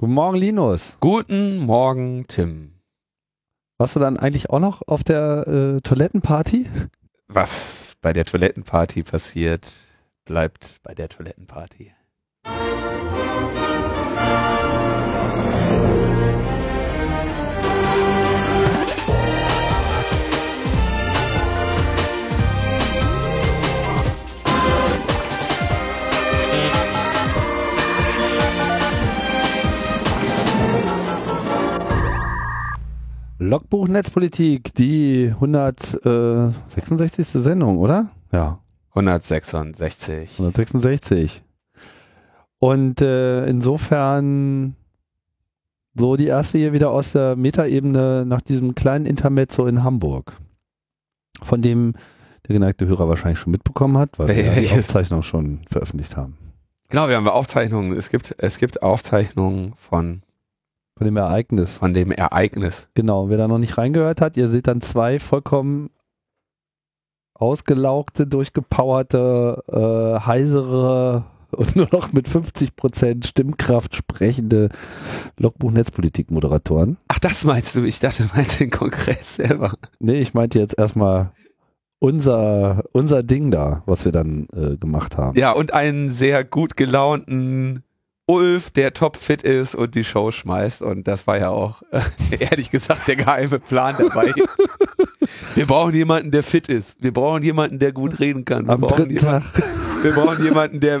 Guten Morgen, Linus. Guten Morgen, Tim. Warst du dann eigentlich auch noch auf der äh, Toilettenparty? Was bei der Toilettenparty passiert, bleibt bei der Toilettenparty. Logbuch Netzpolitik, die 166. Sendung, oder? Ja, 166. 166. Und äh, insofern so die erste hier wieder aus der Metaebene nach diesem kleinen Intermezzo in Hamburg. Von dem der geneigte Hörer wahrscheinlich schon mitbekommen hat, weil wir ja die? Aufzeichnung schon veröffentlicht haben. Genau, wir haben Aufzeichnungen. Es gibt, es gibt Aufzeichnungen von, Von dem Ereignis. von dem Ereignis. Genau, wer da noch nicht reingehört hat, ihr seht dann zwei vollkommen ausgelaugte, durchgepowerte, äh, heisere und nur noch mit 50% Stimmkraft sprechende Logbuch-Netzpolitik-Moderatoren. Ach, das meinst du? Ich dachte, du meinst den Kongress selber. Nee, ich meinte jetzt erstmal unser, unser Ding da, was wir dann äh, gemacht haben. Ja, und einen sehr gut gelaunten Ulf, der topfit ist und die Show schmeißt. Und das war ja auch, ehrlich gesagt, der geheime Plan dabei. Wir brauchen jemanden, der fit ist. Wir brauchen jemanden, der gut reden kann. Wir Am brauchen dritten jemanden, Tag. Wir brauchen jemanden, der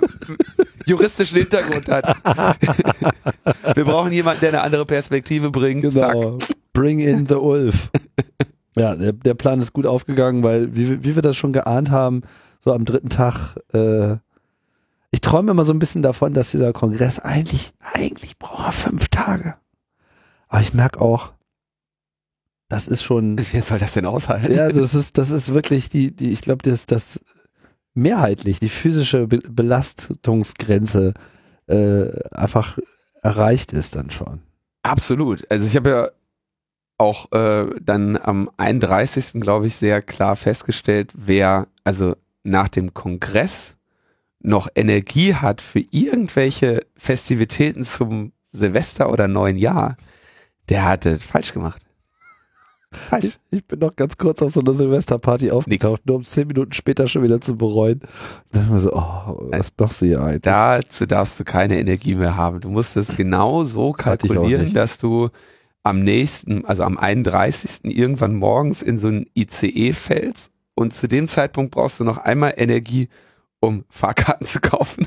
juristischen Hintergrund hat. Wir brauchen jemanden, der eine andere Perspektive bringt. Zack. Genau. Bring in the Wolf. ja, der, der Plan ist gut aufgegangen, weil, wie, wie wir das schon geahnt haben, so am dritten Tag, äh, ich träume immer so ein bisschen davon, dass dieser Kongress eigentlich, eigentlich braucht er fünf Tage. Aber ich merke auch, das ist schon, Wer soll das denn aushalten? ja, das ist, das ist wirklich die, die, ich glaube, das, das mehrheitlich die physische Be Belastungsgrenze äh, einfach erreicht ist dann schon. Absolut. Also ich habe ja auch äh, dann am 31. glaube ich sehr klar festgestellt, wer also nach dem Kongress noch Energie hat für irgendwelche Festivitäten zum Silvester oder neuen Jahr, der hatte falsch gemacht. Falsch. Ich bin noch ganz kurz auf so einer Silvesterparty aufgetaucht, nur um zehn Minuten später schon wieder zu bereuen. Und dann mir so, oh, was machst du hier eigentlich? Dazu darfst du keine Energie mehr haben. Du musst es genau so kalkulieren, dass du am nächsten, also am 31. irgendwann morgens in so ein ICE fällst und zu dem Zeitpunkt brauchst du noch einmal Energie, um Fahrkarten zu kaufen,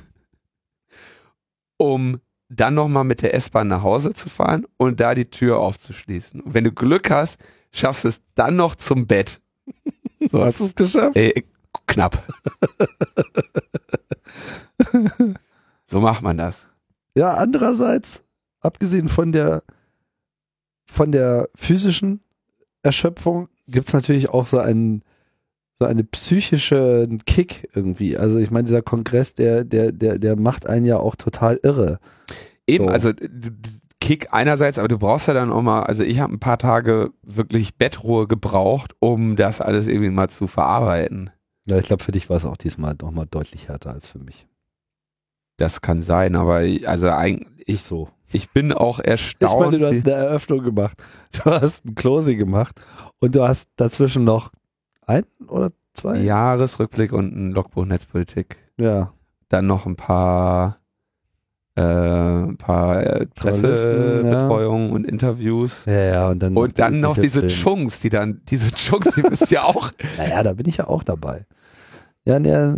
um dann nochmal mit der S-Bahn nach Hause zu fahren und da die Tür aufzuschließen. Und wenn du Glück hast, schaffst du es dann noch zum Bett. So hast du es geschafft? Äh, knapp. so macht man das. Ja, andererseits, abgesehen von der, von der physischen Erschöpfung, gibt's natürlich auch so einen, so eine psychische Kick irgendwie. Also ich meine, dieser Kongress, der, der, der, der macht einen ja auch total irre. Eben, So. also Kick einerseits, aber du brauchst ja dann auch mal, also ich habe ein paar Tage wirklich Bettruhe gebraucht, um das alles irgendwie mal zu verarbeiten. Ja, ich glaube, für dich war es auch diesmal nochmal deutlich härter als für mich. Das kann sein, aber ich- also eigentlich, ich, So. ich bin auch Ich erstaunt. meine, du hast eine Eröffnung gemacht, du hast ein Closing gemacht und du hast dazwischen noch ein oder zwei? Jahresrückblick und ein Logbuch Netzpolitik. Ja. Dann noch ein paar, äh, ein paar äh, Pressebetreuungen und Interviews. Ja, ja, und dann, Und dann noch diese. Chunks, die dann, diese Chunks, die bist ja auch. Naja, da bin ich ja auch dabei. Ja, der,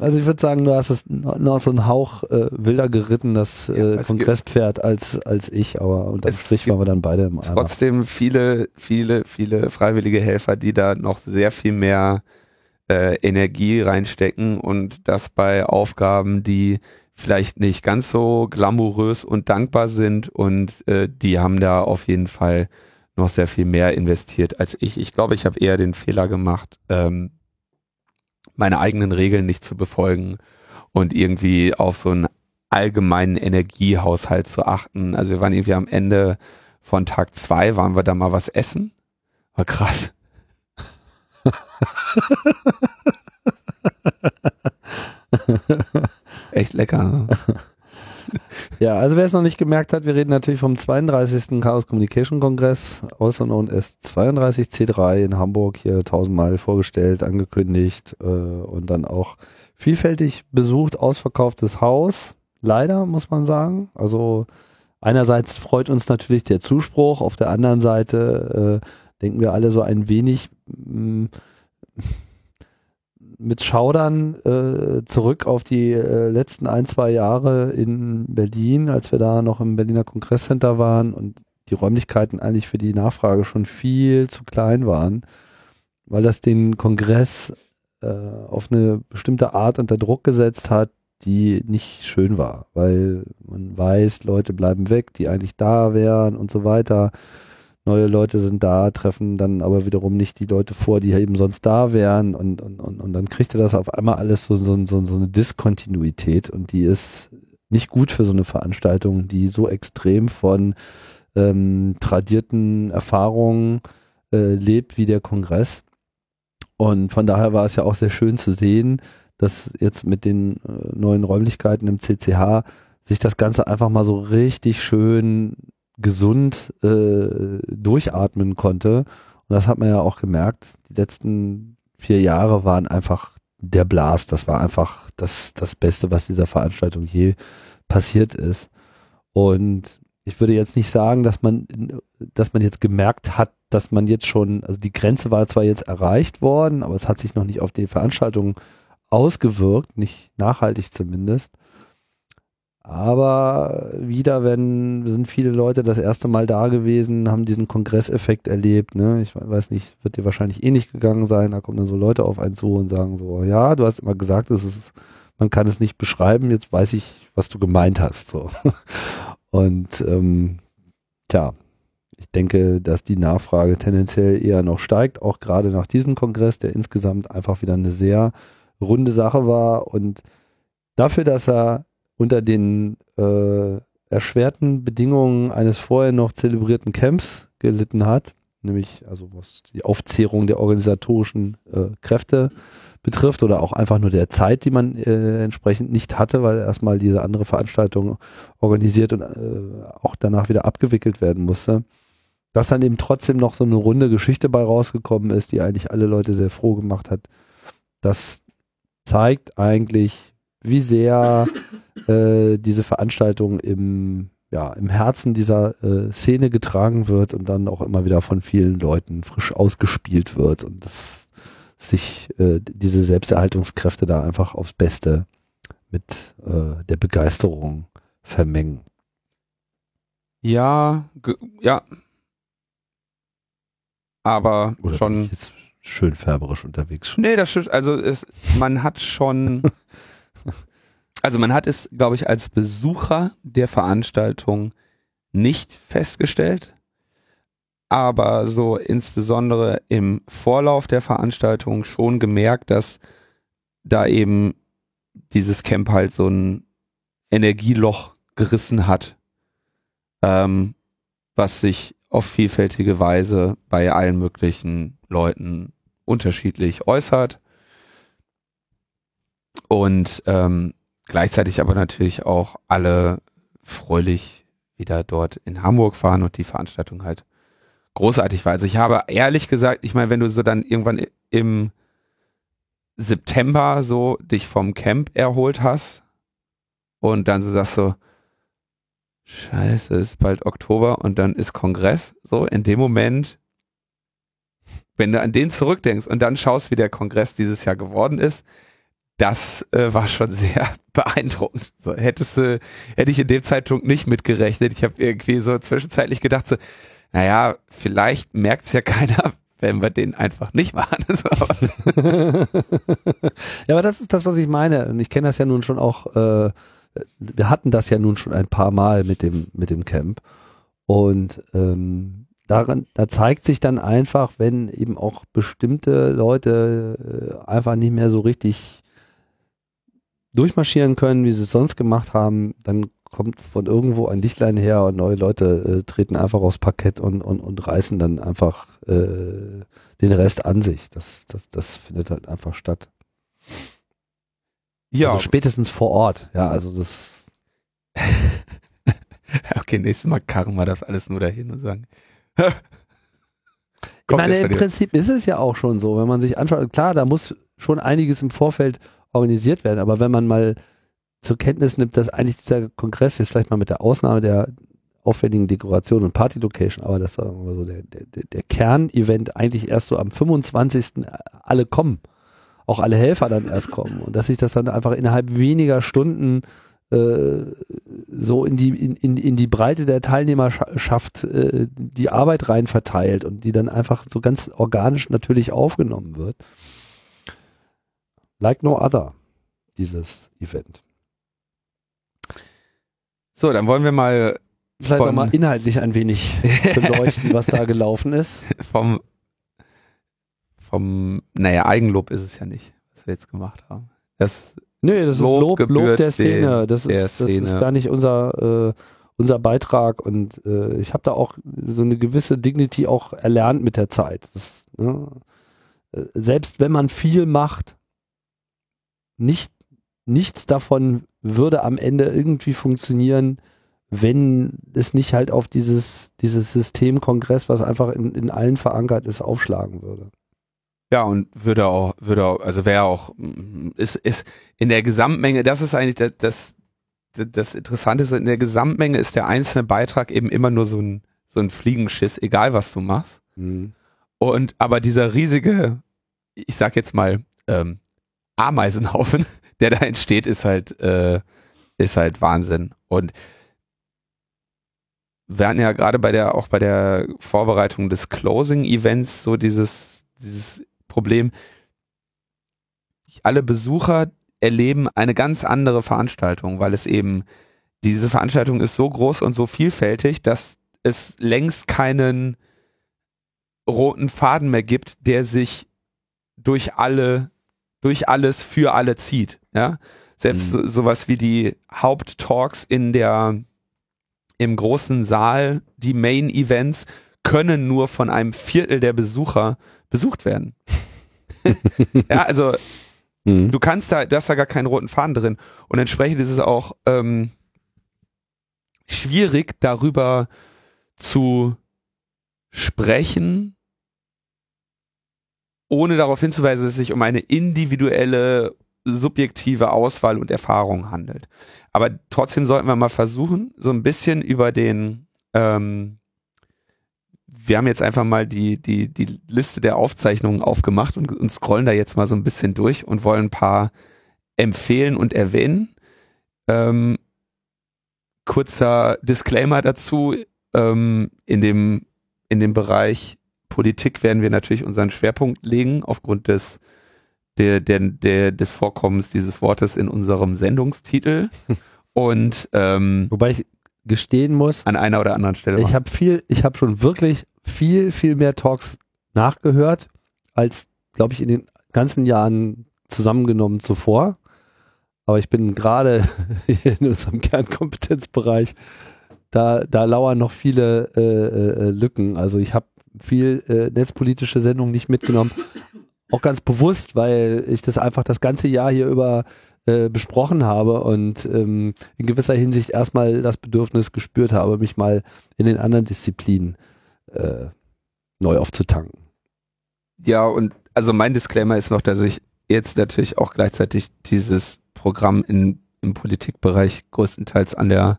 also ich würde sagen, du hast es noch so einen Hauch äh, wilder geritten, das Ja, äh, es Kongresspferd, als, als ich, aber unterm Strich waren wir dann beide im Eimer. trotzdem viele, viele, viele freiwillige Helfer, die da noch sehr viel mehr äh, Energie reinstecken und das bei Aufgaben, die vielleicht nicht ganz so glamourös und dankbar sind und äh, die haben da auf jeden Fall noch sehr viel mehr investiert als ich. Ich glaube, ich habe eher den Fehler gemacht, ähm, meine eigenen Regeln nicht zu befolgen und irgendwie auf so einen allgemeinen Energiehaushalt zu achten. Also wir waren irgendwie am Ende von Tag zwei, waren wir da mal was essen. War krass. Echt lecker. ne? Ja, also wer es noch nicht gemerkt hat, wir reden natürlich vom 32. Chaos Communication Kongress, also known as 32C3 in Hamburg, hier tausendmal vorgestellt, angekündigt äh, und dann auch vielfältig besucht, ausverkauftes Haus. Leider, muss man sagen. Also einerseits freut uns natürlich der Zuspruch, auf der anderen Seite äh, denken wir alle so ein wenig mh, mm, mit Schaudern äh, zurück auf die äh, letzten ein, zwei Jahre in Berlin, als wir da noch im Berliner Kongresscenter waren und die Räumlichkeiten eigentlich für die Nachfrage schon viel zu klein waren, weil das den Kongress äh, auf eine bestimmte Art unter Druck gesetzt hat, die nicht schön war, weil man weiß, Leute bleiben weg, die eigentlich da wären und so weiter neue Leute sind da, treffen dann aber wiederum nicht die Leute vor, die eben sonst da wären und, und, und, und dann kriegt er das auf einmal alles so, so, so, so eine Diskontinuität und die ist nicht gut für so eine Veranstaltung, die so extrem von ähm, tradierten Erfahrungen äh, lebt wie der Kongress. Und von daher war es ja auch sehr schön zu sehen, dass jetzt mit den äh, neuen Räumlichkeiten im CCH sich das Ganze einfach mal so richtig schön gesund äh, durchatmen konnte. Und das hat man ja auch gemerkt. Die letzten vier Jahre waren einfach der Blast. Das war einfach das, das Beste, was dieser Veranstaltung je passiert ist. Und ich würde jetzt nicht sagen, dass man, dass man jetzt gemerkt hat, dass man jetzt schon, also die Grenze war zwar jetzt erreicht worden, aber es hat sich noch nicht auf die Veranstaltung ausgewirkt, nicht nachhaltig zumindest. Aber wieder, wenn sind viele Leute das erste Mal da gewesen, haben diesen Kongresseffekt erlebt. Ne? Ich weiß nicht, wird dir wahrscheinlich eh nicht gegangen sein. Da kommen dann so Leute auf einen zu und sagen so, ja, du hast immer gesagt, es ist, man kann es nicht beschreiben. Jetzt weiß ich, was du gemeint hast. So. Und ähm, tja, ich denke, dass die Nachfrage tendenziell eher noch steigt, auch gerade nach diesem Kongress, der insgesamt einfach wieder eine sehr runde Sache war und dafür, dass er unter den äh, erschwerten Bedingungen eines vorher noch zelebrierten Camps gelitten hat, nämlich also was die Aufzehrung der organisatorischen äh, Kräfte betrifft oder auch einfach nur der Zeit, die man äh, entsprechend nicht hatte, weil erstmal diese andere Veranstaltung organisiert und äh, auch danach wieder abgewickelt werden musste. Dass dann eben trotzdem noch so eine runde Geschichte bei rausgekommen ist, die eigentlich alle Leute sehr froh gemacht hat. Das zeigt eigentlich, wie sehr äh, diese Veranstaltung im, ja, im Herzen dieser äh, Szene getragen wird und dann auch immer wieder von vielen Leuten frisch ausgespielt wird und dass sich äh, diese Selbsterhaltungskräfte da einfach aufs Beste mit äh, der Begeisterung vermengen. Ja, ja. Aber Oder schon. jetzt schön färberisch unterwegs. Nee, das stimmt. Also es, man hat schon also man hat es, glaube ich, als Besucher der Veranstaltung nicht festgestellt, aber so insbesondere im Vorlauf der Veranstaltung schon gemerkt, dass da eben dieses Camp halt so ein Energieloch gerissen hat, ähm, was sich auf vielfältige Weise bei allen möglichen Leuten unterschiedlich äußert. Und ähm, gleichzeitig aber natürlich auch alle fröhlich wieder dort in Hamburg waren und die Veranstaltung halt großartig war. Also ich habe ehrlich gesagt, ich meine, wenn du so dann irgendwann im September so dich vom Camp erholt hast und dann so sagst so, scheiße, ist bald Oktober und dann ist Kongress, so in dem Moment, wenn du an den zurückdenkst und dann schaust, wie der Kongress dieses Jahr geworden ist, das äh, war schon sehr beeindruckend. So, hättest du, hätte ich in dem Zeitpunkt nicht mitgerechnet. Ich habe irgendwie so zwischenzeitlich gedacht, so, naja, vielleicht merkt es ja keiner, wenn wir den einfach nicht machen. ja, aber das ist das, was ich meine. Und ich kenne das ja nun schon auch, äh, wir hatten das ja nun schon ein paar Mal mit dem, mit dem Camp. Und ähm, daran, da zeigt sich dann einfach, wenn eben auch bestimmte Leute äh, einfach nicht mehr so richtig durchmarschieren können, wie sie es sonst gemacht haben, dann kommt von irgendwo ein Lichtlein her und neue Leute äh, treten einfach aufs Parkett und, und, und reißen dann einfach äh, den Rest an sich. Das, das, das findet halt einfach statt. Ja. Also spätestens vor Ort, ja, also das. Okay, nächstes Mal karren wir das alles nur dahin und sagen. ich meine, im Prinzip ist es ja auch schon so, wenn man sich anschaut, klar, da muss schon einiges im Vorfeld organisiert werden, aber wenn man mal zur Kenntnis nimmt, dass eigentlich dieser Kongress jetzt vielleicht mal mit der Ausnahme der aufwendigen Dekoration und Party-Location, aber das sagen so der, der, der Kernevent eigentlich erst so am 25. alle kommen, auch alle Helfer dann erst kommen und dass sich das dann einfach innerhalb weniger Stunden äh, so in die, in, in, in die Breite der Teilnehmerschaft äh, die Arbeit rein verteilt und die dann einfach so ganz organisch natürlich aufgenommen wird. Like no other, dieses Event. So, dann wollen wir mal vielleicht auch mal inhaltlich ein wenig beleuchten, was da gelaufen ist. Vom, vom, naja, Eigenlob ist es ja nicht, was wir jetzt gemacht haben. Das Nee, das Lob, ist Lob, Lob der Szene. Das, der ist, Szene. das ist gar nicht unser, äh, unser Beitrag. Und äh, ich habe da auch so eine gewisse Dignity auch erlernt mit der Zeit. Das, ne, äh, selbst wenn man viel macht, nicht, nichts davon würde am Ende irgendwie funktionieren, wenn es nicht halt auf dieses, dieses Systemkongress, was einfach in, in allen verankert ist, aufschlagen würde. Ja, und würde auch, würde auch, also wäre auch, ist, ist in der Gesamtmenge, das ist eigentlich das, das, das Interessante, in der Gesamtmenge ist der einzelne Beitrag eben immer nur so ein, so ein Fliegenschiss, egal was du machst. Mhm. Und aber dieser riesige, ich sag jetzt mal, ähm, Ameisenhaufen, der da entsteht, ist halt, äh, ist halt Wahnsinn. Und wir hatten ja gerade bei der, auch bei der Vorbereitung des Closing-Events so dieses, dieses Problem. Alle Besucher erleben eine ganz andere Veranstaltung, weil es eben, diese Veranstaltung ist so groß und so vielfältig, dass es längst keinen roten Faden mehr gibt, der sich durch alle, durch alles für alle zieht. Ja, selbst mhm. sowas wie die Haupttalks in der, im großen Saal, die Main Events können nur von einem Viertel der Besucher besucht werden. ja, also mhm. du kannst da, du hast da gar keinen roten Faden drin. Und entsprechend ist es auch ähm, schwierig, darüber zu sprechen, ohne darauf hinzuweisen, dass es sich um eine individuelle, subjektive Auswahl und Erfahrung handelt. Aber trotzdem sollten wir mal versuchen, so ein bisschen über den ähm, wir haben jetzt einfach mal die, die, die Liste der Aufzeichnungen aufgemacht und, und scrollen da jetzt mal so ein bisschen durch und wollen ein paar empfehlen und erwähnen. Ähm, kurzer Disclaimer dazu. Ähm, in, dem, in dem Bereich Politik werden wir natürlich unseren Schwerpunkt legen, aufgrund des, der, der, der, des Vorkommens dieses Wortes in unserem Sendungstitel. Und ähm, wobei ich gestehen muss, an einer oder anderen Stelle. Ich habe viel, ich habe schon wirklich viel, viel mehr Talks nachgehört, als, glaube ich, in den ganzen Jahren zusammengenommen zuvor. Aber ich bin gerade in unserem Kernkompetenzbereich, da, da lauern noch viele äh, äh, Lücken. Also ich habe viel äh, netzpolitische Sendungen nicht mitgenommen. Auch ganz bewusst, weil ich das einfach das ganze Jahr hier über äh, besprochen habe und ähm, in gewisser Hinsicht erstmal das Bedürfnis gespürt habe, mich mal in den anderen Disziplinen äh, neu aufzutanken. Ja, und also mein Disclaimer ist noch, dass ich jetzt natürlich auch gleichzeitig dieses Programm in, im Politikbereich größtenteils an der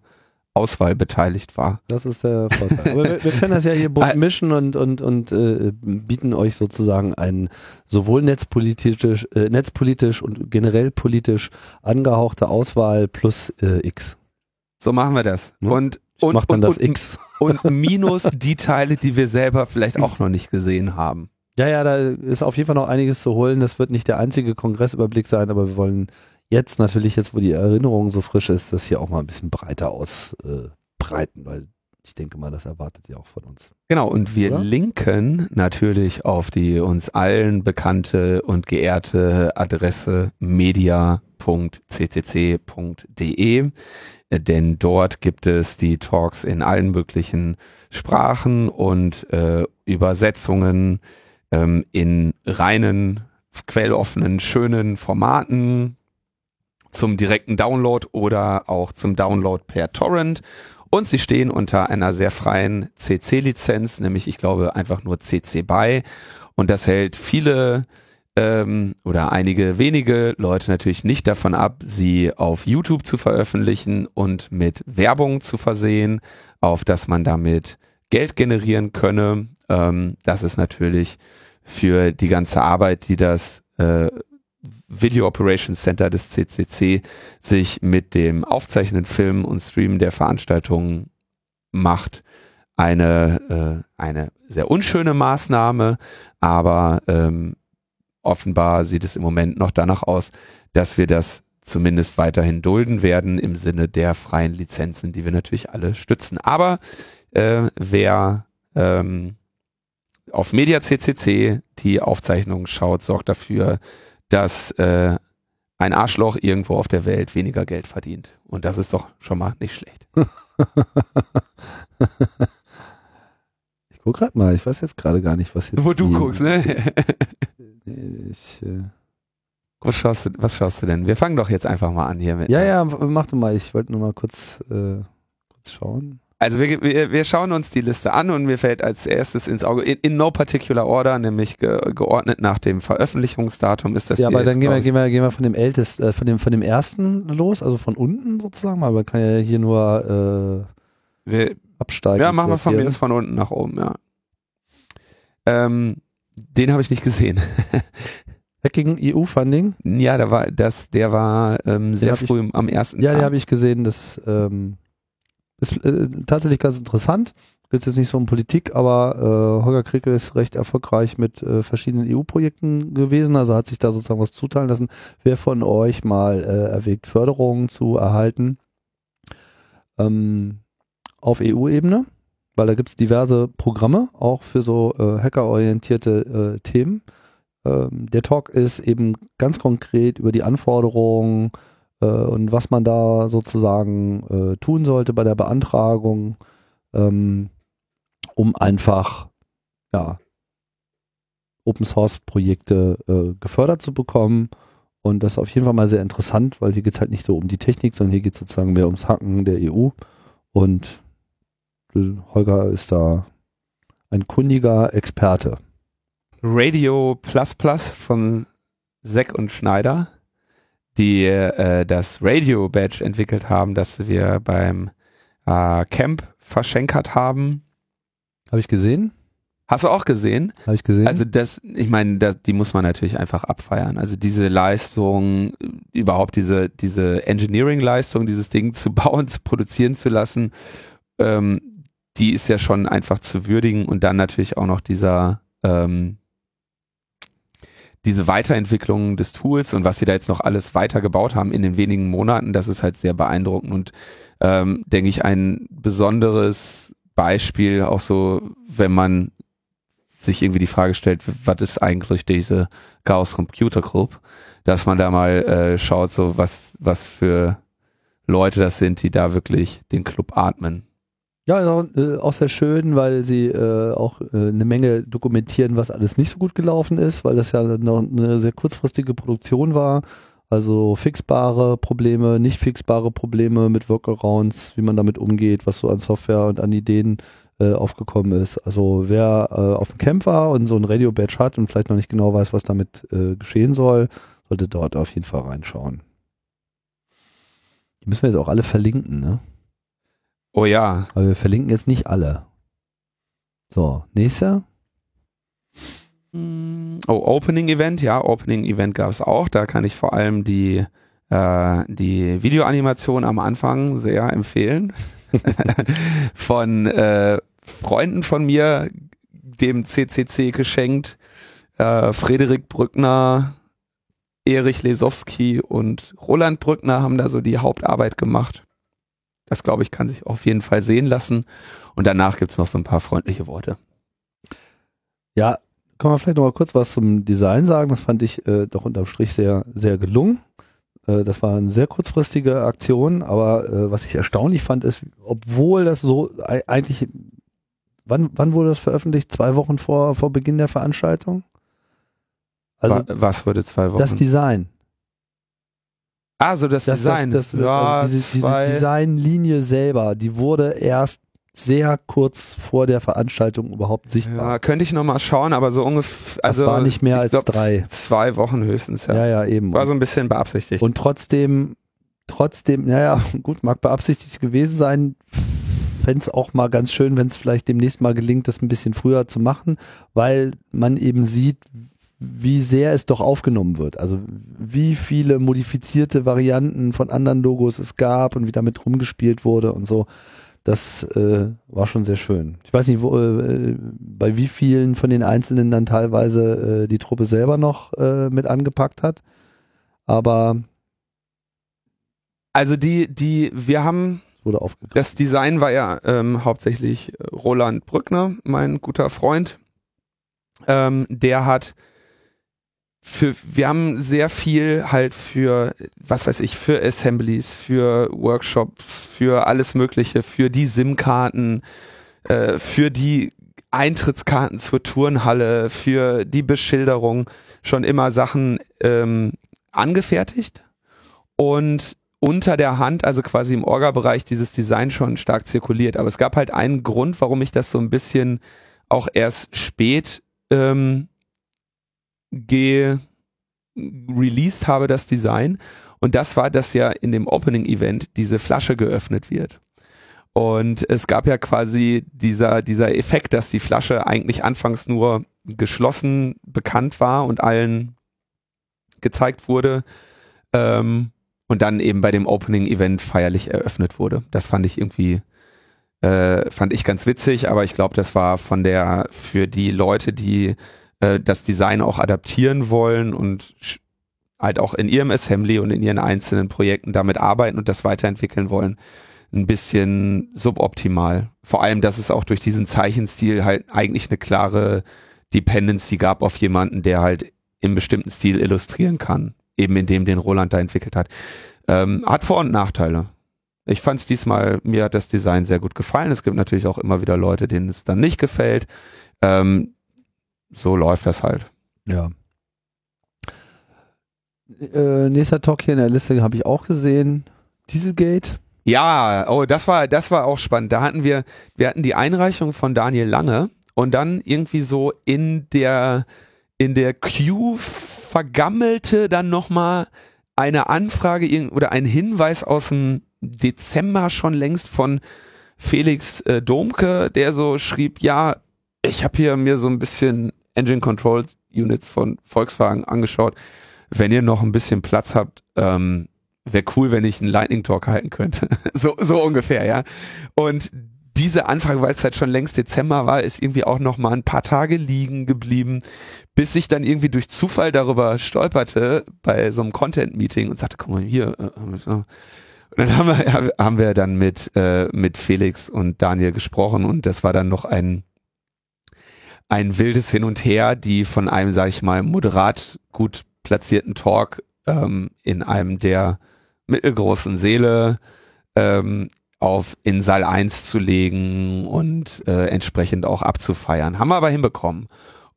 Auswahl beteiligt war. Das ist der Vorteil. Aber wir, wir können das ja hier bunt mischen und, und, und äh, bieten euch sozusagen ein sowohl netzpolitisch, äh, netzpolitisch und generell politisch angehauchte Auswahl plus äh, X. So machen wir das. Hm? Und und, macht dann und, das und, X. Und minus die Teile, die wir selber vielleicht auch noch nicht gesehen haben. Ja, ja, da ist auf jeden Fall noch einiges zu holen. Das wird nicht der einzige Kongressüberblick sein, aber wir wollen jetzt natürlich, jetzt wo die Erinnerung so frisch ist, das hier auch mal ein bisschen breiter ausbreiten, äh, weil ich denke mal, das erwartet ihr auch von uns. Genau, und wir Oder? linken natürlich auf die uns allen bekannte und geehrte Adresse media.ccc.de denn dort gibt es die Talks in allen möglichen Sprachen und äh, Übersetzungen ähm, in reinen, quelloffenen, schönen Formaten zum direkten Download oder auch zum Download per Torrent. Und sie stehen unter einer sehr freien CC-Lizenz, nämlich ich glaube einfach nur CC BY. Und das hält viele ähm, oder einige wenige Leute natürlich nicht davon ab, sie auf YouTube zu veröffentlichen und mit Werbung zu versehen, auf dass man damit Geld generieren könne. Ähm, das ist natürlich für die ganze Arbeit, die das äh, Video Operations Center des CCC sich mit dem Aufzeichnen, Filmen und Streamen der Veranstaltungen macht, eine, äh, eine sehr unschöne Maßnahme, aber ähm, offenbar sieht es im Moment noch danach aus, dass wir das zumindest weiterhin dulden werden im Sinne der freien Lizenzen, die wir natürlich alle stützen. Aber äh, wer ähm, auf Media CCC die Aufzeichnung schaut, sorgt dafür, dass äh, ein Arschloch irgendwo auf der Welt weniger Geld verdient. Und das ist doch schon mal nicht schlecht. ich guck gerade mal, ich weiß jetzt gerade gar nicht, was jetzt. Wo du guckst, ne? ich, äh, was, schaust du, was schaust du denn? Wir fangen doch jetzt einfach mal an hier mit. Ja, ja, mach du mal. Ich wollte nur mal kurz, äh, kurz schauen. Also wir, wir, wir schauen uns die Liste an und mir fällt als erstes ins Auge, in, in no particular order, nämlich ge, geordnet nach dem Veröffentlichungsdatum ist das Ja, aber dann gehen wir, gehen wir, gehen wir von dem ältesten, äh, von dem, von dem ersten los, also von unten sozusagen, man kann ja hier nur ich, wir, äh, absteigen. Ja, machen wir von mir das von unten nach oben, ja. Ähm, den habe ich nicht gesehen. Hacking EU-Funding? ja, da war das, der war ähm, sehr hab ich- früh am ersten Ja, den Tag. habe ich gesehen, das ähm, ist äh, tatsächlich ganz interessant. Geht jetzt nicht so um Politik, aber äh, Holger Krickel ist recht erfolgreich mit äh, verschiedenen EU-Projekten gewesen, also hat sich da sozusagen was zuteilen lassen. Wer von euch mal äh, erwägt, Förderungen zu erhalten ähm, auf EU-Ebene, weil da gibt es diverse Programme, auch für so äh, hackerorientierte äh, Themen. Ähm, der Talk ist eben ganz konkret über die Anforderungen, und was man da sozusagen äh, tun sollte bei der Beantragung, ähm, um einfach ja, Open Source Projekte äh, gefördert zu bekommen. Und das ist auf jeden Fall mal sehr interessant, weil hier geht es halt nicht so um die Technik, sondern hier geht es sozusagen mehr ums Hacken der EU. Und äh, Holger ist da ein kundiger Experte. Radio Plus Plus von Seck und Schneider, die äh, das Radio Badge entwickelt haben, das wir beim äh, Camp verschenkert haben. Habe ich gesehen? Hast du auch gesehen? Habe ich gesehen? Also das, ich meine, da, die muss man natürlich einfach abfeiern. Also diese Leistung, überhaupt diese, diese Engineering-Leistung, dieses Ding zu bauen, zu produzieren zu lassen, ähm, die ist ja schon einfach zu würdigen und dann natürlich auch noch dieser, ähm, diese Weiterentwicklung des Tools und was sie da jetzt noch alles weiter gebaut haben in den wenigen Monaten, das ist halt sehr beeindruckend und ähm, denke ich ein besonderes Beispiel auch so, wenn man sich irgendwie die Frage stellt, was ist eigentlich diese Chaos Computer Group, dass man da mal äh, schaut, so was, was für Leute das sind, die da wirklich den Club atmen. Ja, äh, auch sehr schön, weil sie äh, auch äh, eine Menge dokumentieren, was alles nicht so gut gelaufen ist, weil das ja noch eine sehr kurzfristige Produktion war. Also fixbare Probleme, nicht fixbare Probleme mit Workarounds, wie man damit umgeht, was so an Software und an Ideen äh, aufgekommen ist. Also wer äh, auf dem Camp war und so ein Radio-Badge hat und vielleicht noch nicht genau weiß, was damit äh, geschehen soll, sollte dort auf jeden Fall reinschauen. Die müssen wir jetzt auch alle verlinken, ne? Oh ja, Aber wir verlinken jetzt nicht alle. So, nächster. Oh, Opening Event, ja, Opening Event gab es auch. Da kann ich vor allem die, äh, die Videoanimation am Anfang sehr empfehlen. von äh, Freunden von mir, dem CCC geschenkt. Äh, Frederik Brückner, Erich Lesowski und Roland Brückner haben da so die Hauptarbeit gemacht. Das, glaube ich, kann sich auf jeden Fall sehen lassen. Und danach gibt's noch so ein paar freundliche Worte. Ja, kann man vielleicht noch mal kurz was zum Design sagen. Das fand ich äh, doch unterm Strich sehr, sehr gelungen. Äh, das war eine sehr kurzfristige Aktion, aber äh, was ich erstaunlich fand, ist, obwohl das so ei- eigentlich, wann, wann wurde das veröffentlicht? Zwei Wochen vor, vor Beginn der Veranstaltung? Also Wa- was würde zwei Wochen? das Design. Also das, Das, Design. das, das, ja, also diese, diese Designlinie selber, die wurde erst sehr kurz vor der Veranstaltung überhaupt sichtbar. ja, könnte ich noch mal schauen, aber so ungefähr, also war nicht mehr als glaub, drei. Zwei Wochen höchstens, ja. Ja, ja, eben. War so ein bisschen beabsichtigt. Und trotzdem, trotzdem, naja, gut, mag beabsichtigt gewesen sein. Fände es auch mal ganz schön, wenn es vielleicht demnächst mal gelingt, das ein bisschen früher zu machen, weil man eben sieht, wie sehr es doch aufgenommen wird. Also wie viele modifizierte Varianten von anderen Logos es gab und wie damit rumgespielt wurde und so. Das äh, war schon sehr schön. Ich weiß nicht, wo, äh, bei wie vielen von den Einzelnen dann teilweise äh, die Truppe selber noch äh, mit angepackt hat. Aber also die, die, wir haben wurde aufgegriffen. Das Design war ja ähm, hauptsächlich Roland Brückner, mein guter Freund. Ähm, der hat für, wir haben sehr viel halt für, was weiß ich, für Assemblies, für Workshops, für alles Mögliche, für die SIM-Karten, äh, für die Eintrittskarten zur Turnhalle, für die Beschilderung schon immer Sachen ähm, angefertigt und unter der Hand, also quasi im Orga-Bereich, dieses Design schon stark zirkuliert. Aber es gab halt einen Grund, warum ich das so ein bisschen auch erst spät ähm, released habe, das Design. Und das war, dass ja in dem Opening-Event diese Flasche geöffnet wird. Und es gab ja quasi dieser, dieser Effekt, dass die Flasche eigentlich anfangs nur geschlossen bekannt war und allen gezeigt wurde. Ähm, und dann eben bei dem Opening-Event feierlich eröffnet wurde. Das fand ich irgendwie, äh, fand ich ganz witzig, aber ich glaube, das war von der, für die Leute, die äh, das Design auch adaptieren wollen und halt auch in ihrem Assembly und in ihren einzelnen Projekten damit arbeiten und das weiterentwickeln wollen, ein bisschen suboptimal. Vor allem, dass es auch durch diesen Zeichenstil halt eigentlich eine klare Dependency gab auf jemanden, der halt im bestimmten Stil illustrieren kann eben in dem den Roland da entwickelt hat. Ähm, hat Vor- und Nachteile. Ich fand es diesmal, mir hat das Design sehr gut gefallen. Es gibt natürlich auch immer wieder Leute, denen es dann nicht gefällt. Ähm, so läuft das halt. Ja. Äh, nächster Talk hier in der Liste habe ich auch gesehen. Dieselgate. Ja, oh, das war, das war auch spannend. Da hatten wir, wir hatten die Einreichung von Daniel Lange und dann irgendwie so in der, in der Queue vergammelte dann nochmal eine Anfrage oder ein Hinweis aus dem Dezember schon längst von Felix äh, Domke, der so schrieb, ja, ich habe hier mir so ein bisschen Engine Control Units von Volkswagen angeschaut. Wenn ihr noch ein bisschen Platz habt, ähm, wäre cool, wenn ich einen Lightning Talk halten könnte. so, so ungefähr, ja. Und diese Anfrage, weil es halt schon längst Dezember war, ist irgendwie auch noch mal ein paar Tage liegen geblieben, bis ich dann irgendwie durch Zufall darüber stolperte bei so einem Content-Meeting und sagte, guck mal hier. äh. Und dann haben wir, haben wir dann mit, äh, mit Felix und Daniel gesprochen und das war dann noch ein, ein wildes Hin und Her, die von einem, sag ich mal, moderat gut platzierten Talk ähm, in einem der mittelgroßen Seele ähm, auf in Saal 1 zu legen und äh, entsprechend auch abzufeiern. Haben wir aber hinbekommen.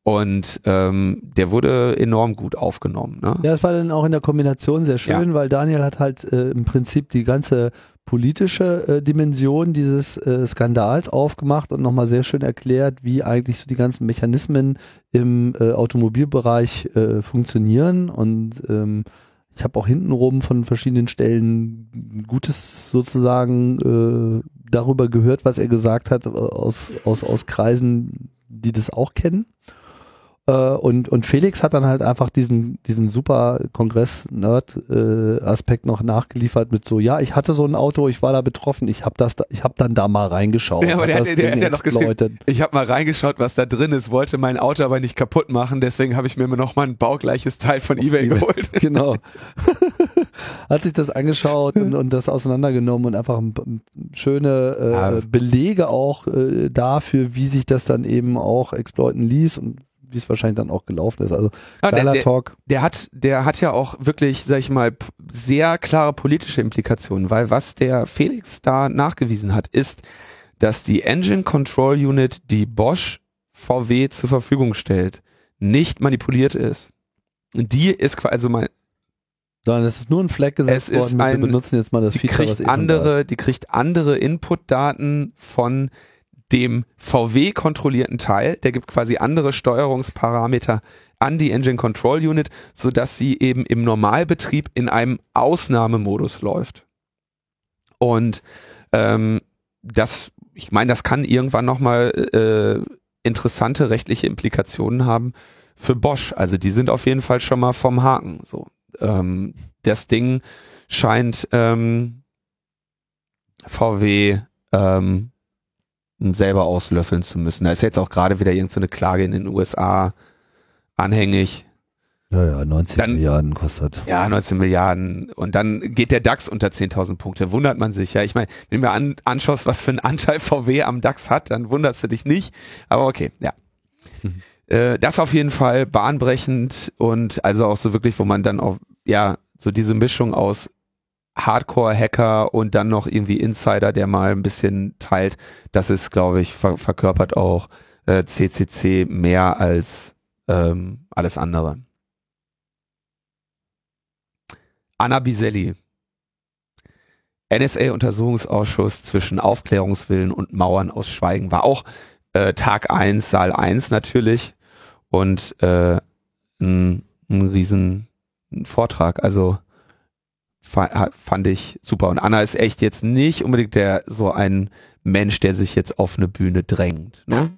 Und ähm, der wurde enorm gut aufgenommen. Ne? Ja, das war dann auch in der Kombination sehr schön, weil Daniel hat halt äh, im Prinzip die ganze politische äh, Dimension dieses äh, Skandals aufgemacht und nochmal sehr schön erklärt, wie eigentlich so die ganzen Mechanismen im äh, Automobilbereich äh, funktionieren und ähm, ich habe auch hintenrum von verschiedenen Stellen Gutes sozusagen äh, darüber gehört, was er gesagt hat, äh, aus, aus, aus Kreisen, die das auch kennen. Äh, und, und Felix hat dann halt einfach diesen, diesen super Kongress-Nerd-Aspekt noch nachgeliefert mit so, ja, ich hatte so ein Auto, ich war da betroffen, ich habe das, da, ich habe dann da mal reingeschaut. Ja, aber hab der, der, der hat noch geschrieben, ich habe mal reingeschaut, was da drin ist, wollte mein Auto aber nicht kaputt machen, deswegen habe ich mir noch mal ein baugleiches Teil von eBay eBay. geholt. Genau. hat sich das angeschaut und, und das auseinandergenommen und einfach ein, ein schöne äh. Belege auch äh, dafür, wie sich das dann eben auch exploiten ließ und wie es wahrscheinlich dann auch gelaufen ist. Also Ja, der- geiler der- Talk. der hat, der hat ja auch wirklich, sag ich mal, sehr klare politische Implikationen, weil was der Felix da nachgewiesen hat, ist, dass die Engine Control Unit, die Bosch VW zur Verfügung stellt, nicht manipuliert ist. Die ist quasi, also mal, Sondern es ist nur ein Flag gesetzt Es worden, ein- wir benutzen jetzt mal das die Feature, was kriegt eh da ist. andere, die kriegt andere Inputdaten von dem VW-kontrollierten Teil. Der gibt quasi andere Steuerungsparameter an die Engine Control Unit, so dass sie eben im Normalbetrieb in einem Ausnahmemodus läuft. Und ähm, das, ich meine, das kann irgendwann nochmal äh, interessante rechtliche Implikationen haben für Bosch. Also die sind auf jeden Fall schon mal vom Haken. So, ähm, das Ding scheint ähm, VW ähm, selber auslöffeln zu müssen. Da ist jetzt auch gerade wieder irgendeine so eine Klage in den USA anhängig. Ja, ja, 19 Dann- Milliarden kostet. Ja, 19 Milliarden. Und dann geht der DAX unter 10.000 Punkte. Wundert man sich. Ja, ich meine, wenn du mir an, anschaust, was für einen Anteil VW am DAX hat, dann wunderst du dich nicht. Aber okay, ja. Mhm. Äh, das auf jeden Fall bahnbrechend und also auch so wirklich, wo man dann auch, ja, so diese Mischung aus Hardcore-Hacker und dann noch irgendwie Insider, der mal ein bisschen teilt, das ist, glaube ich, ver verkörpert auch äh, CCC mehr als ähm, alles andere. Anna Biselli. NSA-Untersuchungsausschuss zwischen Aufklärungswillen und Mauern aus Schweigen war auch äh, Tag 1, Saal 1 natürlich und äh, ein, ein riesen Vortrag. Also fand ich super. Und Anna ist echt jetzt nicht unbedingt der so ein Mensch, der sich jetzt auf eine Bühne drängt. Ne?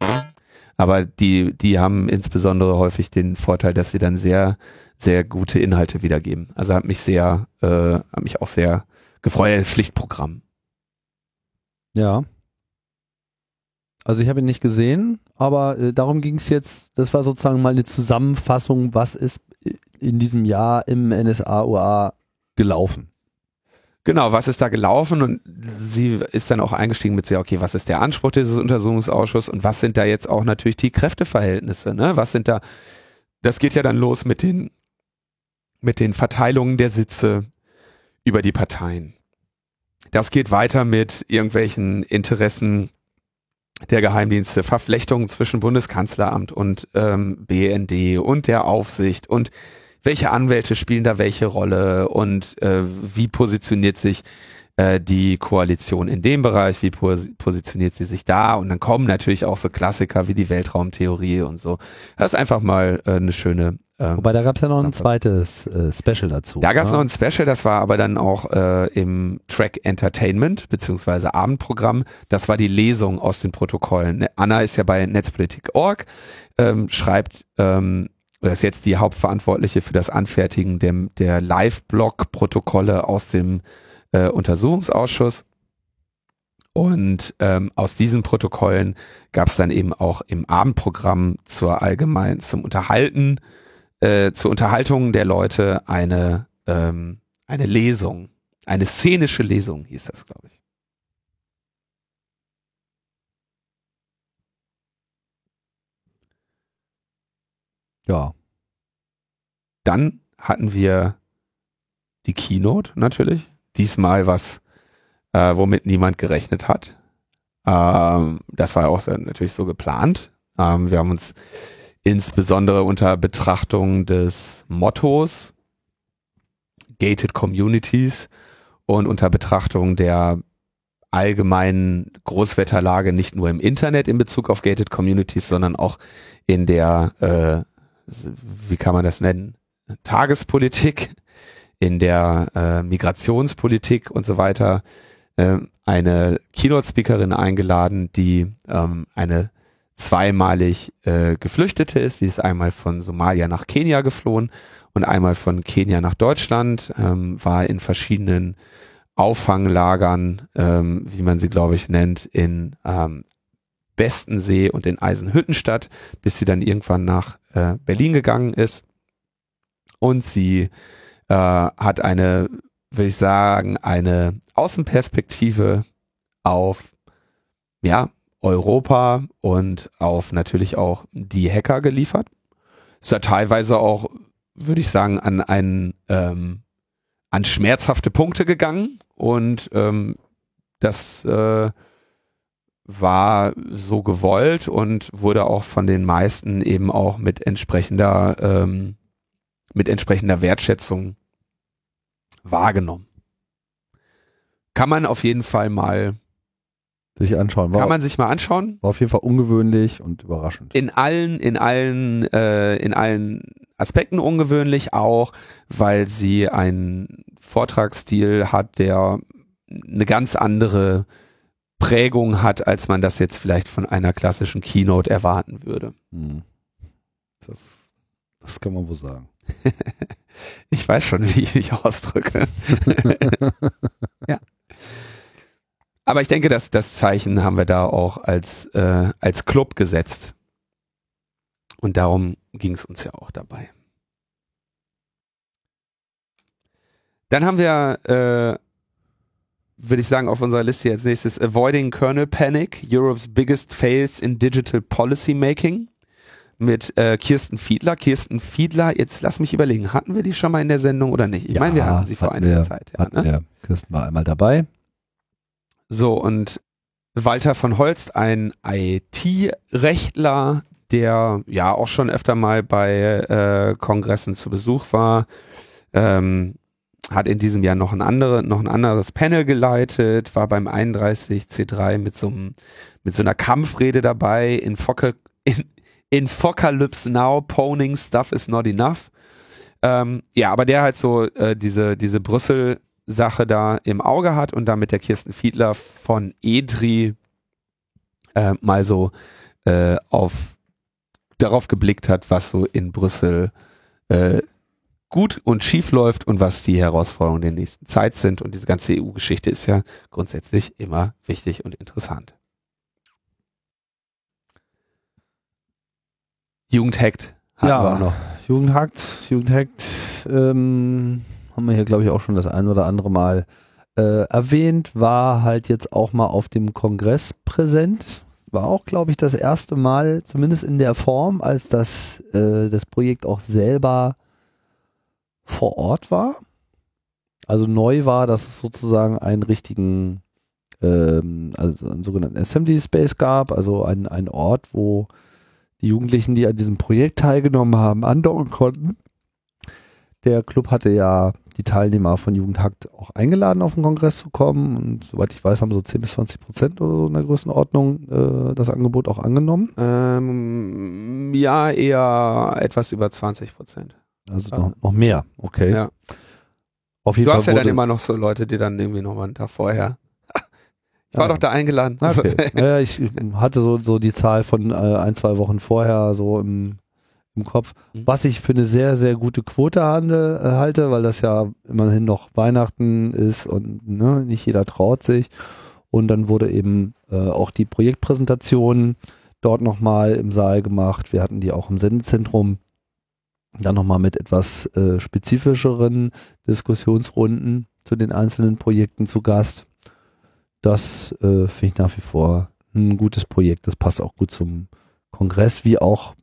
Aber die, die haben insbesondere häufig den Vorteil, dass sie dann sehr, sehr gute Inhalte wiedergeben. Also hat mich sehr, äh, hat mich auch sehr gefreut. Pflichtprogramm. Ja. Also ich habe ihn nicht gesehen, aber äh, darum ging es jetzt, das war sozusagen mal eine Zusammenfassung, was ist in diesem Jahr im NSA-UA gelaufen. Genau, was ist da gelaufen? Und sie ist dann auch eingestiegen mit sehr, okay, was ist der Anspruch dieses Untersuchungsausschusses und was sind da jetzt auch natürlich die Kräfteverhältnisse, ne? Was sind da, das geht ja dann los mit den, mit den Verteilungen der Sitze über die Parteien. Das geht weiter mit irgendwelchen Interessen der Geheimdienste, Verflechtungen zwischen Bundeskanzleramt und ähm, BND und der Aufsicht und welche Anwälte spielen da welche Rolle und äh, wie positioniert sich äh, die Koalition in dem Bereich, wie pos positioniert sie sich da und dann kommen natürlich auch so Klassiker wie die Weltraumtheorie und so. Das ist einfach mal äh, eine schöne. Ähm, Wobei da gab es ja noch ein zweites äh, Special dazu. da gab es ne? noch ein Special, das war aber dann auch äh, im Track Entertainment beziehungsweise Abendprogramm. Das war die Lesung aus den Protokollen. Anna ist ja bei Netzpolitik.org, ähm, schreibt ähm, oder ist jetzt die Hauptverantwortliche für das Anfertigen der, der Live-Blog-Protokolle aus dem äh, Untersuchungsausschuss. Und ähm, aus diesen Protokollen gab es dann eben auch im Abendprogramm zur allgemein zum Unterhalten, äh, zur Unterhaltung der Leute eine ähm, eine Lesung, eine szenische Lesung hieß das, glaube ich. Ja. Dann hatten wir die Keynote natürlich. Diesmal was, äh, womit niemand gerechnet hat. Ähm, das war auch natürlich so geplant. Ähm, wir haben uns insbesondere unter Betrachtung des Mottos Gated Communities und unter Betrachtung der allgemeinen Großwetterlage nicht nur im Internet in Bezug auf Gated Communities, sondern auch in der, äh, wie kann man das nennen, Tagespolitik, in der äh, Migrationspolitik und so weiter, äh, eine Keynote-Speakerin eingeladen, die ähm, eine zweimalig äh, Geflüchtete ist. Sie ist einmal von Somalia nach Kenia geflohen und einmal von Kenia nach Deutschland, ähm, war in verschiedenen Auffanglagern, ähm, wie man sie, glaube ich, nennt, in ähm, Bestensee und in Eisenhüttenstadt, bis sie dann irgendwann nach äh, Berlin gegangen ist. Und sie äh, hat eine, würde ich sagen, eine Außenperspektive auf ja, Europa und auf natürlich auch die Hacker geliefert. Ist ja teilweise auch, würde ich sagen, an einen ähm, an schmerzhafte Punkte gegangen und ähm, das äh, war so gewollt und wurde auch von den meisten eben auch mit entsprechender ähm, mit entsprechender Wertschätzung wahrgenommen. Kann man auf jeden Fall mal sich anschauen. War, kann man sich mal anschauen. War auf jeden Fall ungewöhnlich und überraschend. In allen, in allen, äh, in allen Aspekten ungewöhnlich auch, weil sie einen Vortragsstil hat, der eine ganz andere Prägung hat, als man das jetzt vielleicht von einer klassischen Keynote erwarten würde. Hm. Das, das kann man wohl sagen. ich weiß schon, wie ich mich ausdrücke. ja. Aber ich denke, dass das Zeichen haben wir da auch als, äh, als Club gesetzt. Und darum ging es uns ja auch dabei. Dann haben wir, äh, würde ich sagen, auf unserer Liste als nächstes Avoiding Kernel Panic, Europe's Biggest Fails in Digital Policy Making mit äh, Kirsten Fiedler. Kirsten Fiedler, jetzt lass mich überlegen, hatten wir die schon mal in der Sendung oder nicht? Ich ja, meine, wir hatten sie vor einiger Zeit. Ja, ne? wir. Kirsten war einmal dabei. So, und Walter von Holst, ein IT-Rechtler, der ja auch schon öfter mal bei äh, Kongressen zu Besuch war, ähm, hat in diesem Jahr noch ein, andere, noch ein anderes Panel geleitet, war beim 31C3 mit so, einem, mit so einer Kampfrede dabei, in, Foca, in, in Focalypse Now, Poning Stuff is not enough. Ähm, ja, aber der halt so äh, diese, diese Brüssel Sache da im Auge hat und damit der Kirsten Fiedler von Edri äh, mal so äh, auf darauf geblickt hat, was so in Brüssel äh, gut und schief läuft und was die Herausforderungen der nächsten Zeit sind. Und diese ganze EU-Geschichte ist ja grundsätzlich immer wichtig und interessant. Jugendhackt haben ja, wir auch noch. Jugendhackt, Jugendhackt, ähm, haben wir hier, glaube ich, auch schon das ein oder andere Mal äh, erwähnt, war halt jetzt auch mal auf dem Kongress präsent. War auch, glaube ich, das erste Mal, zumindest in der Form, als das, äh, das Projekt auch selber vor Ort war. Also neu war, dass es sozusagen einen richtigen, ähm, also einen sogenannten Assembly Space gab, also einen, einen Ort, wo die Jugendlichen, die an diesem Projekt teilgenommen haben, andocken konnten. Der Club hatte ja die Teilnehmer von Jugendhakt auch eingeladen, auf den Kongress zu kommen. Und soweit ich weiß, haben so 10 bis 20 Prozent oder so in der Größenordnung äh, das Angebot auch angenommen. Ähm, ja, eher etwas über 20 Prozent. Also noch, noch mehr, okay. Ja. Auf jeden du Fall hast ja dann immer noch so Leute, die dann irgendwie noch mal einen Tag vorher. Ich war doch da eingeladen. Okay. ja, ich hatte so, so die Zahl von äh, ein, zwei Wochen vorher so im, im Kopf, mhm. was ich für eine sehr, sehr gute Quote handle, äh, halte, weil das ja immerhin noch Weihnachten ist und ne, nicht jeder traut sich. Und dann wurde eben äh, auch die Projektpräsentation dort nochmal im Saal gemacht. Wir hatten die auch im Sendezentrum dann nochmal mit etwas äh, spezifischeren Diskussionsrunden zu den einzelnen Projekten zu Gast. Das äh, finde ich nach wie vor ein gutes Projekt. Das passt auch gut zum Kongress, wie auch,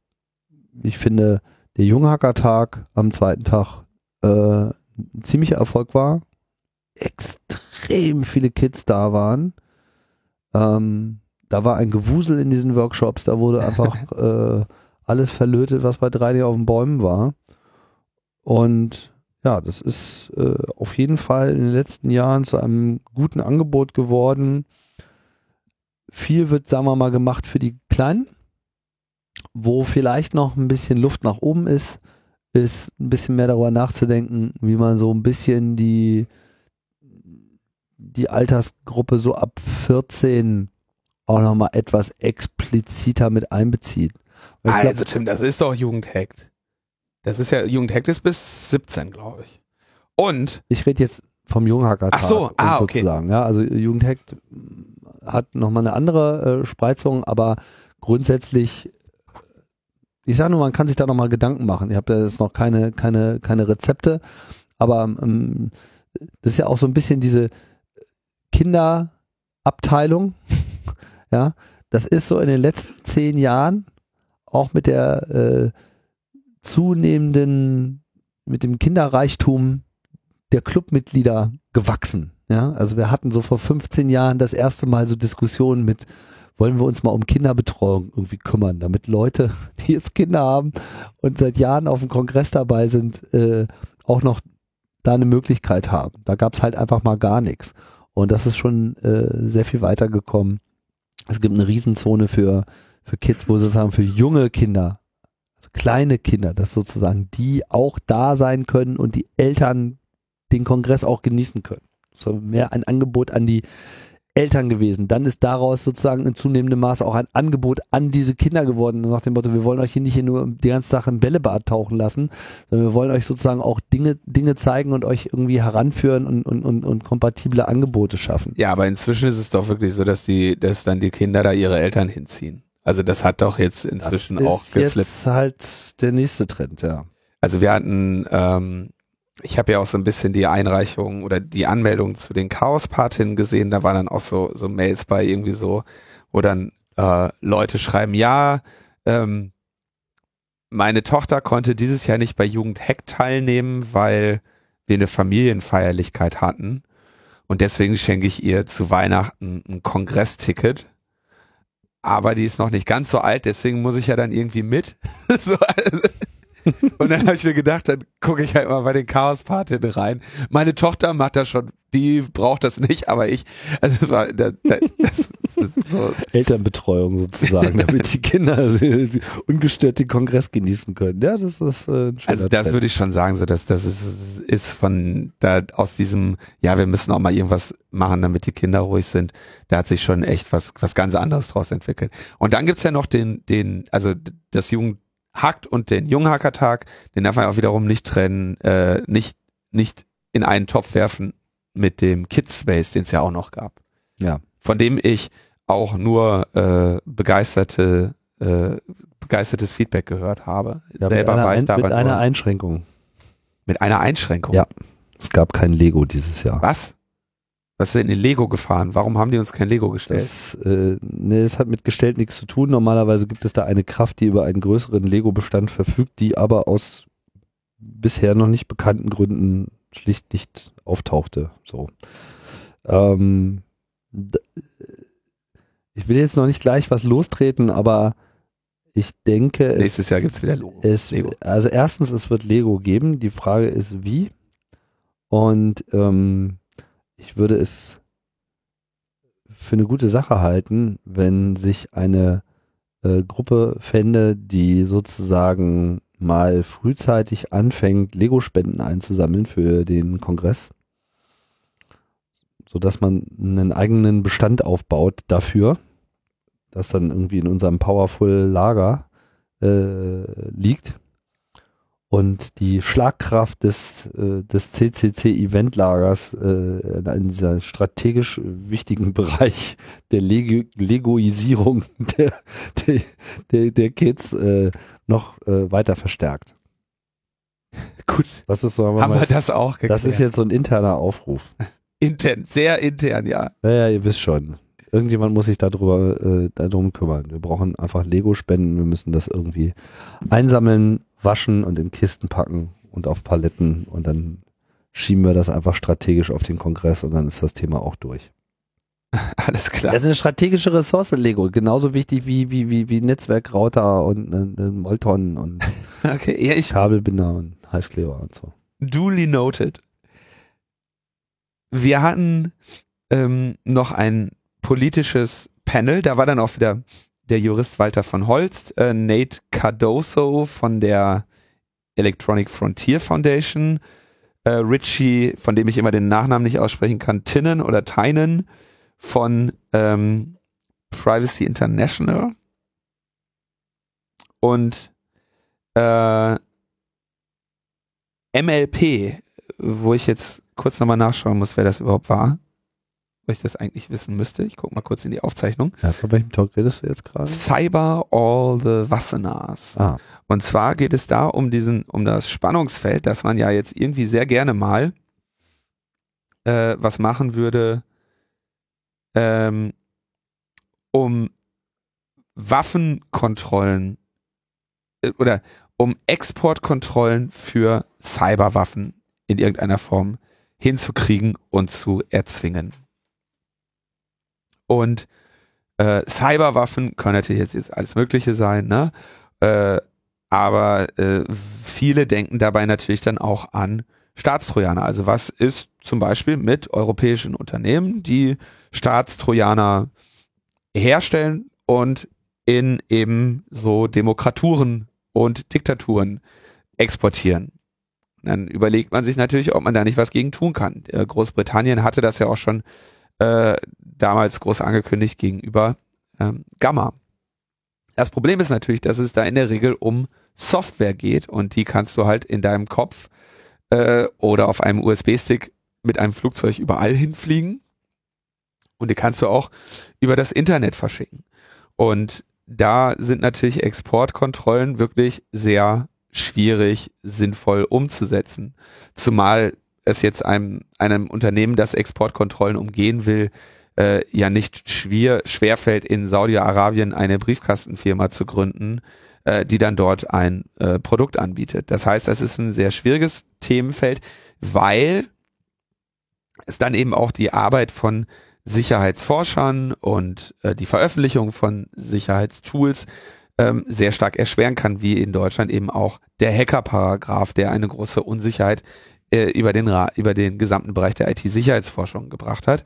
ich finde, der Junghackertag am zweiten Tag äh, ein ziemlicher Erfolg war. Extrem viele Kids da waren. Ähm, da war ein Gewusel in diesen Workshops, da wurde einfach äh, alles verlötet, was bei 3D auf den Bäumen war. Und ja, das ist äh, auf jeden Fall in den letzten Jahren zu einem guten Angebot geworden. Viel wird, sagen wir mal, gemacht für die Kleinen. Wo vielleicht noch ein bisschen Luft nach oben ist, ist ein bisschen mehr darüber nachzudenken, wie man so ein bisschen die, die Altersgruppe so ab 14 auch nochmal etwas expliziter mit einbezieht. Also Tim, das ist doch Jugendhackt. Das ist ja, Jugendhackt ist bis 17, glaube ich. Und? Ich rede jetzt vom Junghacker. Ach so, ah, okay. sozusagen. Ja, also Jugendhackt hat nochmal eine andere äh, Spreizung, aber grundsätzlich, ich sage nur, man kann sich da nochmal Gedanken machen. Ich habe da jetzt noch keine, keine, keine Rezepte, aber ähm, das ist ja auch so ein bisschen diese Kinderabteilung. ja, das ist so in den letzten zehn Jahren auch mit der äh, zunehmenden, mit dem Kinderreichtum der Clubmitglieder gewachsen. Ja, also wir hatten so vor 15 Jahren das erste Mal so Diskussionen mit, wollen wir uns mal um Kinderbetreuung irgendwie kümmern, damit Leute, die jetzt Kinder haben und seit Jahren auf dem Kongress dabei sind, äh, auch noch da eine Möglichkeit haben. Da gab es halt einfach mal gar nichts. Und das ist schon äh, sehr viel weitergekommen. Es gibt eine Riesenzone für, für Kids, wo sozusagen für junge Kinder, kleine Kinder, dass sozusagen die auch da sein können und die Eltern den Kongress auch genießen können. So mehr ein Angebot an die Eltern gewesen. Dann ist daraus sozusagen in zunehmendem Maße auch ein Angebot an diese Kinder geworden, nach dem Motto, wir wollen euch hier nicht hier nur die ganze Sache im Bällebad tauchen lassen, sondern wir wollen euch sozusagen auch Dinge, Dinge zeigen und euch irgendwie heranführen und, und, und, und kompatible Angebote schaffen. Ja, aber inzwischen ist es doch wirklich so, dass die, dass dann die Kinder da ihre Eltern hinziehen. Also das hat doch jetzt inzwischen das auch ist geflippt. jetzt halt der nächste Trend, ja. Also wir hatten, ähm, ich habe ja auch so ein bisschen die Einreichung oder die Anmeldung zu den Chaos-Partinnen gesehen. Da waren dann auch so, so Mails bei irgendwie so, wo dann äh, Leute schreiben, ja, ähm, meine Tochter konnte dieses Jahr nicht bei Jugend Hack teilnehmen, weil wir eine Familienfeierlichkeit hatten. Und deswegen schenke ich ihr zu Weihnachten ein Kongressticket. Aber die ist noch nicht ganz so alt, deswegen muss ich ja dann irgendwie mit. so, also, und dann habe ich mir gedacht, dann gucke ich halt mal bei den Chaos-Partinnen rein. Meine Tochter macht das schon, die braucht das nicht, aber ich, also das war, das, das, so, Elternbetreuung sozusagen, damit die Kinder ungestört den Kongress genießen können. Ja, das ist äh, ein schöner also das Trend. würde ich schon sagen, so dass das ist, ist von da aus diesem, ja, wir müssen auch mal irgendwas machen, damit die Kinder ruhig sind. Da hat sich schon echt was was ganz anderes draus entwickelt. Und dann gibt's ja noch den den, also das Jugend Hackt und den Junghackertag, den darf man auch wiederum nicht trennen, äh, nicht nicht in einen Topf werfen mit dem Kids Space, den es ja auch noch gab. Ja. Von dem ich auch nur äh, begeisterte äh, begeistertes Feedback gehört habe. Ja, Selber mit einer, war ich dabei mit einer Einschränkung. mit einer Einschränkung. Ja. Es gab kein Lego dieses Jahr. Was? Was ist denn in Lego gefahren? Warum haben die uns kein Lego gestellt? Das, äh, nee, es hat mit gestellt nichts zu tun. Normalerweise gibt es da eine Kraft, die über einen größeren Lego-Bestand verfügt, die aber aus bisher noch nicht bekannten Gründen schlicht nicht auftauchte. So. Ähm, ich will jetzt noch nicht gleich was lostreten, aber ich denke, es Nächstes Jahr gibt's wieder Lego. es, Lego. also erstens, es wird Lego geben. Die Frage ist, wie. Und ähm, ich würde es für eine gute Sache halten, wenn sich eine äh, Gruppe fände, die sozusagen mal frühzeitig anfängt, Lego-Spenden einzusammeln für den Kongress, sodass man einen eigenen Bestand aufbaut dafür, das dann irgendwie in unserem Powerful Lager äh, liegt und die Schlagkraft des, äh, des CCC-Event-Lagers äh, in dieser strategisch wichtigen Bereich der Lego Legoisierung der, der, der, der Kids äh, noch äh, weiter verstärkt. Gut. Das ist so, Haben wir das auch geklärt? das ist jetzt so ein interner Aufruf. Intern, sehr intern, ja. Ja, ja, ihr wisst schon. Irgendjemand muss sich darüber, äh, darum kümmern. Wir brauchen einfach Lego-Spenden. Wir müssen das irgendwie einsammeln, waschen und in Kisten packen und auf Paletten und dann schieben wir das einfach strategisch auf den Kongress und dann ist das Thema auch durch. Alles klar. Das ist eine strategische Ressource, Lego. Genauso wichtig wie, wie, wie, wie Netzwerkrouter und äh, äh, Molton und Okay, ja, ich Kabelbinder und Heißkleber und so. duly noted. Wir hatten ähm, noch ein politisches Panel, da war dann auch wieder der Jurist Walter von Holst, äh, Nate Cardoso von der Electronic Frontier Foundation, äh, Richie, von dem ich immer den Nachnamen nicht aussprechen kann, Tinnen oder Tynan von ähm, Privacy International. Und äh, MLP, wo ich jetzt kurz nochmal nachschauen muss, wer das überhaupt war. Wo ich das eigentlich wissen müsste. Ich gucke mal kurz in die Aufzeichnung. Ja, von welchem Talk redest du jetzt gerade? Cyber All the Wassenars. Ah, Und zwar geht es da um diesen, um das Spannungsfeld, dass man ja jetzt irgendwie sehr gerne mal äh, was machen würde, ähm, um Waffenkontrollen äh, oder um Exportkontrollen für Cyberwaffen in irgendeiner Form hinzukriegen und zu erzwingen. Und äh, Cyberwaffen können natürlich jetzt, jetzt alles Mögliche sein, ne? Äh, aber äh, viele denken dabei natürlich dann auch an Staatstrojaner. Also was ist zum Beispiel mit europäischen Unternehmen, die Staatstrojaner herstellen und in eben so Demokraturen und Diktaturen exportieren. Dann überlegt man sich natürlich, ob man da nicht was gegen tun kann. Äh, Großbritannien hatte das ja auch schon äh, damals groß angekündigt gegenüber ähm, Gamma. Das Problem ist natürlich, dass es da in der Regel um Software geht und die kannst du halt in deinem Kopf äh, oder auf einem USB-Stick mit einem Flugzeug überall hinfliegen und die kannst du auch über das Internet verschicken. Und da sind natürlich Exportkontrollen wirklich sehr schwierig sinnvoll umzusetzen. Zumal es jetzt einem, einem Unternehmen, das Exportkontrollen umgehen will, äh, ja nicht schwer, schwerfällt, in Saudi-Arabien eine Briefkastenfirma zu gründen, äh, die dann dort ein äh, Produkt anbietet. Das heißt, das ist ein sehr schwieriges Themenfeld, weil es dann eben auch die Arbeit von Sicherheitsforschern und äh, die Veröffentlichung von Sicherheitstools ähm, sehr stark erschweren kann, wie in Deutschland eben auch der Hacker-Paragraph, der eine große Unsicherheit äh, über, den, über den gesamten Bereich der IT-Sicherheitsforschung gebracht hat.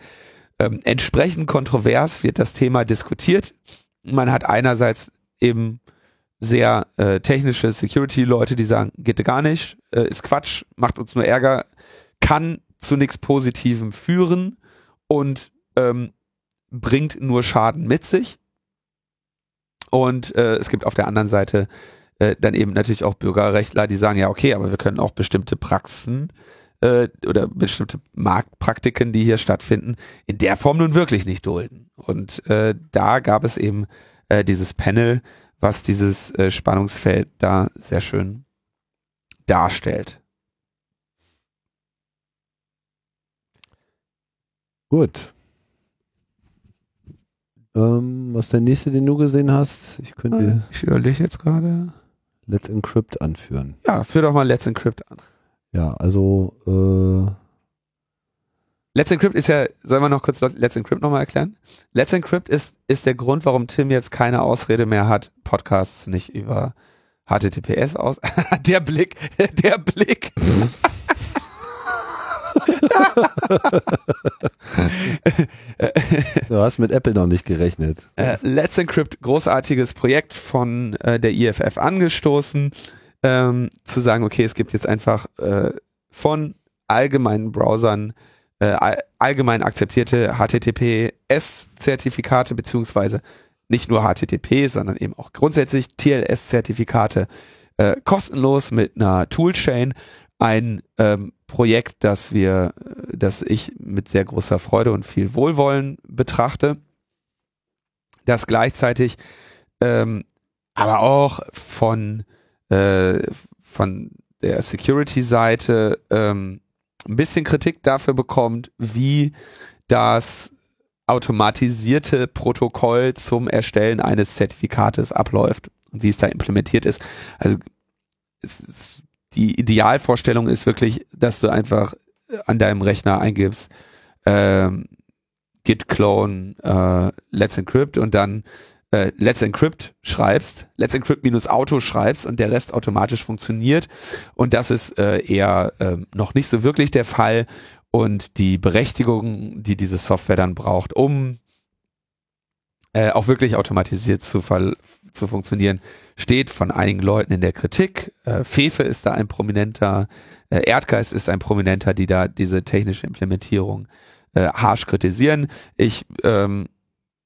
Ähm, entsprechend kontrovers wird das Thema diskutiert. Man hat einerseits eben sehr äh, technische Security-Leute, die sagen, geht gar nicht, äh, ist Quatsch, macht uns nur Ärger, kann zu nichts Positivem führen und ähm, bringt nur Schaden mit sich. Und äh, es gibt auf der anderen Seite äh, dann eben natürlich auch Bürgerrechtler, die sagen, ja, okay, aber wir können auch bestimmte Praxen äh, oder bestimmte Marktpraktiken, die hier stattfinden, in der Form nun wirklich nicht dulden. Und äh, da gab es eben äh, dieses Panel, was dieses äh, Spannungsfeld da sehr schön darstellt. Gut. Ähm, was ist der nächste, den du gesehen hast? Ich könnte. Ich überlege jetzt gerade. Let's Encrypt anführen. Ja, führ doch mal Let's Encrypt an. Ja, also äh Let's Encrypt ist ja, sollen wir noch kurz Let's Encrypt nochmal erklären? Let's Encrypt ist, ist der Grund, warum Tim jetzt keine Ausrede mehr hat, Podcasts nicht über HTTPS aus. der Blick, der Blick. du hast mit Apple noch nicht gerechnet. Äh, Let's Encrypt, großartiges Projekt von äh, der IFF angestoßen, ähm, zu sagen, okay, es gibt jetzt einfach äh, von allgemeinen Browsern äh, allgemein akzeptierte HTTPS-Zertifikate beziehungsweise nicht nur HTTP, sondern eben auch grundsätzlich TLS-Zertifikate äh, kostenlos mit einer Toolchain ein ähm, Projekt, das wir, das ich mit sehr großer Freude und viel Wohlwollen betrachte, das gleichzeitig ähm, aber auch von äh, von der Security-Seite ähm, ein bisschen Kritik dafür bekommt, wie das automatisierte Protokoll zum Erstellen eines Zertifikates abläuft und wie es da implementiert ist. Also es ist die Idealvorstellung ist wirklich, dass du einfach an deinem Rechner eingibst, ähm, git clone äh, let's encrypt und dann äh, let's encrypt schreibst, let's encrypt minus auto schreibst und der Rest automatisch funktioniert. Und das ist äh, eher äh, noch nicht so wirklich der Fall. Und die Berechtigung, die diese Software dann braucht, um äh, auch wirklich automatisiert zu, zu funktionieren, steht von einigen Leuten in der Kritik. Äh, Fefe ist da ein prominenter, äh, Erdgeist ist ein prominenter, die da diese technische Implementierung äh, harsch kritisieren. Ich ähm,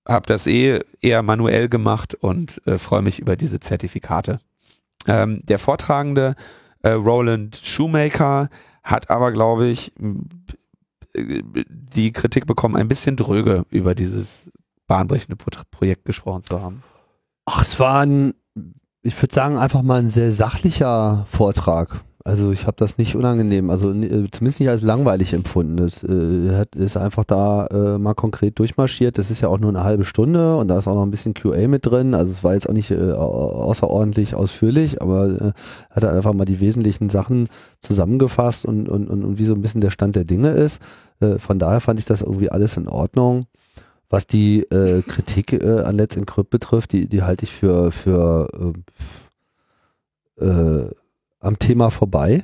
habe das eh eher manuell gemacht und äh, freue mich über diese Zertifikate. Ähm, der Vortragende äh, Roland Shoemaker hat aber, glaube ich, die Kritik bekommen, ein bisschen dröge über dieses bahnbrechende Projekt gesprochen zu haben. Ach, es war ein, ich würde sagen, einfach mal ein sehr sachlicher Vortrag. Also ich habe das nicht unangenehm, also äh, zumindest nicht als langweilig empfunden. Es äh, ist einfach da äh, mal konkret durchmarschiert. Das ist ja auch nur eine halbe Stunde und da ist auch noch ein bisschen QA mit drin. Also es war jetzt auch nicht äh, außerordentlich ausführlich, aber äh, hat er einfach mal die wesentlichen Sachen zusammengefasst und, und, und, und wie so ein bisschen der Stand der Dinge ist. Äh, von daher fand ich das irgendwie alles in Ordnung. Was die äh, Kritik äh, an Let's Encrypt betrifft, die, die halte ich für, für äh, äh, am Thema vorbei.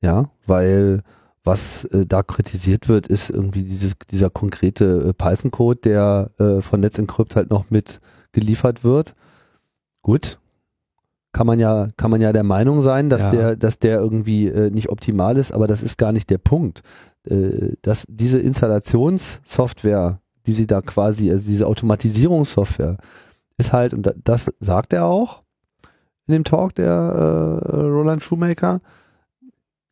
Ja, weil was äh, da kritisiert wird, ist irgendwie dieses, dieser konkrete äh, Python-Code, der äh, von Let's Encrypt halt noch mit geliefert wird. Gut, kann man ja, kann man ja der Meinung sein, dass Ja. der, dass der irgendwie äh, nicht optimal ist, aber das ist gar nicht der Punkt. Äh, dass diese Installationssoftware, die sie da quasi, also diese Automatisierungssoftware, ist halt, und da- das sagt er auch in dem Talk, der äh, Roland Shoemaker,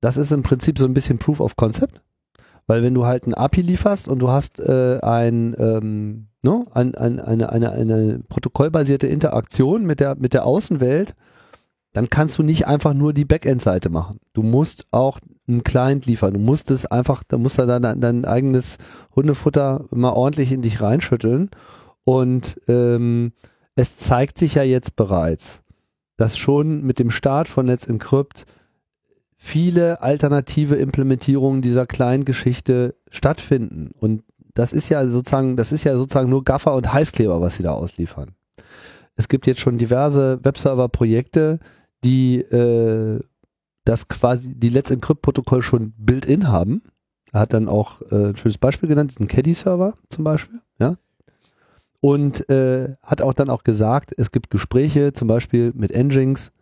das ist im Prinzip so ein bisschen Proof of Concept. Weil wenn du halt ein API lieferst und du hast äh, ein, ähm, ne, ein, ein, eine, eine, eine protokollbasierte Interaktion mit der, mit der Außenwelt, dann kannst du nicht einfach nur die Backend-Seite machen. Du musst auch einen Client liefern. Du musst es einfach, da musst du dein, dein eigenes Hundefutter mal ordentlich in dich reinschütteln. Und ähm, es zeigt sich ja jetzt bereits, dass schon mit dem Start von Let's Encrypt viele alternative Implementierungen dieser kleinen Geschichte stattfinden. Und das ist ja sozusagen, das ist ja sozusagen nur Gaffer und Heißkleber, was sie da ausliefern. Es gibt jetzt schon diverse Webserver-Projekte, die äh, das quasi, die Let's Encrypt-Protokoll schon built-in haben. Er hat dann auch äh, ein schönes Beispiel genannt, diesen Caddy-Server zum Beispiel, ja. Und äh, hat auch dann auch gesagt, es gibt Gespräche, zum Beispiel mit Nginx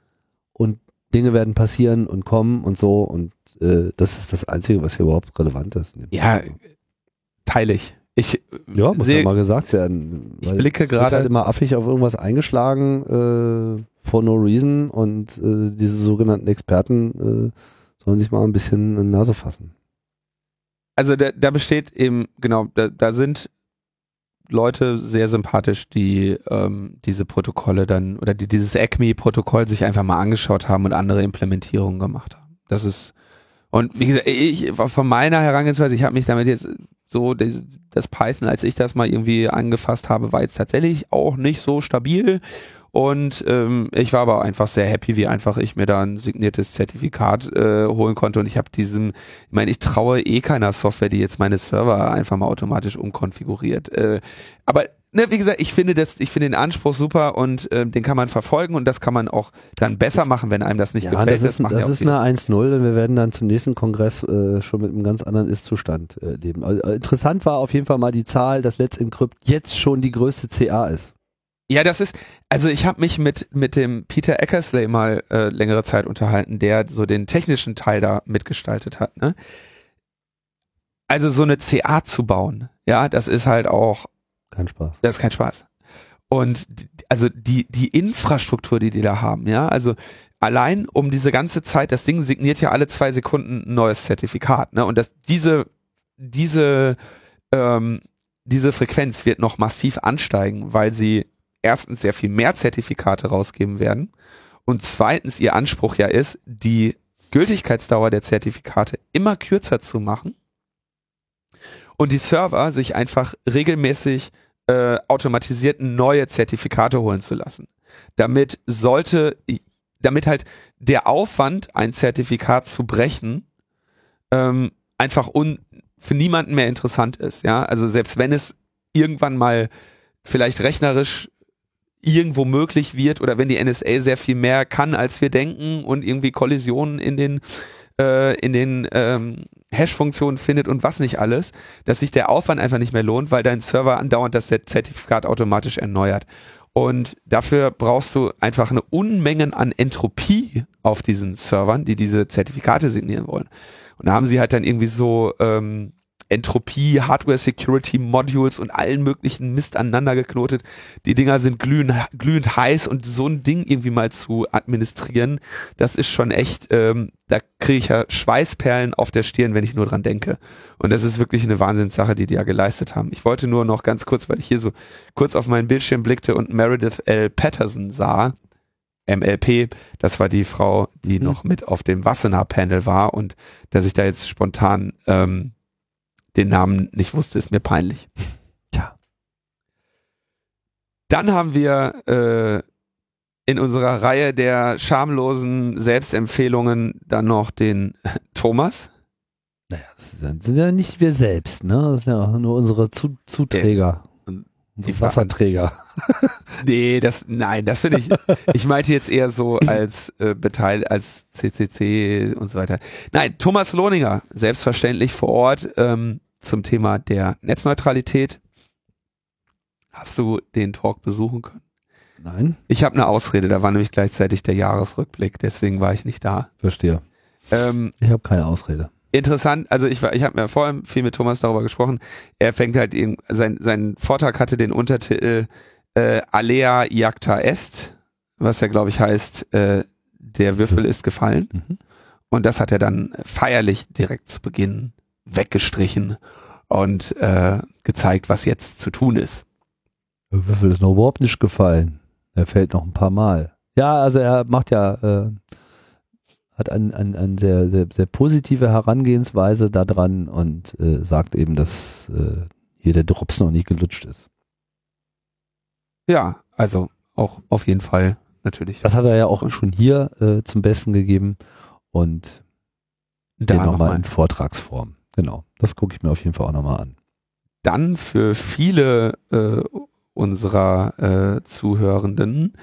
und Dinge werden passieren und kommen und so und äh, das ist das Einzige, was hier überhaupt relevant ist. Ja, teile ich. Ich ja, muss sehe- ja mal gesagt werden. ich blicke halt gerade, immer affig auf irgendwas eingeschlagen äh, for no reason und äh, diese sogenannten Experten äh, sollen sich mal ein bisschen in die Nase fassen. also da, da besteht eben, genau, da, da sind Leute sehr sympathisch, die ähm, diese Protokolle dann oder die dieses ECMI-Protokoll sich einfach mal angeschaut haben und andere Implementierungen gemacht haben. Das ist und wie gesagt, ich von meiner Herangehensweise, ich habe mich damit jetzt so das, Python, als ich das mal irgendwie angefasst habe, war jetzt tatsächlich auch nicht so stabil. Und ähm, ich war aber einfach sehr happy, wie einfach ich mir da ein signiertes Zertifikat äh, holen konnte. Und ich habe diesem, ich meine, ich traue eh keiner Software, die jetzt meine Server einfach mal automatisch umkonfiguriert. Äh, aber ne, wie gesagt, ich finde das, ich finde den Anspruch super und äh, den kann man verfolgen und das kann man auch dann besser machen, wenn einem das nicht ja, gefällt. das ist, das auch ist eine 1-0 und wir werden dann zum nächsten Kongress äh, schon mit einem ganz anderen Ist-Zustand äh, leben. Also, interessant war auf jeden Fall mal die Zahl, dass Let's Encrypt jetzt schon die größte CA ist. Ja, das ist, also ich habe mich mit, mit dem Peter Eckersley mal äh, längere Zeit unterhalten, der so den technischen Teil da mitgestaltet hat. Ne? Also so eine CA zu bauen, ja, das ist halt auch, Kein Spaß. das ist kein Spaß. Und also die, die Infrastruktur, die die da haben, ja, also allein um diese ganze Zeit, das Ding signiert ja alle zwei Sekunden ein neues Zertifikat, ne? Und das, diese, diese, ähm, diese Frequenz wird noch massiv ansteigen, weil sie erstens sehr viel mehr Zertifikate rausgeben werden und zweitens ihr Anspruch ja ist, die Gültigkeitsdauer der Zertifikate immer kürzer zu machen und die Server sich einfach regelmäßig äh, automatisiert neue Zertifikate holen zu lassen. Damit sollte, damit halt der Aufwand, ein Zertifikat zu brechen, ähm, einfach un, für niemanden mehr interessant ist. Ja, also selbst wenn es irgendwann mal vielleicht rechnerisch irgendwo möglich wird oder wenn die NSA sehr viel mehr kann, als wir denken und irgendwie Kollisionen in den äh, in den ähm, Hash-Funktionen findet und was nicht alles, dass sich der Aufwand einfach nicht mehr lohnt, weil dein Server andauernd das Zertifikat automatisch erneuert. Und dafür brauchst du einfach eine Unmengen an Entropie auf diesen Servern, die diese Zertifikate signieren wollen. Und da haben sie halt dann irgendwie so ähm, Entropie, Hardware Security Modules und allen möglichen Mist aneinander geknotet. Die Dinger sind glühend, glühend heiß und so ein Ding irgendwie mal zu administrieren, das ist schon echt, ähm, da kriege ich ja Schweißperlen auf der Stirn, wenn ich nur dran denke. Und das ist wirklich eine Wahnsinnssache, die die ja geleistet haben. Ich wollte nur noch ganz kurz, weil ich hier so kurz auf meinen Bildschirm blickte und Meredith L. Patterson sah, MLP, das war die Frau, die Mhm. noch mit auf dem Wassenaar-Panel war und dass ich da jetzt spontan ähm, den Namen nicht wusste, ist mir peinlich. Tja. Dann haben wir äh, in unserer Reihe der schamlosen Selbstempfehlungen dann noch den Thomas. Naja, das sind ja nicht wir selbst, ne? Das sind ja nur unsere Zu Zuträger. Die Wasserträger. nee, das, nein, das finde ich, ich meinte jetzt eher so als äh, Beteil, als CCC und so weiter. Nein, Thomas Lohninger, selbstverständlich vor Ort ähm, zum Thema der Netzneutralität. Hast du den Talk besuchen können? Nein. Ich habe eine Ausrede, da war nämlich gleichzeitig der Jahresrückblick, deswegen war ich nicht da. Verstehe. Ähm, Ich habe keine Ausrede. interessant, also ich war, ich habe mir vorher viel mit Thomas darüber gesprochen. Er fängt halt eben, sein, sein Vortrag hatte den Untertitel äh, Alea Iacta Est, was ja glaube ich heißt, äh, der Würfel ist gefallen. Mhm. Und das hat er dann feierlich direkt zu Beginn weggestrichen und äh, gezeigt, was jetzt zu tun ist. Der Würfel ist noch überhaupt nicht gefallen. Er fällt noch ein paar Mal. Ja, also er macht ja, äh, hat eine ein, ein sehr, sehr, sehr positive Herangehensweise daran und äh, sagt eben, dass äh, hier der Drops noch nicht gelutscht ist. Ja, also auch auf jeden Fall natürlich. Das hat er ja auch schon hier äh, zum Besten gegeben und da den nochmal nochmal. in Vortragsform. Genau, das gucke ich mir auf jeden Fall auch nochmal an. dann für viele äh, unserer äh, Zuhörenden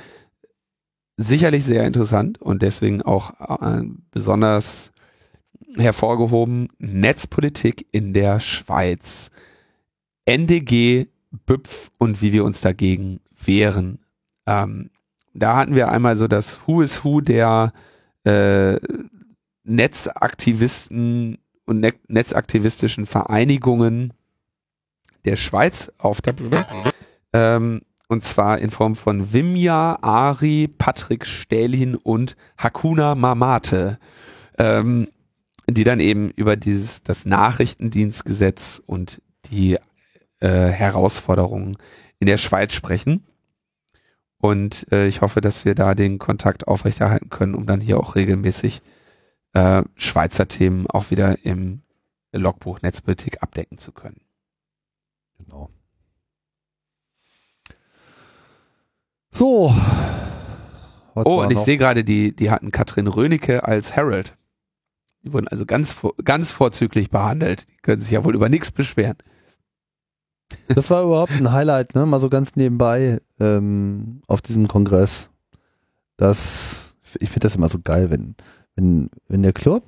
sicherlich sehr interessant und deswegen auch äh, besonders hervorgehoben Netzpolitik in der Schweiz. NDG, BÜPF und wie wir uns dagegen wehren. Ähm, da hatten wir einmal so das Who is Who der äh, Netzaktivisten und ne netzaktivistischen Vereinigungen der Schweiz auf der Bühne. Ähm, und zwar in Form von Vimja, Ari, Patrick Stählin und Hakuna Mamate, ähm, die dann eben über dieses, das Nachrichtendienstgesetz und die äh, Herausforderungen in der Schweiz sprechen. Und äh, ich hoffe, dass wir da den Kontakt aufrechterhalten können, um dann hier auch regelmäßig äh, Schweizer Themen auch wieder im Logbuch Netzpolitik abdecken zu können. Genau. So. Oh, und ich sehe gerade, die, die hatten Katrin Rönecke als Harold. Die wurden also ganz, ganz vorzüglich behandelt. Die können sich ja wohl über nichts beschweren. Das war überhaupt ein Highlight, ne? Mal so ganz nebenbei ähm, auf diesem Kongress. Das, ich finde das immer so geil, wenn, wenn, wenn der Club,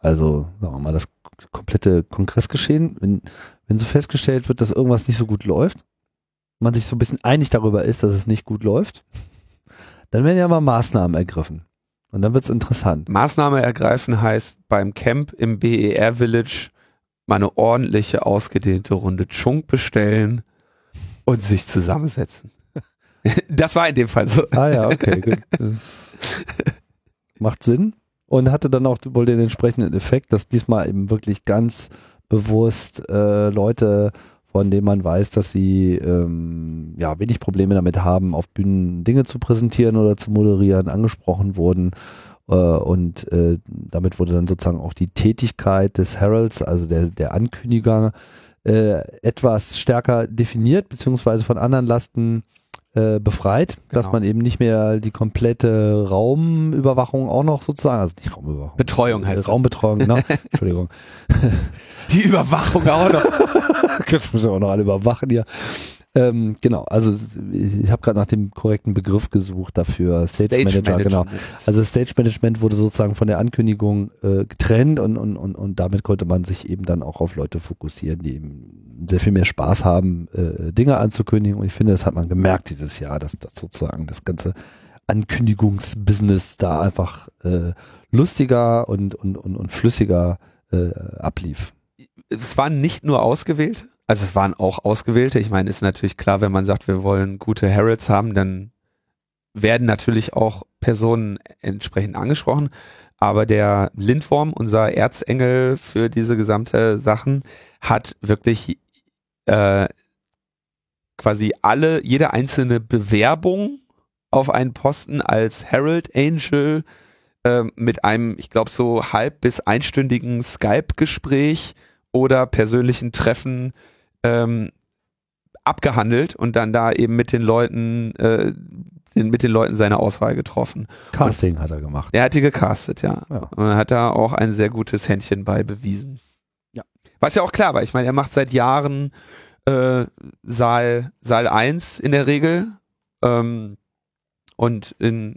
also sagen wir mal, das komplette Kongressgeschehen, wenn, wenn so festgestellt wird, dass irgendwas nicht so gut läuft, man sich so ein bisschen einig darüber ist, dass es nicht gut läuft, dann werden ja mal Maßnahmen ergriffen. Und dann wird's interessant. Maßnahme ergreifen heißt beim Camp im BER Village mal eine ordentliche, ausgedehnte Runde Chunk bestellen und sich zusammensetzen. Das war in dem Fall so. Ah ja, okay, gut. Das macht Sinn und hatte dann auch wohl den entsprechenden Effekt, dass diesmal eben wirklich ganz bewusst äh, Leute, von denen man weiß, dass sie ähm, ja wenig Probleme damit haben, auf Bühnen Dinge zu präsentieren oder zu moderieren, angesprochen wurden. Äh, und äh, damit wurde dann sozusagen auch die Tätigkeit des Heralds, also der, der Ankündiger, äh, etwas stärker definiert, beziehungsweise von anderen Lasten äh, befreit, dass Genau. man eben nicht mehr die komplette Raumüberwachung auch noch sozusagen, also nicht Raumüberwachung, Betreuung äh, heißt das. Raumbetreuung, genau, Entschuldigung. Die Überwachung auch noch. Jetzt müssen wir auch noch alle überwachen hier. Ähm, genau, also ich habe gerade nach dem korrekten Begriff gesucht dafür. Stage, Manager, genau. Also Stage Management wurde sozusagen von der Ankündigung äh, getrennt und, und, und, und damit konnte man sich eben dann auch auf Leute fokussieren, die eben sehr viel mehr Spaß haben, äh, Dinge anzukündigen. Und ich finde, das hat man gemerkt dieses Jahr, dass das sozusagen das ganze Ankündigungsbusiness da einfach äh, lustiger und, und, und, und flüssiger äh, ablief. es waren nicht nur Ausgewählte, also es waren auch Ausgewählte. Ich meine, ist natürlich klar, wenn man sagt, wir wollen gute Heralds haben, dann werden natürlich auch Personen entsprechend angesprochen. Aber der Lindworm, unser Erzengel für diese gesamte Sachen, hat wirklich äh, quasi alle, jede einzelne Bewerbung auf einen Posten als Herald Angel äh, mit einem, ich glaube, so halb bis einstündigen Skype-Gespräch oder persönlichen Treffen ähm, abgehandelt und dann da eben mit den Leuten, äh, mit den Leuten seine Auswahl getroffen. Casting hat er gemacht. Er hat die gecastet, ja. Ja. Und hat da auch ein sehr gutes Händchen bei bewiesen. Ja. Was ja auch klar war. Ich meine, er macht seit Jahren äh, Saal, Saal 1 in der Regel. Ähm, und in,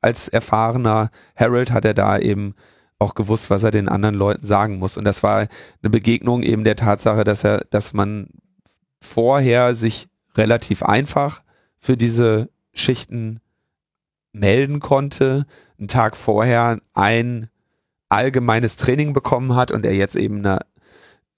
als erfahrener Harold hat er da eben auch gewusst, was er den anderen Leuten sagen muss. Und das war eine Begegnung eben der Tatsache, dass er, dass man vorher sich relativ einfach für diese Schichten melden konnte, einen Tag vorher ein allgemeines Training bekommen hat und er jetzt eben eine,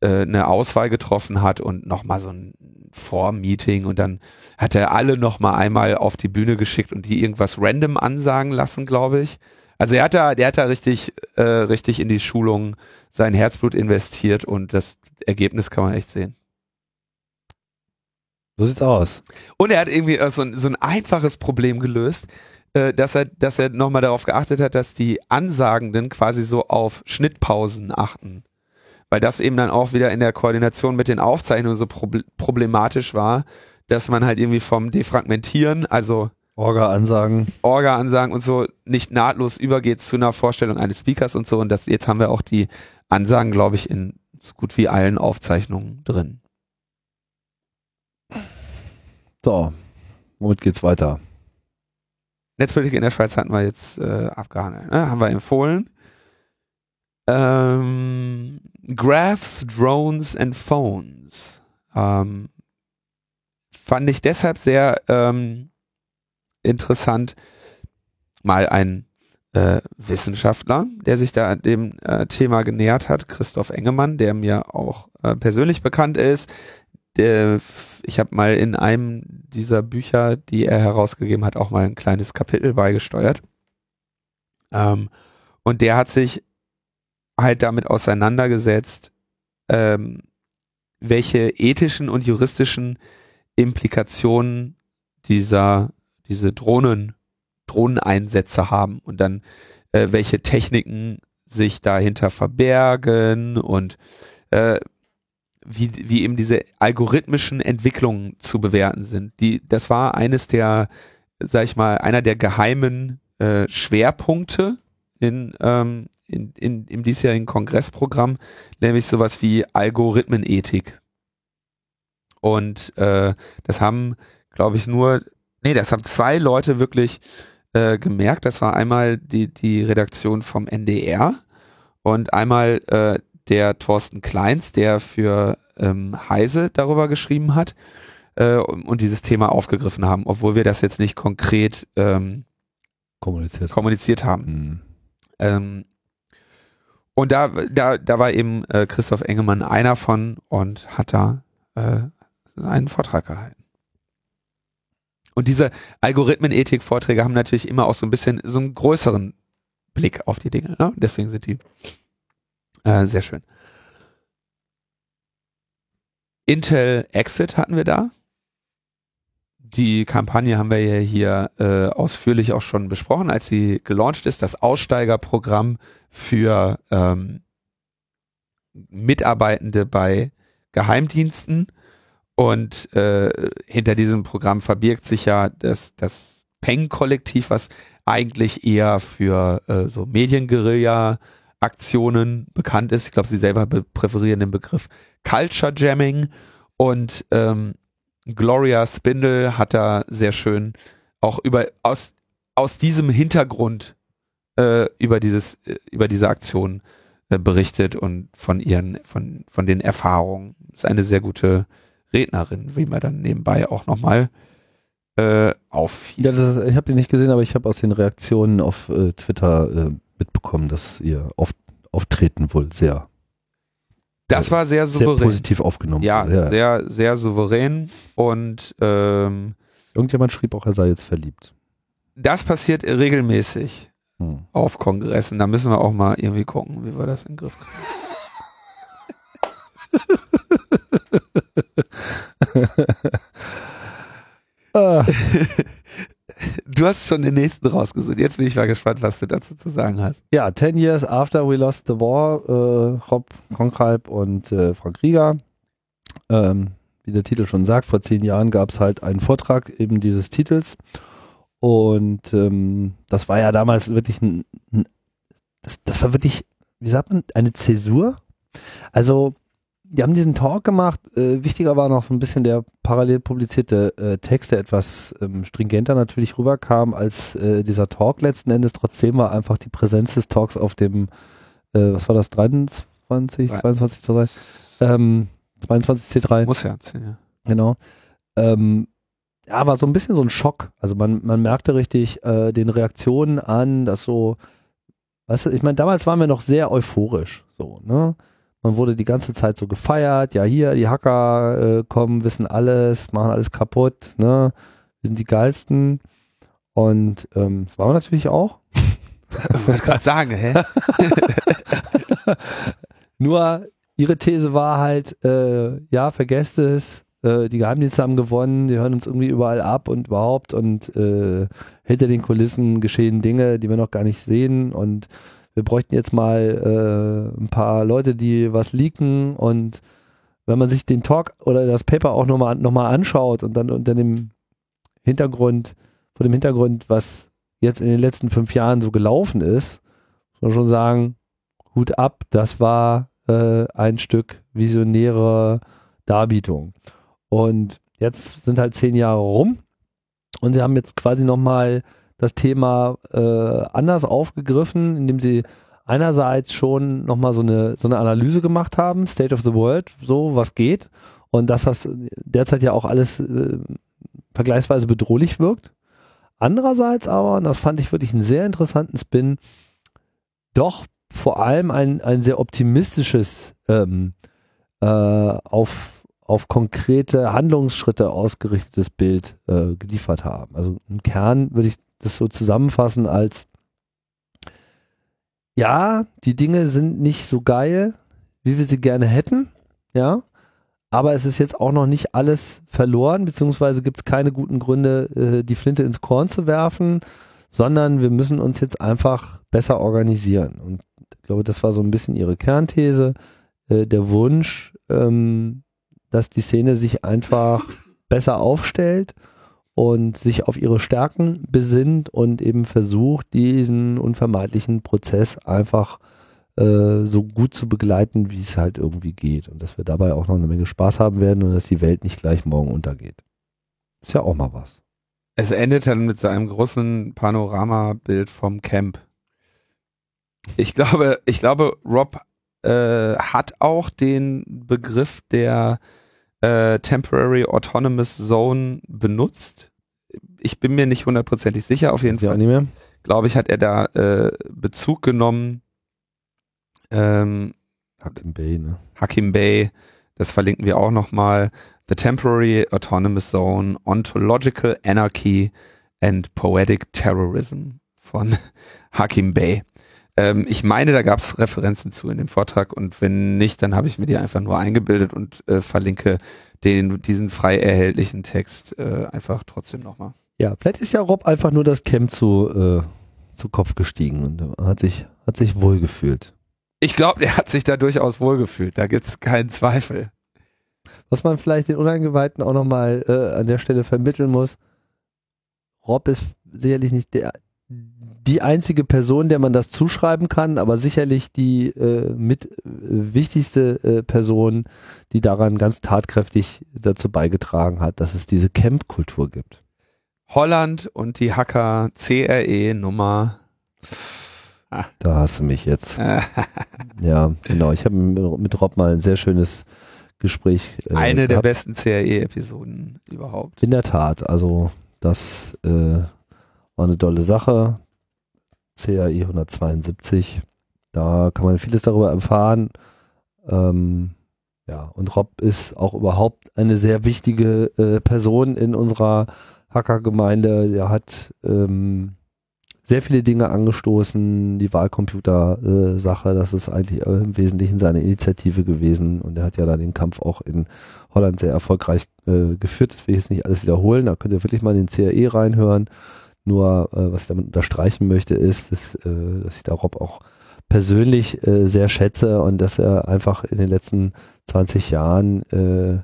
äh, eine Auswahl getroffen hat und nochmal so ein Vormeeting und dann hat er alle nochmal einmal auf die Bühne geschickt und die irgendwas random ansagen lassen, glaube ich. Also er hat da, der hat da richtig, äh, richtig in die Schulung sein Herzblut investiert und das Ergebnis kann man echt sehen. So sieht's aus. Und er hat irgendwie so ein, so ein einfaches Problem gelöst, äh, dass er, dass er nochmal darauf geachtet hat, dass die Ansagenden quasi so auf Schnittpausen achten. Weil das eben dann auch wieder in der Koordination mit den Aufzeichnungen so problematisch war, dass man halt irgendwie vom Defragmentieren, also Orga-Ansagen. Orga-Ansagen und so nicht nahtlos übergeht zu einer Vorstellung eines Speakers und so. Und das, jetzt haben wir auch die Ansagen, glaube ich, in so gut wie allen Aufzeichnungen drin. So, womit geht's weiter? Netzpolitik in der Schweiz hatten wir jetzt äh, abgehandelt, ne? haben wir empfohlen. Ähm, Graphs, Drones and Phones. Ähm, fand ich deshalb sehr ähm, interessant, mal ein äh, Wissenschaftler, der sich da dem äh, Thema genähert hat, Christoph Engemann, der mir auch äh, persönlich bekannt ist. Der, ich habe mal in einem dieser Bücher, die er herausgegeben hat, auch mal ein kleines Kapitel beigesteuert. Ähm, und der hat sich halt damit auseinandergesetzt, ähm, welche ethischen und juristischen Implikationen dieser diese Drohnen, Drohneneinsätze haben und dann äh, welche Techniken sich dahinter verbergen und äh, wie, wie eben diese algorithmischen Entwicklungen zu bewerten sind. Die, das war eines der, sag ich mal, einer der geheimen äh, Schwerpunkte in, ähm, in, in, im diesjährigen Kongressprogramm, nämlich sowas wie Algorithmenethik. Und äh, das haben, glaube ich, nur Nee, das haben zwei Leute wirklich äh, gemerkt. Das war einmal die, die Redaktion vom NDR und einmal äh, der Thorsten Kleins, der für ähm, Heise darüber geschrieben hat äh, und dieses Thema aufgegriffen haben, obwohl wir das jetzt nicht konkret ähm, kommuniziert. kommuniziert haben. Mhm. Ähm, und da, da, da war eben äh, Christoph Engemann einer von und hat da äh, einen Vortrag gehalten. Und diese Algorithmenethik-Vorträge haben natürlich immer auch so ein bisschen so einen größeren Blick auf die Dinge. Ne? Deswegen sind die äh, sehr schön. Intel Exit hatten wir da. Die Kampagne haben wir ja hier äh, ausführlich auch schon besprochen, als sie gelauncht ist. Das Aussteigerprogramm für ähm, Mitarbeitende bei Geheimdiensten und äh, hinter diesem Programm verbirgt sich ja das, das Peng-Kollektiv, was eigentlich eher für äh, so Medienguerilla-Aktionen bekannt ist. Ich glaube, sie selber präferieren den Begriff Culture Jamming und ähm, Gloria Spindle hat da sehr schön auch über aus aus diesem Hintergrund äh, über dieses äh, über diese Aktion äh, berichtet und von ihren von von den Erfahrungen. Das ist eine sehr gute Rednerin, wie man dann nebenbei auch nochmal äh, auffiel. Ja, ist, ich habe die nicht gesehen, aber ich habe aus den Reaktionen auf äh, Twitter äh, mitbekommen, dass ihr auf, Auftreten wohl sehr das war sehr souverän. Sehr positiv aufgenommen. Ja, ja, sehr, sehr souverän und ähm, irgendjemand schrieb auch, er sei jetzt verliebt. Das passiert regelmäßig hm. auf Kongressen. Da müssen wir auch mal irgendwie gucken, wie wir das in den Griff kriegen. Du hast schon den nächsten rausgesucht. Jetzt bin ich mal gespannt, was du dazu zu sagen hast. Ja, 10 Years After We Lost the War, äh, Rob Konkralb und äh, Frank Rieger. Ähm, wie der Titel schon sagt, vor zehn Jahren gab es halt einen Vortrag eben dieses Titels. Und ähm, das war ja damals wirklich ein, ein das, das war wirklich, wie sagt man, eine Zäsur. Also die haben diesen Talk gemacht. Äh, wichtiger war noch so ein bisschen der parallel publizierte äh, Text, der etwas ähm, stringenter natürlich rüberkam als äh, dieser Talk letzten Endes. Trotzdem war einfach die Präsenz des Talks auf dem, äh, was war das, 23, 22 C3? Ähm, 22 C3. Muss ja, ja. Genau. Ähm, ja, war so ein bisschen so ein Schock. Also man, man merkte richtig äh, den Reaktionen an, dass so, weißt du, ich meine, damals waren wir noch sehr euphorisch, so, ne? Man wurde die ganze Zeit so gefeiert, ja hier, die Hacker äh, kommen, wissen alles, machen alles kaputt, ne? Wir sind die geilsten. Und ähm, das waren wir natürlich auch. Ich wollte gerade sagen, hä? Nur ihre These war halt, äh, ja, vergesst es, äh, die Geheimdienste haben gewonnen, die hören uns irgendwie überall ab und überhaupt und äh, hinter den Kulissen geschehen Dinge, die wir noch gar nicht sehen und wir bräuchten jetzt mal äh, ein paar Leute, die was leaken und wenn man sich den Talk oder das Paper auch nochmal noch mal anschaut und dann unter dem Hintergrund, vor dem Hintergrund, was jetzt in den letzten fünf Jahren so gelaufen ist, muss man schon sagen, Hut ab, das war äh, ein Stück visionäre Darbietung. Und jetzt sind halt zehn Jahre rum und sie haben jetzt quasi nochmal das Thema äh, anders aufgegriffen, indem sie einerseits schon nochmal so eine, so eine Analyse gemacht haben, State of the World, so was geht und dass das derzeit ja auch alles äh, vergleichsweise bedrohlich wirkt. Andererseits aber, und das fand ich wirklich einen sehr interessanten Spin, doch vor allem ein, ein sehr optimistisches ähm, äh, auf auf konkrete Handlungsschritte ausgerichtetes Bild äh, geliefert haben. Also im Kern würde ich das so zusammenfassen als ja, die Dinge sind nicht so geil, wie wir sie gerne hätten, ja, aber es ist jetzt auch noch nicht alles verloren, beziehungsweise gibt es keine guten Gründe, äh, die Flinte ins Korn zu werfen, sondern wir müssen uns jetzt einfach besser organisieren. Und ich glaube, das war so ein bisschen ihre Kernthese, äh, der Wunsch, ähm, dass die Szene sich einfach besser aufstellt und sich auf ihre Stärken besinnt und eben versucht, diesen unvermeidlichen Prozess einfach äh, so gut zu begleiten, wie es halt irgendwie geht. Und dass wir dabei auch noch eine Menge Spaß haben werden und dass die Welt nicht gleich morgen untergeht. Ist ja auch mal was. Es endet dann mit so einem großen Panoramabild vom Camp. Ich glaube, ich glaube, Rob äh, hat auch den Begriff der äh, Temporary Autonomous Zone benutzt. Ich bin mir nicht hundertprozentig sicher, auf jeden Fall. Nicht mehr. Glaube ich, hat er da äh, Bezug genommen. Ähm, Hakim Bay, ne? Hakim Bay, das verlinken wir auch nochmal. The Temporary Autonomous Zone, Ontological Anarchy and Poetic Terrorism von Hakim Bay. Ähm, ich meine, da gab es Referenzen zu in dem Vortrag und wenn nicht, dann habe ich mir die einfach nur eingebildet und äh, verlinke den, diesen frei erhältlichen Text äh, einfach trotzdem nochmal. Ja, vielleicht ist ja Rob einfach nur das Camp zu, äh, zu Kopf gestiegen und hat sich, hat sich wohlgefühlt. Ich glaube, er hat sich da durchaus wohlgefühlt, da gibt es keinen Zweifel. Was man vielleicht den Uneingeweihten auch nochmal äh, an der Stelle vermitteln muss, Rob ist sicherlich nicht der, die einzige Person, der man das zuschreiben kann, aber sicherlich die äh, mit äh, wichtigste äh, Person, die daran ganz tatkräftig dazu beigetragen hat, dass es diese Camp-Kultur gibt. Holland und die Hacker CRE Nummer. Ah. Da hast du mich jetzt. ja, genau. Ich habe mit Rob mal ein sehr schönes Gespräch. Äh, Eine der besten CRE-Episoden überhaupt. In der Tat. Also das äh, war eine tolle Sache. CAI 172. Da kann man vieles darüber erfahren. Ähm, ja, und Rob ist auch überhaupt eine sehr wichtige äh, Person in unserer Hackergemeinde. Er hat ähm, sehr viele Dinge angestoßen, die Wahlcomputer-Sache, äh, das ist eigentlich im Wesentlichen seine Initiative gewesen und er hat ja dann den Kampf auch in Holland sehr erfolgreich äh, geführt. Das will ich jetzt nicht alles wiederholen, da könnt ihr wirklich mal in den CAE reinhören. Nur, äh, was ich damit unterstreichen möchte, ist, dass, äh, dass ich da Rob auch persönlich äh, sehr schätze und dass er einfach in den letzten 20 Jahren äh,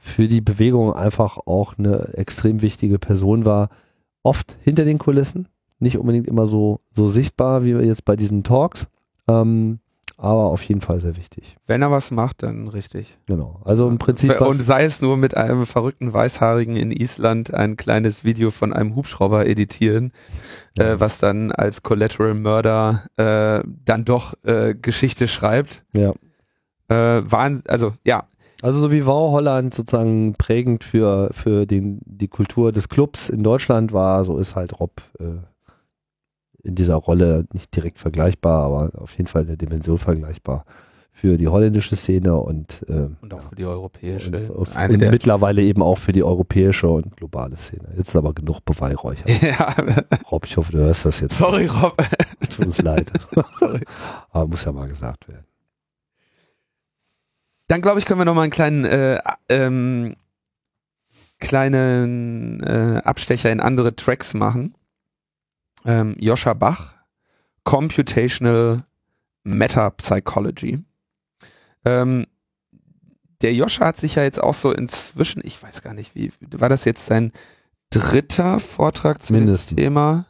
für die Bewegung einfach auch eine extrem wichtige Person war. Oft hinter den Kulissen, nicht unbedingt immer so, so sichtbar wie jetzt bei diesen Talks, ähm, aber auf jeden Fall sehr wichtig. Wenn er was macht, dann richtig. Genau. Also im Prinzip Und sei es nur mit einem verrückten Weißhaarigen in Island ein kleines Video von einem Hubschrauber editieren, Ja. äh, was dann als Collateral Murder äh, dann doch äh, Geschichte schreibt. ja. Äh, waren, also ja, Also so wie Wow Holland sozusagen prägend für, für den, die Kultur des Clubs in Deutschland war, so ist halt Rob äh, in dieser Rolle nicht direkt vergleichbar, aber auf jeden Fall in der Dimension vergleichbar für die holländische Szene und, äh, und auch für die europäische. und, und, und mittlerweile eben auch für die europäische und globale Szene. Jetzt ist aber genug Beweihräucher. ja, Rob, ich hoffe, du hörst das jetzt. sorry Rob. Tut uns leid. sorry. aber muss ja mal gesagt werden. Dann glaube ich, können wir noch mal einen kleinen äh, ähm, kleinen äh, Abstecher in andere Tracks machen. Ähm, Joscha Bach, Computational Meta Psychology. Ähm, der Joscha hat sich ja jetzt auch so inzwischen, ich weiß gar nicht, wie war das jetzt sein dritter Vortrag zu Mindestens. Thema?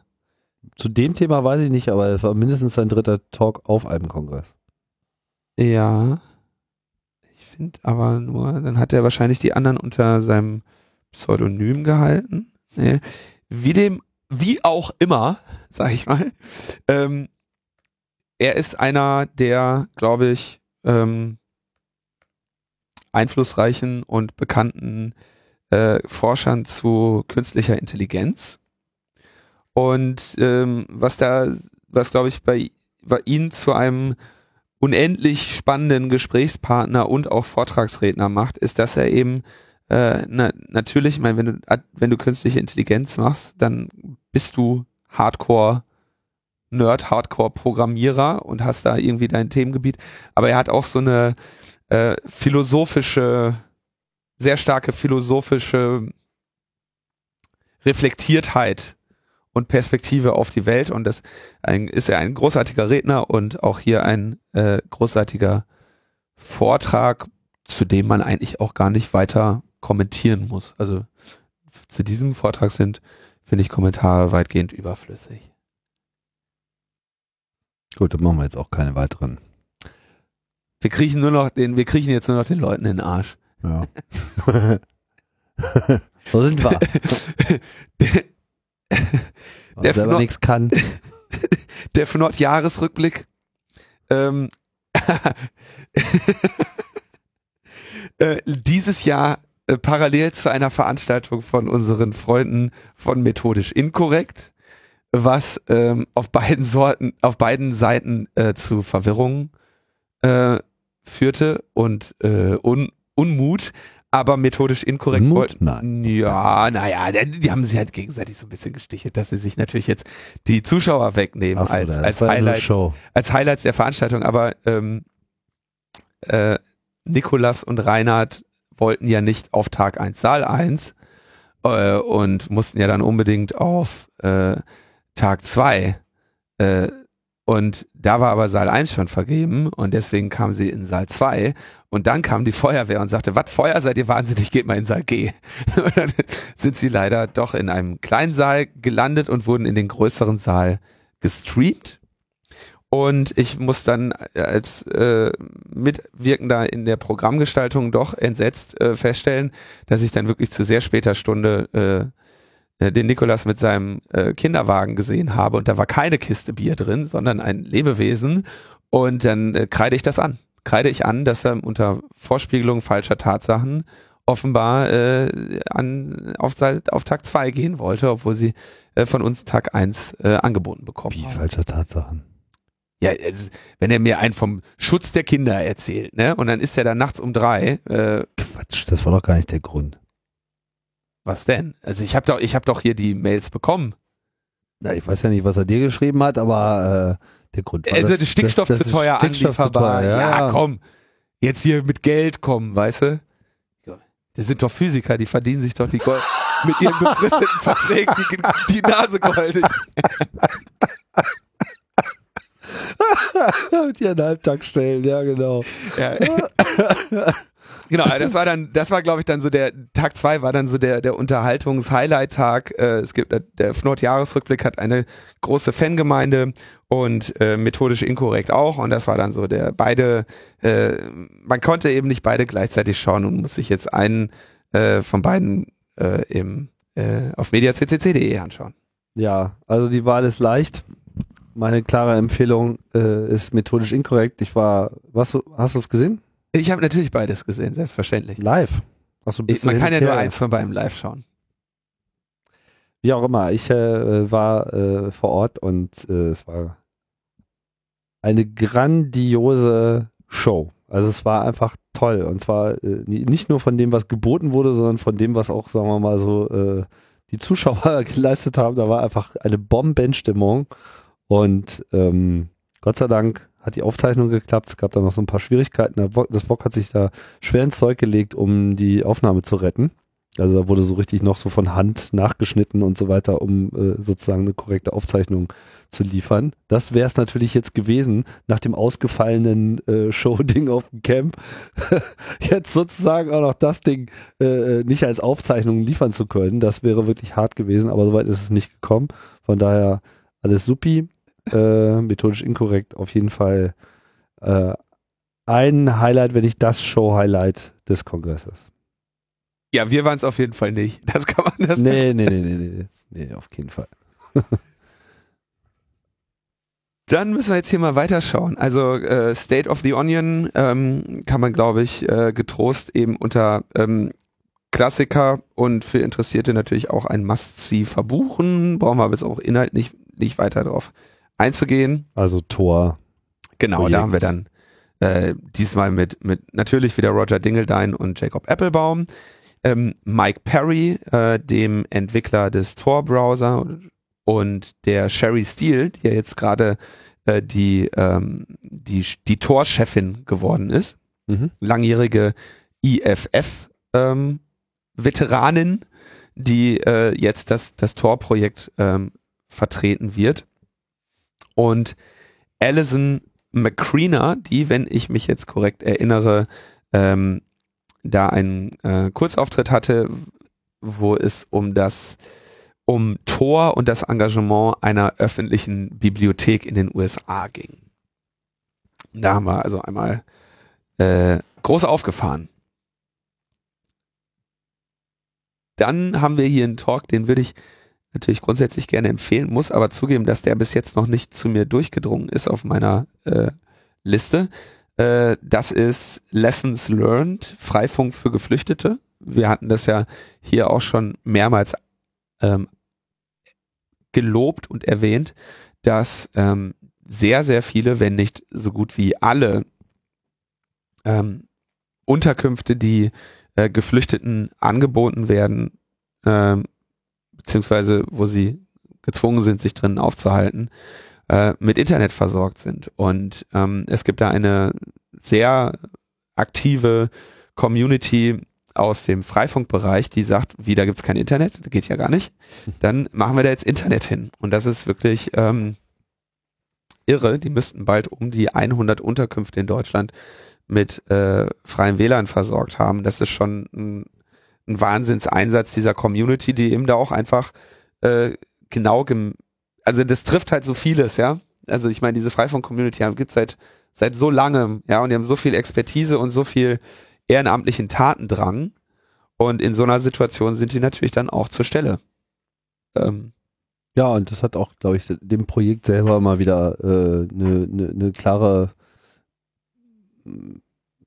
Zu dem Thema weiß ich nicht, aber es war mindestens sein dritter Talk auf einem Kongress. Ja. Ich finde aber nur, dann hat er wahrscheinlich die anderen unter seinem Pseudonym gehalten. Nee. Wie dem, wie auch immer, sag ich mal. Ähm, er ist einer der, glaube ich, ähm, einflussreichen und bekannten äh, Forschern zu künstlicher Intelligenz. Und ähm, was da, was glaube ich bei, bei ihm zu einem unendlich spannenden Gesprächspartner und auch Vortragsredner macht, ist, dass er eben äh, na, natürlich, ich meine, wenn du wenn du künstliche Intelligenz machst, dann bist du Hardcore Nerd, Hardcore Programmierer und hast da irgendwie dein Themengebiet. Aber er hat auch so eine äh, philosophische, sehr starke philosophische Reflektiertheit und Perspektive auf die Welt und das ein, ist er ein großartiger Redner und auch hier ein äh, großartiger Vortrag, zu dem man eigentlich auch gar nicht weiter kommentieren muss. Also zu diesem Vortrag sind, finde ich, Kommentare weitgehend überflüssig. Gut, dann machen wir jetzt auch keine weiteren. Wir kriechen nur noch den, wir kriechen jetzt nur noch den Leuten in den Arsch. Ja. so sind wir. Der Der selber nichts kann. Der Fnord Jahresrückblick. Ähm, äh, dieses Jahr äh, parallel zu einer Veranstaltung von unseren Freunden von Methodisch Inkorrekt, was ähm, auf beiden Sorten, auf beiden Seiten äh, zu Verwirrung äh, führte und äh, Un Unmut, aber methodisch inkorrekt Unmut? wollten. Nein. Ja, naja, die, die haben sich halt gegenseitig so ein bisschen gestichelt, dass sie sich natürlich jetzt die Zuschauer wegnehmen so, als, als nur Highlight als Highlights der Veranstaltung, aber ähm, äh, Nikolas und Reinhard wollten ja nicht auf Tag 1 Saal 1 äh, und mussten ja dann unbedingt auf äh, Tag 2 äh, und da war aber Saal 1 schon vergeben und deswegen kam sie in Saal 2 und dann kam die Feuerwehr und sagte, was Feuer, seid ihr wahnsinnig, geht mal in Saal G. Und dann sind sie leider doch in einem kleinen Saal gelandet und wurden in den größeren Saal gestreamt. Und ich muss dann als äh, Mitwirkender in der Programmgestaltung doch entsetzt äh, feststellen, dass ich dann wirklich zu sehr später Stunde äh, den Nikolas mit seinem äh, Kinderwagen gesehen habe und da war keine Kiste Bier drin, sondern ein Lebewesen. Und dann äh, kreide ich das an. Kreide ich an, dass er unter Vorspiegelung falscher Tatsachen offenbar äh, an, auf, auf Tag 2 gehen wollte, obwohl sie äh, von uns Tag 1 äh, angeboten bekommen Wie falscher Tatsachen. Ja, wenn er mir einen vom Schutz der Kinder erzählt, ne? Und dann ist er da nachts um drei, äh, Quatsch, das war doch gar nicht der Grund. was denn? Also ich habe doch, ich habe doch hier die Mails bekommen. Ja, ich weiß ja nicht, was er dir geschrieben hat, aber äh, der Grund war, Also der Stickstoff dass- zu dass teuer, Stickstoff zu teuer, ja, komm. Jetzt hier mit Geld kommen, weißt du? Das sind doch Physiker, die verdienen sich doch die Gold mit ihren befristeten Verträgen die, die Nase goldig. Mit ihren Halbtagsstellen, ja genau. Ja. Genau, das war dann, das war glaube ich dann so der, Tag zwei war dann so der, der Unterhaltungs-Highlight-Tag. Äh, es gibt, der Fnord-Jahresrückblick hat eine große Fangemeinde und äh, methodisch inkorrekt auch und das war dann so der, beide, äh, man konnte eben nicht beide gleichzeitig schauen und muss sich jetzt einen äh, von beiden äh, im, äh, auf mediaccc.de anschauen. Ja, also die Wahl ist leicht. Meine klare Empfehlung äh, ist methodisch inkorrekt. Ich war, was, hast du es gesehen? Ich habe natürlich beides gesehen, selbstverständlich. Live. Achso, ich, man kann ja nur eins von beiden live schauen. Wie auch immer, ich äh, war äh, vor Ort und äh, es war eine grandiose Show. Also es war einfach toll. Und zwar äh, nicht nur von dem, was geboten wurde, sondern von dem, was auch, sagen wir mal so, äh, die Zuschauer geleistet haben. Da war einfach eine Bombenstimmung. Und ähm, Gott sei Dank hat die Aufzeichnung geklappt. Es gab da noch so ein paar Schwierigkeiten. Das VOG hat sich da schwer ins Zeug gelegt, um die Aufnahme zu retten. Also da wurde so richtig noch so von Hand nachgeschnitten und so weiter, um äh, sozusagen eine korrekte Aufzeichnung zu liefern. Das wäre es natürlich jetzt gewesen, nach dem ausgefallenen äh, Show-Ding auf dem Camp, jetzt sozusagen auch noch das Ding äh, nicht als Aufzeichnung liefern zu können. Das wäre wirklich hart gewesen, aber soweit ist es nicht gekommen. Von daher alles supi äh, methodisch inkorrekt, auf jeden Fall äh, ein Highlight, wenn nicht das Show-Highlight des Kongresses. Ja, wir waren es auf jeden Fall nicht. Das kann man das. Nee, nee, nee, nee, nee, nee, auf keinen Fall. Dann müssen wir jetzt hier mal weiterschauen. Also äh, State of the Onion ähm, kann man, glaube ich, äh, getrost eben unter ähm, Klassiker und für Interessierte natürlich auch ein Must-See verbuchen. Brauchen wir aber jetzt auch inhaltlich nicht, nicht weiter drauf einzugehen. Also Tor. Genau, Projekt. da haben wir dann äh, diesmal mit, mit natürlich wieder Roger Dingledine und Jacob Applebaum, ähm, Mike Perry, äh, dem Entwickler des Tor-Browser und der Sherry Steele, die ja jetzt gerade äh, die, ähm, die, die Tor-Chefin geworden ist, mhm. langjährige IFF ähm, die äh, jetzt das, das Tor-Projekt ähm, vertreten wird und Alison McCreener, die, wenn ich mich jetzt korrekt erinnere, ähm, da einen äh, Kurzauftritt hatte, wo es um das um Tor und das Engagement einer öffentlichen Bibliothek in den USA ging. Da haben wir also einmal äh, groß aufgefahren. Dann haben wir hier einen Talk, den würde ich natürlich grundsätzlich gerne empfehlen, muss aber zugeben, dass der bis jetzt noch nicht zu mir durchgedrungen ist auf meiner äh, Liste. Äh, das ist Lessons Learned, Freifunk für Geflüchtete. Wir hatten das ja hier auch schon mehrmals ähm, gelobt und erwähnt, dass ähm, sehr, sehr viele, wenn nicht so gut wie alle ähm, Unterkünfte, die äh, Geflüchteten angeboten werden, ähm, beziehungsweise wo sie gezwungen sind, sich drinnen aufzuhalten, äh, mit Internet versorgt sind. Und ähm, es gibt da eine sehr aktive Community aus dem Freifunkbereich, die sagt, wie, da gibt's kein Internet, das geht ja gar nicht. Dann machen wir da jetzt Internet hin. Und das ist wirklich ähm, irre. Die müssten bald um die 100 Unterkünfte in Deutschland mit äh, freiem WLAN versorgt haben. Das ist schon ein ein Wahnsinnseinsatz dieser Community, die eben da auch einfach äh, genau, also das trifft halt so vieles, ja. Also ich meine, diese Freifunk-Community gibt seit seit so langem, ja, und die haben so viel Expertise und so viel ehrenamtlichen Tatendrang. Und in so einer Situation sind die natürlich dann auch zur Stelle. Ähm, ja, und das hat auch, glaube ich, dem Projekt selber mal wieder eine äh, ne, ne, ne klare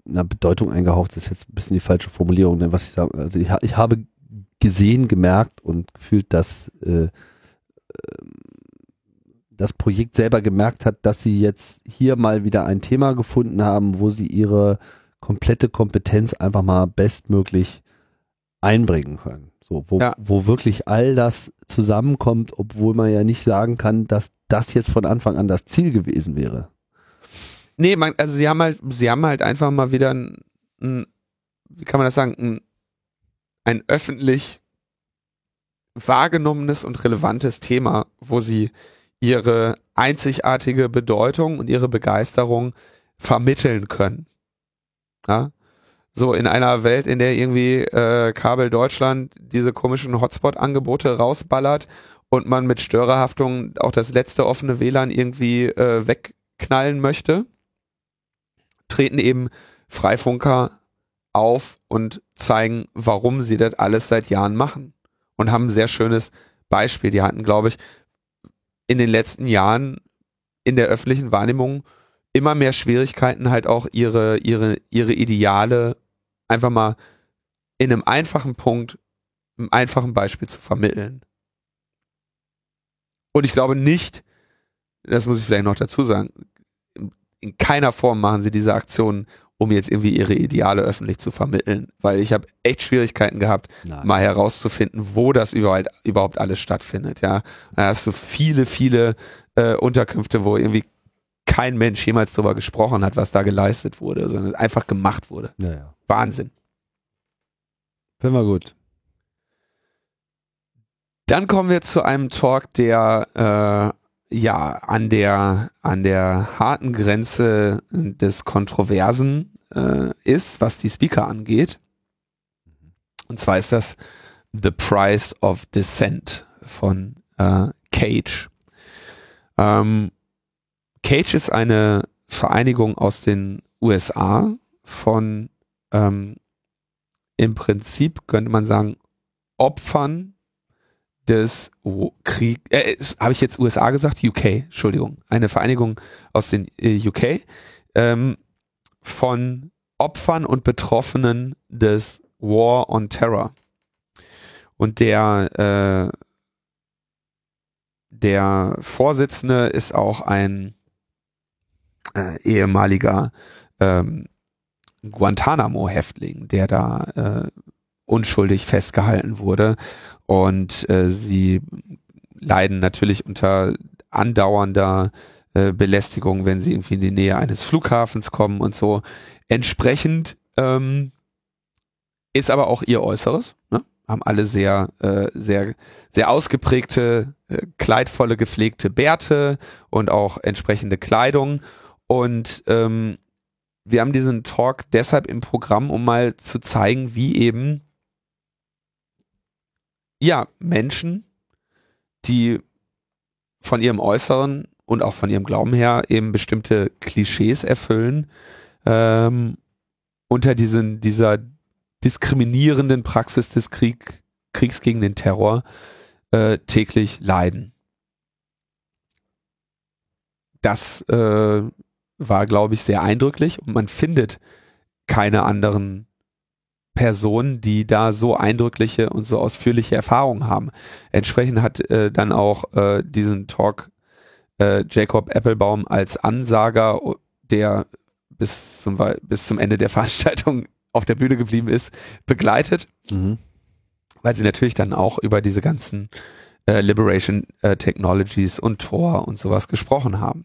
einer Bedeutung eingehaucht, das ist jetzt ein bisschen die falsche Formulierung, denn was ich sage, also ich, ich habe gesehen, gemerkt und gefühlt, dass äh, ähm, das Projekt selber gemerkt hat, dass sie jetzt hier mal wieder ein Thema gefunden haben, wo sie ihre komplette Kompetenz einfach mal bestmöglich einbringen können. So, wo, ja. wo wirklich all das zusammenkommt, obwohl man ja nicht sagen kann, dass das jetzt von Anfang an das Ziel gewesen wäre. Nee, man, also sie haben halt, sie haben halt einfach mal wieder ein, ein wie kann man das sagen, ein, ein öffentlich wahrgenommenes und relevantes Thema, wo sie ihre einzigartige Bedeutung und ihre Begeisterung vermitteln können. Ja? So in einer Welt, in der irgendwie äh, Kabel Deutschland diese komischen Hotspot-Angebote rausballert und man mit Störerhaftung auch das letzte offene WLAN irgendwie äh, wegknallen möchte, treten eben Freifunker auf und zeigen, warum sie das alles seit Jahren machen. Und haben ein sehr schönes Beispiel. Die hatten, glaube ich, in den letzten Jahren in der öffentlichen Wahrnehmung immer mehr Schwierigkeiten, halt auch ihre, ihre, ihre Ideale einfach mal in einem einfachen Punkt, einem einfachen Beispiel zu vermitteln. Und ich glaube nicht, das muss ich vielleicht noch dazu sagen, in keiner Form machen sie diese Aktion, um jetzt irgendwie ihre Ideale öffentlich zu vermitteln, weil ich habe echt Schwierigkeiten gehabt, Nein. mal herauszufinden, wo das überhaupt, überhaupt alles stattfindet. Ja, da hast du viele, viele äh, Unterkünfte, wo irgendwie kein Mensch jemals darüber gesprochen hat, was da geleistet wurde, sondern einfach gemacht wurde. Ja, ja. Wahnsinn. Finden wir gut. Dann kommen wir zu einem Talk, der äh, ja an der an der harten Grenze des Kontroversen äh, ist, was die Speaker angeht. Und zwar ist das The Price of Dissent von äh, Cage. Ähm, Cage ist eine Vereinigung aus den USA von ähm, im Prinzip könnte man sagen Opfern des Krieg, äh, habe ich jetzt USA gesagt? UK, Entschuldigung. Eine Vereinigung aus den äh, UK ähm, von Opfern und Betroffenen des War on Terror. Und der, äh, der Vorsitzende ist auch ein äh, ehemaliger ähm, Guantanamo-Häftling, der da äh, unschuldig festgehalten wurde. Und äh, sie leiden natürlich unter andauernder äh, Belästigung, wenn sie irgendwie in die Nähe eines Flughafens kommen und so. Entsprechend ähm, ist aber auch ihr Äußeres. Ne? Haben alle sehr, äh, sehr, sehr ausgeprägte, äh, kleidvolle, gepflegte Bärte und auch entsprechende Kleidung. Und ähm, wir haben diesen Talk deshalb im Programm, um mal zu zeigen, wie eben ja Menschen, die von ihrem Äußeren und auch von ihrem Glauben her eben bestimmte Klischees erfüllen, ähm, unter diesen, dieser diskriminierenden Praxis des Krieg, Kriegs gegen den Terror äh, täglich leiden. Das äh, war, glaube ich, sehr eindrücklich und man findet keine anderen Personen, die da so eindrückliche und so ausführliche Erfahrungen haben. Entsprechend hat äh, dann auch äh, diesen Talk äh, Jacob Applebaum als Ansager, der bis zum, bis zum Ende der Veranstaltung auf der Bühne geblieben ist, begleitet, mhm. weil sie natürlich dann auch über diese ganzen äh, Liberation äh, Technologies und Tor und sowas gesprochen haben.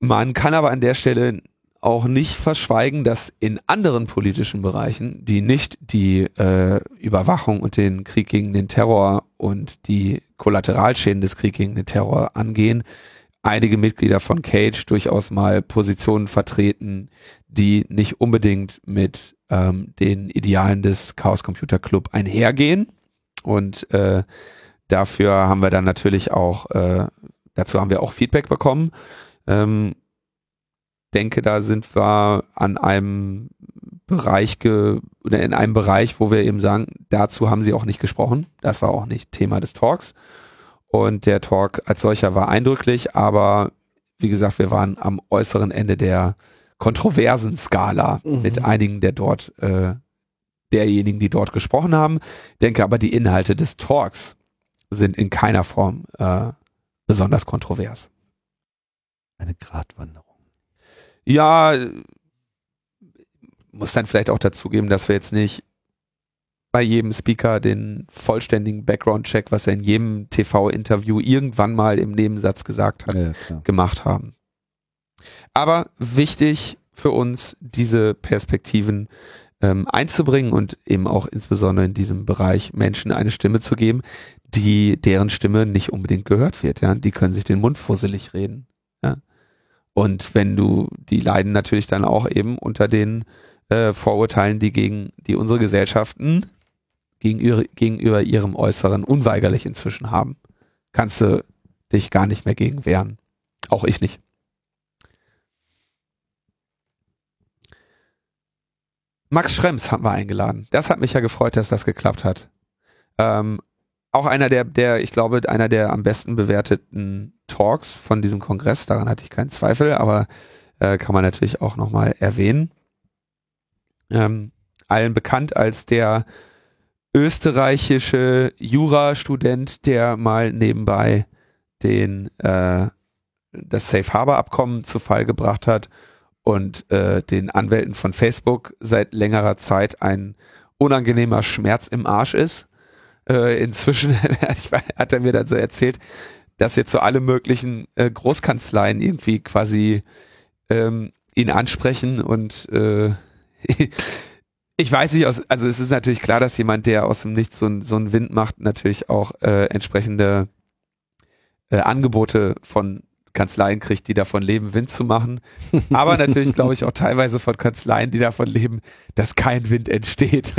Man kann aber an der Stelle auch nicht verschweigen, dass in anderen politischen Bereichen, die nicht die äh, Überwachung und den Krieg gegen den Terror und die Kollateralschäden des Kriegs gegen den Terror angehen, einige Mitglieder von Cage durchaus mal Positionen vertreten, die nicht unbedingt mit ähm, den Idealen des Chaos Computer Club einhergehen. Und äh, dafür haben wir dann natürlich auch, äh, dazu haben wir auch Feedback bekommen. Ähm, denke, da sind wir an einem Bereich ge oder in einem Bereich, wo wir eben sagen, dazu haben sie auch nicht gesprochen. Das war auch nicht Thema des Talks. Und der Talk als solcher war eindrücklich, aber wie gesagt, wir waren am äußeren Ende der kontroversen Skala mhm. mit einigen der dort, äh, derjenigen, die dort gesprochen haben. Denke aber, die Inhalte des Talks sind in keiner Form äh, besonders kontrovers. Eine Gratwanderung. Ja, muss dann vielleicht auch dazugeben, dass wir jetzt nicht bei jedem Speaker den vollständigen Background-Check, was er in jedem TV-Interview irgendwann mal im Nebensatz gesagt hat, ja, gemacht haben. Aber wichtig für uns, diese Perspektiven ähm, einzubringen und eben auch insbesondere in diesem Bereich Menschen eine Stimme zu geben, die deren Stimme nicht unbedingt gehört wird. Ja, die können sich den Mund fusselig reden. Und wenn du, die leiden natürlich dann auch eben unter den äh, Vorurteilen, die gegen die unsere Gesellschaften gegenüber, gegenüber ihrem Äußeren unweigerlich inzwischen haben. Kannst du dich gar nicht mehr gegen wehren. Auch ich nicht. Max Schrems haben wir eingeladen. Das hat mich ja gefreut, dass das geklappt hat. Ähm, auch einer der, der, ich glaube, einer der am besten bewerteten Talks von diesem Kongress. Daran hatte ich keinen Zweifel, aber äh, kann man natürlich auch nochmal erwähnen. Ähm, allen bekannt als der österreichische Jurastudent, der mal nebenbei den äh, das Safe Harbor Abkommen zu Fall gebracht hat und äh, den Anwälten von Facebook seit längerer Zeit ein unangenehmer Schmerz im Arsch ist. Äh, inzwischen hat er mir dann so erzählt, dass jetzt so alle möglichen äh, Großkanzleien irgendwie quasi ähm, ihn ansprechen und äh, ich weiß nicht, aus, also es ist natürlich klar, dass jemand, der aus dem Nichts so, so einen Wind macht, natürlich auch äh, entsprechende äh, Angebote von Kanzleien kriegt, die davon leben, Wind zu machen. Aber natürlich glaube ich auch teilweise von Kanzleien, die davon leben, dass kein Wind entsteht.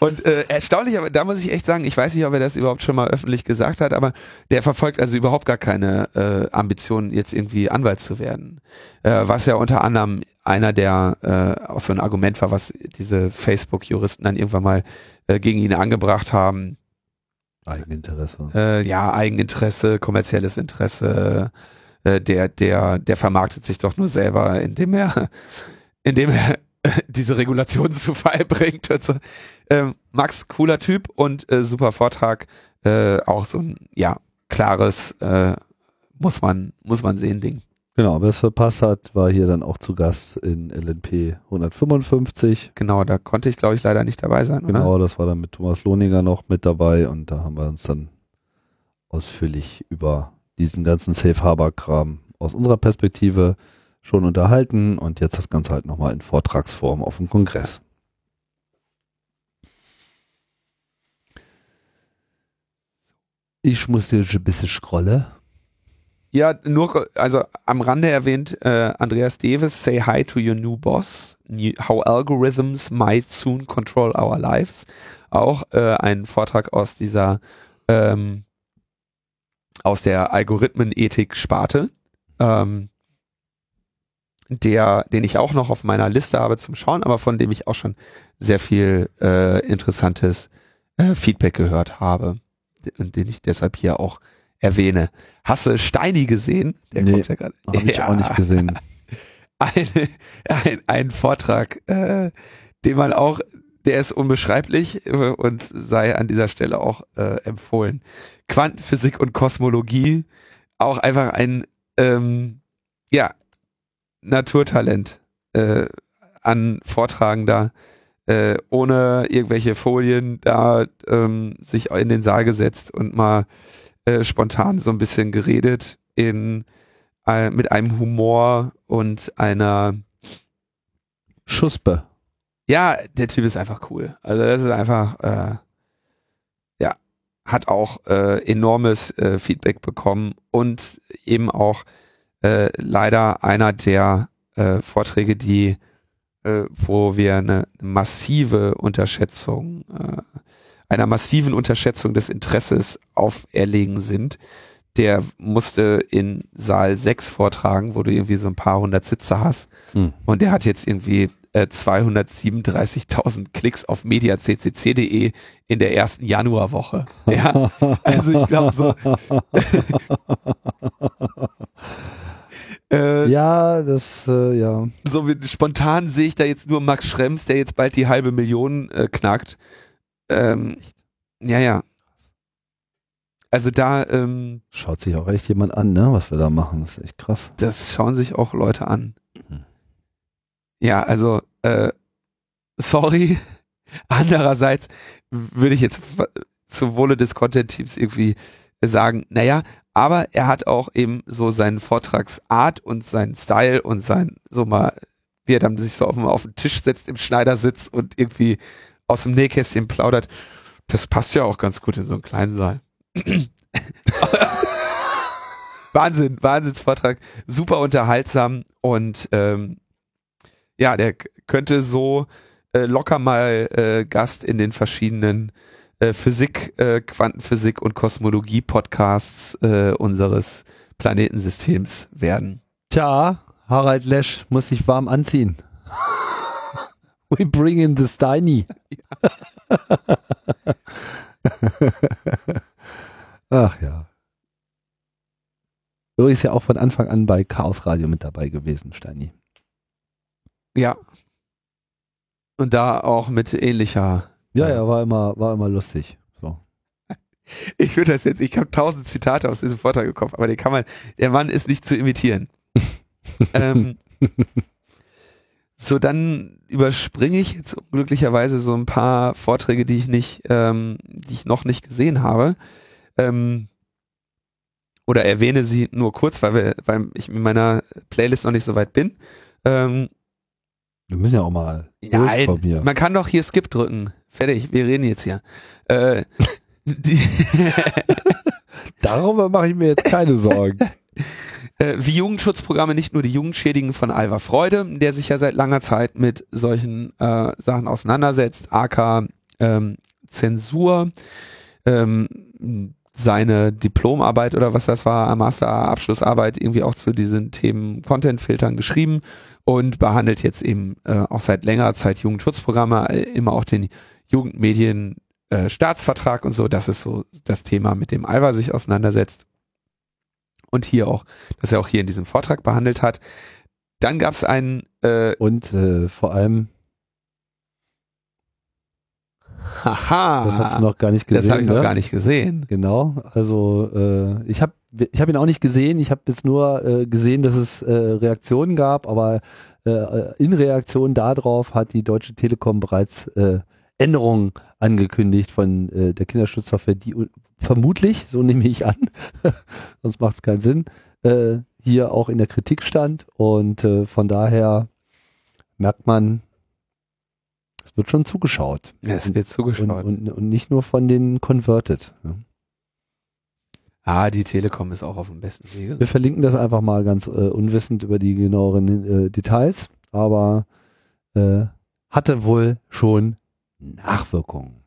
und äh, erstaunlich, aber da muss ich echt sagen, ich weiß nicht, ob er das überhaupt schon mal öffentlich gesagt hat, aber der verfolgt also überhaupt gar keine äh, Ambitionen, jetzt irgendwie Anwalt zu werden. Äh, was ja unter anderem einer der äh, auch so ein Argument war, was diese Facebook-Juristen dann irgendwann mal äh, gegen ihn angebracht haben Eigeninteresse. Äh, ja, Eigeninteresse, kommerzielles Interesse. Äh, der, der, der vermarktet sich doch nur selber, indem er, indem er diese Regulationen zu Fall bringt. Und so. ähm, Max, cooler Typ und äh, super Vortrag. Äh, auch so ein, ja, klares, äh, muss man, muss man sehen, Ding. Genau, wer es verpasst hat, war hier dann auch zu Gast in LNP 155. Genau, da konnte ich, glaube ich, leider nicht dabei sein. Genau, oder? das war dann mit Thomas Lohninger noch mit dabei und da haben wir uns dann ausführlich über diesen ganzen Safe Harbor Kram aus unserer Perspektive schon unterhalten und jetzt das Ganze halt nochmal in Vortragsform auf dem Kongress. Ich musste jetzt ein bisschen scrollen. Ja, nur, also am Rande erwähnt, äh, Andreas Davis, say hi to your new boss, new, how algorithms might soon control our lives. Auch äh, ein Vortrag aus dieser, ähm, aus der Algorithmenethik-Sparte, ähm, der, den ich auch noch auf meiner Liste habe zum Schauen, aber von dem ich auch schon sehr viel äh, interessantes äh, Feedback gehört habe und den ich deshalb hier auch erwähne. Hast du Steini gesehen? Der nee, kommt ja gerade. Hab ich ja. auch nicht gesehen. Eine, ein, ein Vortrag, äh, den man auch, der ist unbeschreiblich äh, und sei an dieser Stelle auch äh, empfohlen. Quantenphysik und Kosmologie, auch einfach ein ähm, ja Naturtalent äh, an Vortragender, äh, ohne irgendwelche Folien da ähm, sich in den Saal gesetzt und mal äh, spontan so ein bisschen geredet in äh, mit einem Humor und einer Schuspe. Ja, der Typ ist einfach cool. Also das ist einfach äh, ja hat auch äh, enormes äh, Feedback bekommen und eben auch äh, leider einer der äh, Vorträge, die äh, wo wir eine massive Unterschätzung äh, einer massiven Unterschätzung des Interesses auferlegen sind. Der musste in Saal 6 vortragen, wo du irgendwie so ein paar hundert Sitze hast. Hm. Und der hat jetzt irgendwie äh, 237.000 Klicks auf mediaccc.de in der ersten Januarwoche. Ja, also ich glaube so. Äh, ja, das, äh, ja. So wie, spontan sehe ich da jetzt nur Max Schrems, der jetzt bald die halbe Million äh, knackt. Ähm, ja, ja. Also da ähm, schaut sich auch echt jemand an, ne, was wir da machen. Das ist echt krass. Das schauen sich auch Leute an. Mhm. Ja, also äh, sorry. Andererseits würde ich jetzt zum Wohle des Content-Teams irgendwie sagen, naja, aber er hat auch eben so seinen Vortragsart und seinen Style und sein, so mal, wie er dann sich so auf, auf den Tisch setzt im Schneidersitz und irgendwie aus dem Nähkästchen plaudert. Das passt ja auch ganz gut in so einen kleinen Saal. Wahnsinn, Wahnsinnsvortrag, super unterhaltsam und ähm, ja, der könnte so äh, locker mal äh, Gast in den verschiedenen äh, Physik, äh, Quantenphysik und Kosmologie Podcasts äh, unseres Planetensystems werden. Tja, Harald Lesch muss sich warm anziehen. We bring in the Steiny. Ach ja. So ist ja auch von Anfang an bei Chaos Radio mit dabei gewesen, Steini. Ja. Und da auch mit ähnlicher. Ja, ja, war immer, war immer lustig. So. Ich würde das jetzt, ich habe tausend Zitate aus diesem Vortrag Kopf, aber den kann man, der Mann ist nicht zu imitieren. ähm, so, dann überspringe ich jetzt glücklicherweise so ein paar Vorträge, die ich nicht, ähm, die ich noch nicht gesehen habe. Ähm, oder erwähne sie nur kurz, weil, wir, weil ich mit meiner Playlist noch nicht so weit bin. Ähm, wir müssen ja auch mal Nein, man kann doch hier Skip drücken. Fertig, wir reden jetzt hier. Äh, Darüber mache ich mir jetzt keine Sorgen. Äh, wie Jugendschutzprogramme nicht nur die Jugendschädigen von Alva Freude, der sich ja seit langer Zeit mit solchen äh, Sachen auseinandersetzt, AK ähm, Zensur, ähm, seine Diplomarbeit oder was das war, Masterabschlussarbeit irgendwie auch zu diesen Themen Content-Filtern geschrieben und behandelt jetzt eben äh, auch seit längerer Zeit Jugendschutzprogramme, äh, immer auch den Jugendmedien äh, Staatsvertrag und so. Das ist so das Thema, mit dem Alva sich auseinandersetzt und hier auch, dass er auch hier in diesem Vortrag behandelt hat. Dann gab es einen äh, und äh, vor allem Haha. Das hast du noch gar nicht gesehen. Das habe ich ne? noch gar nicht gesehen. Genau. Also äh, ich habe ich hab ihn auch nicht gesehen. Ich habe jetzt nur äh, gesehen, dass es äh, Reaktionen gab, aber äh, in Reaktion darauf hat die Deutsche Telekom bereits äh, Änderungen angekündigt von äh, der Kinderschutzsoftware, die vermutlich, so nehme ich an, sonst macht es keinen Sinn, äh, hier auch in der Kritik stand. Und äh, von daher merkt man, es wird schon zugeschaut. Ja, es wird zugeschaut. Und, und, und nicht nur von den Converted. Ne? Ah, die Telekom ist auch auf dem besten Wege. Wir verlinken das einfach mal ganz äh, unwissend über die genaueren äh, Details, aber äh, hatte wohl schon Nachwirkungen.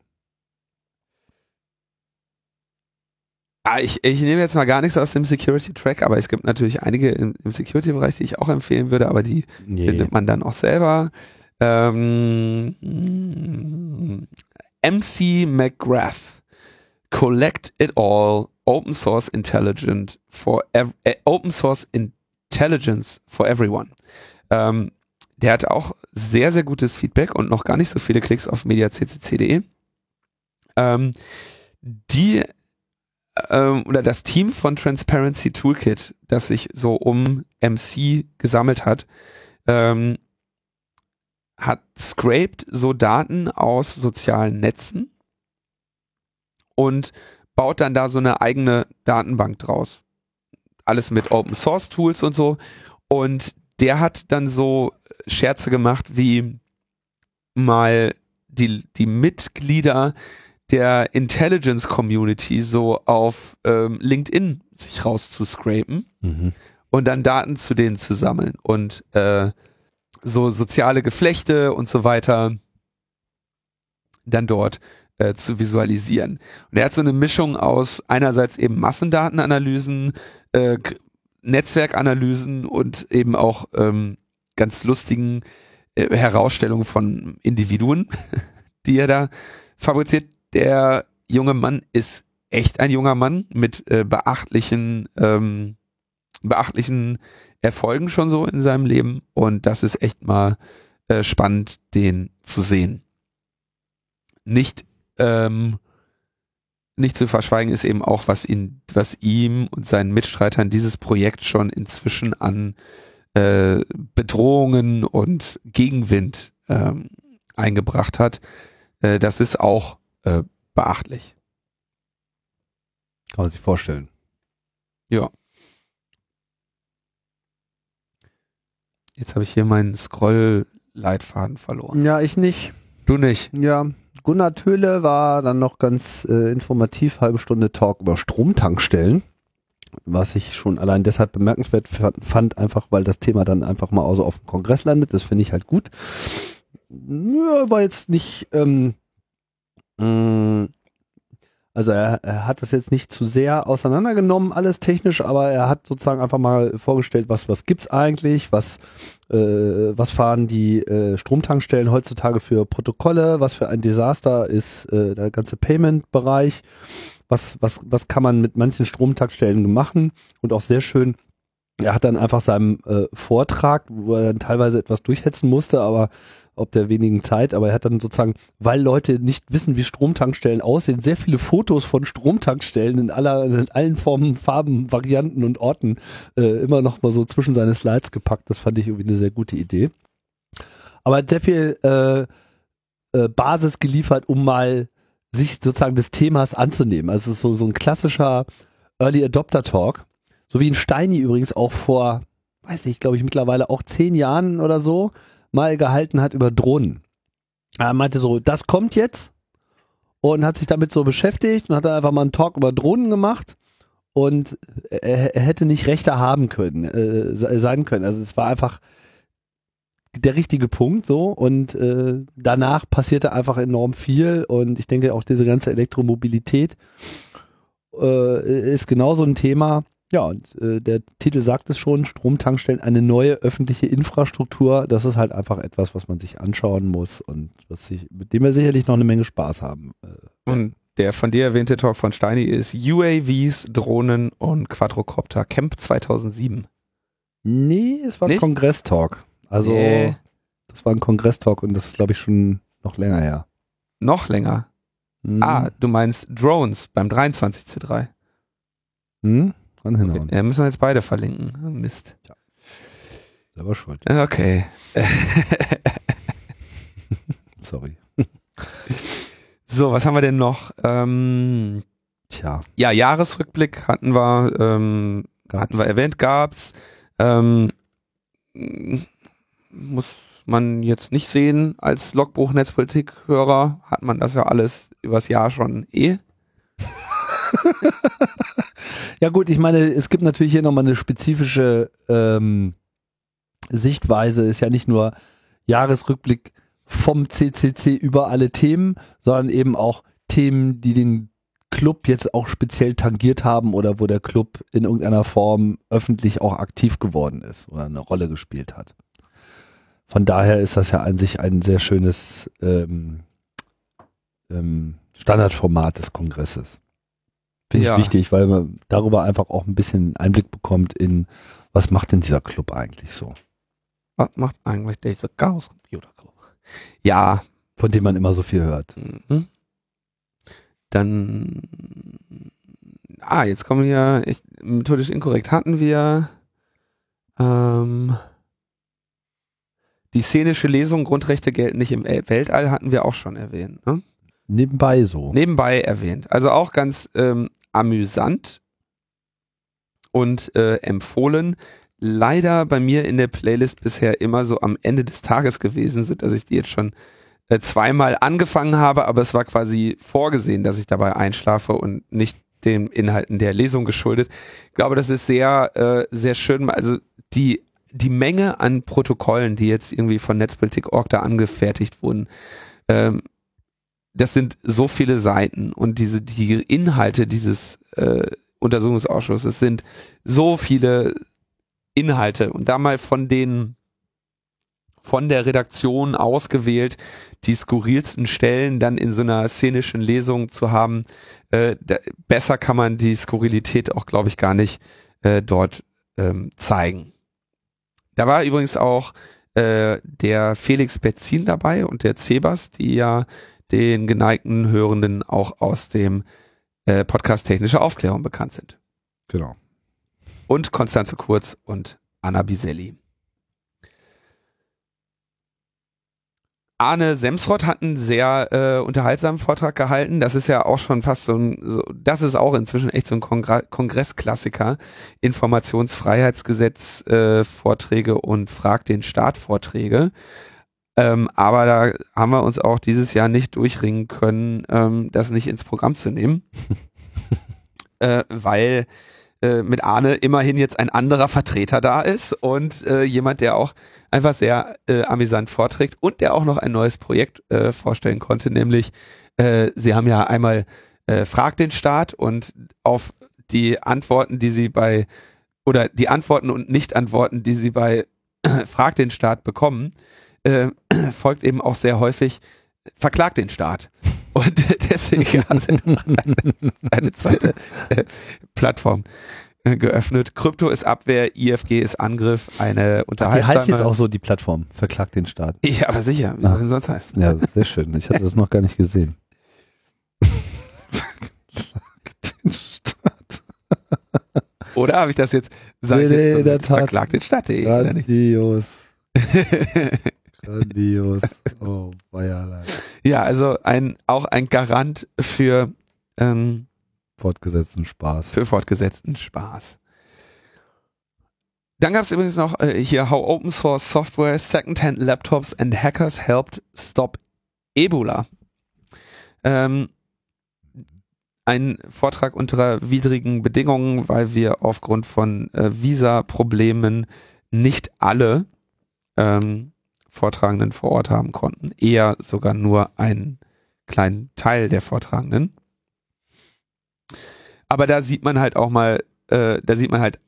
Ah, ich, ich nehme jetzt mal gar nichts aus dem Security-Track, aber es gibt natürlich einige im, im Security-Bereich, die ich auch empfehlen würde, aber die nee. findet man dann auch selber. Ähm, MC McGrath. Collect it all. Open source intelligent for ev äh, Open source intelligence for everyone. Ähm, der hat auch sehr, sehr gutes Feedback und noch gar nicht so viele Klicks auf mediaccc.de. Ähm, die ähm, oder das Team von Transparency Toolkit, das sich so um MC gesammelt hat, ähm, hat scraped so Daten aus sozialen Netzen und baut dann da so eine eigene Datenbank draus. Alles mit Open Source Tools und so. Und der hat dann so Scherze gemacht wie mal die, die Mitglieder der Intelligence Community so auf ähm, LinkedIn sich rauszuscrapen mhm. und dann Daten zu denen zu sammeln und äh, so soziale Geflechte und so weiter dann dort äh, zu visualisieren. Und er hat so eine Mischung aus einerseits eben Massendatenanalysen, äh, Netzwerkanalysen und eben auch ähm, ganz lustigen äh, Herausstellungen von Individuen, die er da fabriziert. Der junge Mann ist echt ein junger Mann mit äh, beachtlichen, ähm, beachtlichen Erfolgen schon so in seinem Leben und das ist echt mal äh, spannend, den zu sehen. Nicht ähm, nicht zu verschweigen ist eben auch, was ihn, was ihm und seinen Mitstreitern dieses Projekt schon inzwischen an äh, Bedrohungen und Gegenwind ähm, eingebracht hat. Äh, das ist auch äh, beachtlich. Kann man sich vorstellen. Ja. Jetzt habe ich hier meinen Scroll-Leitfaden verloren. Ja, ich nicht. Du nicht? Ja. Gunnar Töhle war dann noch ganz äh, informativ, halbe Stunde Talk über Stromtankstellen. Was ich schon allein deshalb bemerkenswert fand, einfach weil das Thema dann einfach mal so auf dem Kongress landet. Das finde ich halt gut. Ja, war jetzt nicht, ähm, mm, also er, er hat das jetzt nicht zu sehr auseinandergenommen, alles technisch, aber er hat sozusagen einfach mal vorgestellt, was, was gibt's eigentlich, was, äh, was fahren die äh, Stromtankstellen heutzutage für Protokolle, was für ein Desaster ist äh, der ganze Payment-Bereich, was, was, was kann man mit manchen Stromtankstellen machen und auch sehr schön er hat dann einfach seinem äh, Vortrag, wo er dann teilweise etwas durchhetzen musste, aber ob der wenigen Zeit, aber er hat dann sozusagen, weil Leute nicht wissen, wie Stromtankstellen aussehen, sehr viele Fotos von Stromtankstellen in aller, in allen Formen, Farben, Varianten und Orten äh, immer noch mal so zwischen seine Slides gepackt. Das fand ich irgendwie eine sehr gute Idee. Aber hat sehr viel äh, äh, Basis geliefert, um mal sich sozusagen des Themas anzunehmen. Also so, so ein klassischer Early Adopter Talk so wie ein Steini übrigens auch vor, weiß nicht, glaube ich mittlerweile auch zehn Jahren oder so mal gehalten hat über Drohnen. Er meinte so, das kommt jetzt und hat sich damit so beschäftigt und hat dann einfach mal einen Talk über Drohnen gemacht und er, er hätte nicht rechter haben können, äh, sein können. Also es war einfach der richtige Punkt so und äh, danach passierte einfach enorm viel und ich denke auch diese ganze Elektromobilität äh, ist genauso ein Thema ja, und äh, der Titel sagt es schon, Stromtankstellen, eine neue öffentliche Infrastruktur. Das ist halt einfach etwas, was man sich anschauen muss und was sich, mit dem wir sicherlich noch eine Menge Spaß haben. Äh, und der von dir erwähnte Talk von Steini ist UAVs, Drohnen und Quadrocopter Camp 2007. Nee, es war ein Kongress-Talk. Also, nee. das war ein Kongress-Talk und das ist, glaube ich, schon noch länger her. Noch länger? Hm. Ah, du meinst Drones beim 23C3. Hm? Dran hinhauen. Okay. Ja, müssen wir jetzt beide verlinken. Mist. Ja. Selber schuld. Okay. Sorry. So, was haben wir denn noch? Ähm, Tja. Ja, Jahresrückblick hatten wir, ähm, hatten wir erwähnt, gab's. Ähm, muss man jetzt nicht sehen als Logbuch Netzpolitik-Hörer, hat man das ja alles übers Jahr schon eh. ja gut, ich meine, es gibt natürlich hier nochmal eine spezifische ähm, Sichtweise. Ist ja nicht nur Jahresrückblick vom CCC über alle Themen, sondern eben auch Themen, die den Club jetzt auch speziell tangiert haben oder wo der Club in irgendeiner Form öffentlich auch aktiv geworden ist oder eine Rolle gespielt hat. Von daher ist das ja an sich ein sehr schönes ähm, ähm, Standardformat des Kongresses. Finde ja. ich wichtig, weil man darüber einfach auch ein bisschen Einblick bekommt in, was macht denn dieser Club eigentlich so? Was macht eigentlich dieser Chaos Computer Club? Ja. Von dem man immer so viel hört. Mhm. Dann, ah, jetzt kommen wir, ich, methodisch inkorrekt hatten wir, ähm, die szenische Lesung Grundrechte gelten nicht im Weltall hatten wir auch schon erwähnt. Ne? Nebenbei so. Nebenbei erwähnt. Also auch ganz ähm, amüsant und äh, empfohlen. Leider bei mir in der Playlist bisher immer so am Ende des Tages gewesen sind, dass ich die jetzt schon äh, zweimal angefangen habe, aber es war quasi vorgesehen, dass ich dabei einschlafe und nicht den Inhalten der Lesung geschuldet. Ich glaube, das ist sehr, äh, sehr schön. Also die, die Menge an Protokollen, die jetzt irgendwie von Netzpolitik.org da angefertigt wurden, ähm, das sind so viele Seiten und diese die Inhalte dieses äh, Untersuchungsausschusses sind so viele Inhalte und da mal von den von der Redaktion ausgewählt die skurrilsten Stellen dann in so einer szenischen Lesung zu haben, äh, da, besser kann man die Skurrilität auch, glaube ich, gar nicht äh, dort ähm, zeigen. Da war übrigens auch äh, der Felix Betzin dabei und der Cebas, die ja den geneigten Hörenden auch aus dem äh, Podcast Technische Aufklärung bekannt sind. Genau. Und Konstanze Kurz und Anna Biselli. Arne Semsrott hat einen sehr äh, unterhaltsamen Vortrag gehalten. Das ist ja auch schon fast so ein, so, das ist auch inzwischen echt so ein Kongre Kongressklassiker. Informationsfreiheitsgesetz äh, Vorträge und Frag den Staat Vorträge. Ähm, aber da haben wir uns auch dieses Jahr nicht durchringen können, ähm, das nicht ins Programm zu nehmen. äh, weil äh, mit Arne immerhin jetzt ein anderer Vertreter da ist und äh, jemand, der auch einfach sehr äh, amüsant vorträgt und der auch noch ein neues Projekt äh, vorstellen konnte, nämlich äh, sie haben ja einmal äh, Frag den Staat und auf die Antworten, die sie bei oder die Antworten und Nicht-Antworten, die sie bei Frag den Staat bekommen, äh, folgt eben auch sehr häufig Verklagt den Staat. Und deswegen haben sie noch eine, eine zweite äh, Plattform äh, geöffnet. Krypto ist Abwehr, IFG ist Angriff, eine unterhaltsame... Die heißt jetzt auch so, die Plattform, verklagt den Staat. Ja, aber sicher, wie soll denn sonst heißen? Ja, sehr schön. Ich hatte das noch gar nicht gesehen. verklagt den Staat. Oder habe ich das jetzt... Sag Nee, ich nee, jetzt, also. Verklagt den nicht? Grandios. Grandios. Oh, Feierlein. Ja, also ein, auch ein Garant für, ähm, Fortgesetzten Spaß. für fortgesetzten Spaß. Dann gab es übrigens noch äh, hier How Open Source Software, Secondhand Laptops and Hackers Helped Stop Ebola. Ähm, ein Vortrag unter widrigen Bedingungen, weil wir aufgrund von äh, Visa-Problemen nicht alle ähm, Vortragenden vor Ort haben konnten. Eher sogar nur einen kleinen Teil der Vortragenden. Aber da sieht man halt auch mal, äh, da sieht man halt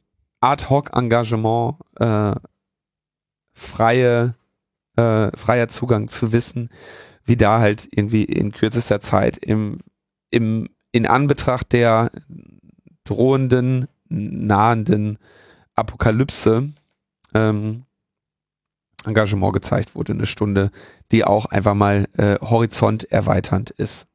Ad-Hoc-Engagement, äh, freie, äh, freier Zugang zu Wissen, wie da halt irgendwie in kürzester Zeit im, im, in Anbetracht der drohenden, nahenden Apokalypse ähm, Engagement gezeigt wurde, eine Stunde, die auch einfach mal äh, horizont erweiternd ist.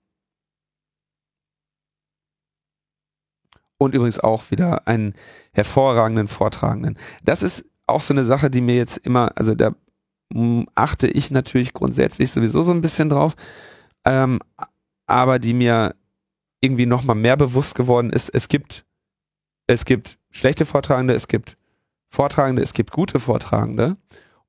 Und übrigens auch wieder einen hervorragenden Vortragenden. Das ist auch so eine Sache, die mir jetzt immer, also da mm, achte ich natürlich grundsätzlich sowieso so ein bisschen drauf, ähm, aber die mir irgendwie nochmal mehr bewusst geworden ist, es gibt, es gibt schlechte Vortragende, es gibt Vortragende, es gibt gute Vortragende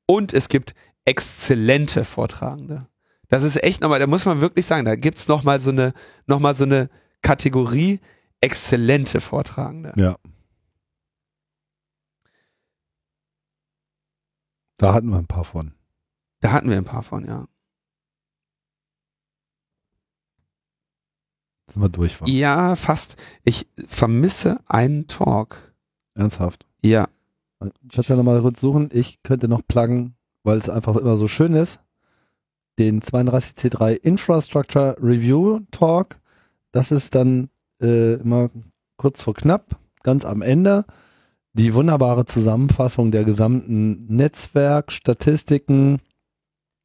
und es gibt exzellente Vortragende. Das ist echt nochmal, da muss man wirklich sagen, da gibt's noch mal so eine, noch mal so eine Kategorie exzellente Vortragende. Ja. Da hatten wir ein paar von. Da hatten wir ein paar von, ja. Sind wir durch. Ja, fast. Ich vermisse einen Talk. Ernsthaft. Ja. Kannst ja nochmal kurz suchen. Ich könnte noch pluggen, weil es einfach immer so schön ist. Den 32C3 Infrastructure Review Talk. Das ist dann äh, immer kurz vor knapp, ganz am Ende. Die wunderbare Zusammenfassung der gesamten Netzwerkstatistiken.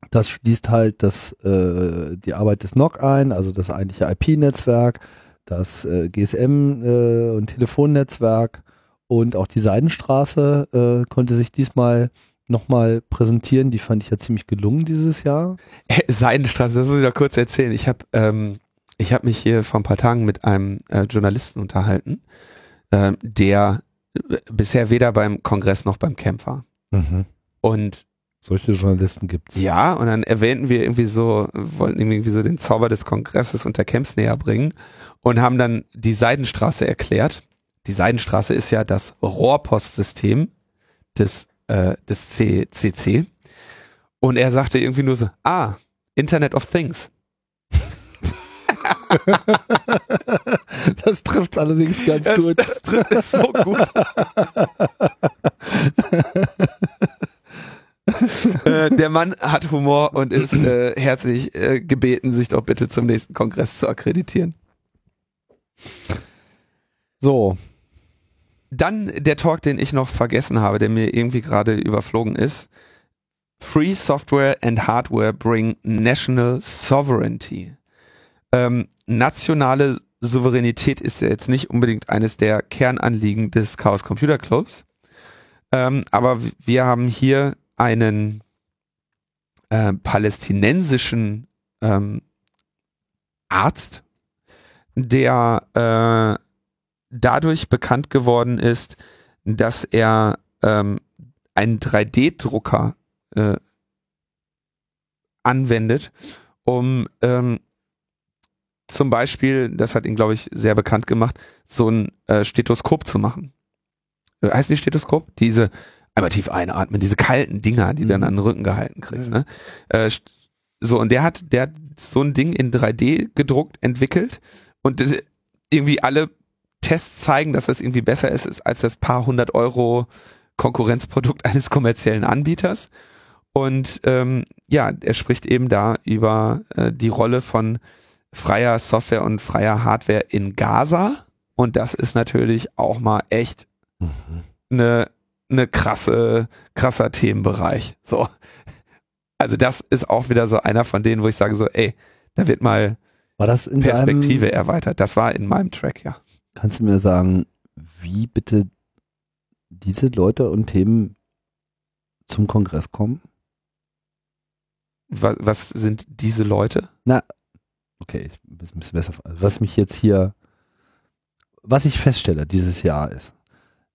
Das schließt halt das, äh, die Arbeit des NOC ein, also das eigentliche IP-Netzwerk, das äh, GSM äh, und Telefonnetzwerk und auch die Seidenstraße äh, konnte sich diesmal nochmal präsentieren. Die fand ich ja ziemlich gelungen dieses Jahr. Äh, Seidenstraße, das muss ich noch kurz erzählen. Ich habe ähm, ich hab mich hier vor ein paar Tagen mit einem äh, Journalisten unterhalten, ähm, der äh, bisher weder beim Kongress noch beim Camp war. Und Solche Journalisten gibt's. Ja, und dann erwähnten wir irgendwie so, wollten irgendwie so den Zauber des Kongresses und der Camps näher bringen und haben dann die Seidenstraße erklärt. Die Seidenstraße ist ja das Rohrpostsystem des, äh, des CCC. Und er sagte irgendwie nur so, ah, Internet of Things. Das trifft allerdings ganz Das, gut. das trifft es so gut. äh, der Mann hat Humor und ist äh, herzlich äh, gebeten, sich doch bitte zum nächsten Kongress zu akkreditieren. So, Dann der Talk, den ich noch vergessen habe, der mir irgendwie gerade überflogen ist. Free Software and Hardware bring national sovereignty. Ähm, nationale Souveränität ist ja jetzt nicht unbedingt eines der Kernanliegen des Chaos Computer Clubs. Ähm, aber wir haben hier einen äh, palästinensischen ähm, Arzt, der äh, dadurch bekannt geworden ist, dass er ähm, einen 3D-Drucker äh, anwendet, um ähm, zum Beispiel, das hat ihn, glaube ich, sehr bekannt gemacht, so ein äh, Stethoskop zu machen. Äh, heißt nicht Stethoskop? Diese einmal tief einatmen, diese kalten Dinger, die du dann Mhm. an den Rücken gehalten kriegst. Ja. Ne? Äh, so, und der hat, der hat so ein Ding in 3D gedruckt, entwickelt und äh, irgendwie alle Tests zeigen, dass das irgendwie besser ist, ist als das paar hundert Euro Konkurrenzprodukt eines kommerziellen Anbieters. Und ähm, ja, er spricht eben da über äh, die Rolle von freier Software und freier Hardware in Gaza. Und das ist natürlich auch mal echt Mhm. eine eine krasse krasser Themenbereich. So, also das ist auch wieder so einer von denen, wo ich sage so, ey, da wird mal War das in Perspektive deinem, erweitert. Das war in meinem Track, ja. Kannst du mir sagen, wie bitte diese Leute und Themen zum Kongress kommen? Was, was sind diese Leute? Okay, ich bin ein bisschen besser. Was mich jetzt hier, was ich feststelle dieses Jahr ist,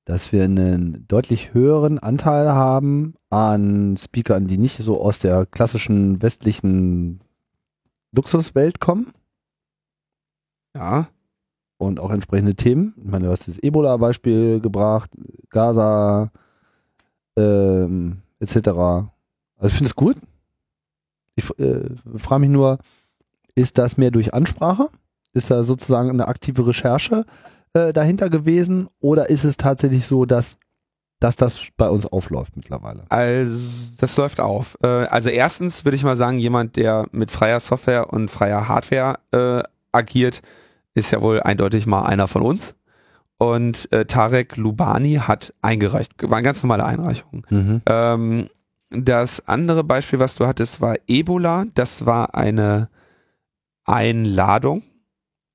dass wir einen deutlich höheren Anteil haben an Speakern, die nicht so aus der klassischen westlichen Luxuswelt kommen Ja, und auch entsprechende Themen. Ich meine, du hast das Ebola-Beispiel gebracht, Gaza, ähm, etc. Also ich finde es gut. Ich äh, frage mich nur, ist das mehr durch Ansprache? Ist da sozusagen eine aktive Recherche äh, dahinter gewesen? Oder ist es tatsächlich so, dass, dass das bei uns aufläuft mittlerweile? also das läuft auf. Äh, also erstens würde ich mal sagen, jemand, der mit freier Software und freier Hardware äh, agiert, ist ja wohl eindeutig mal einer von uns. Und äh, Tarek Lubani hat eingereicht, war eine ganz normale Einreichung. Mhm. Ähm, das andere Beispiel, was du hattest, war Ebola. Das war eine Einladung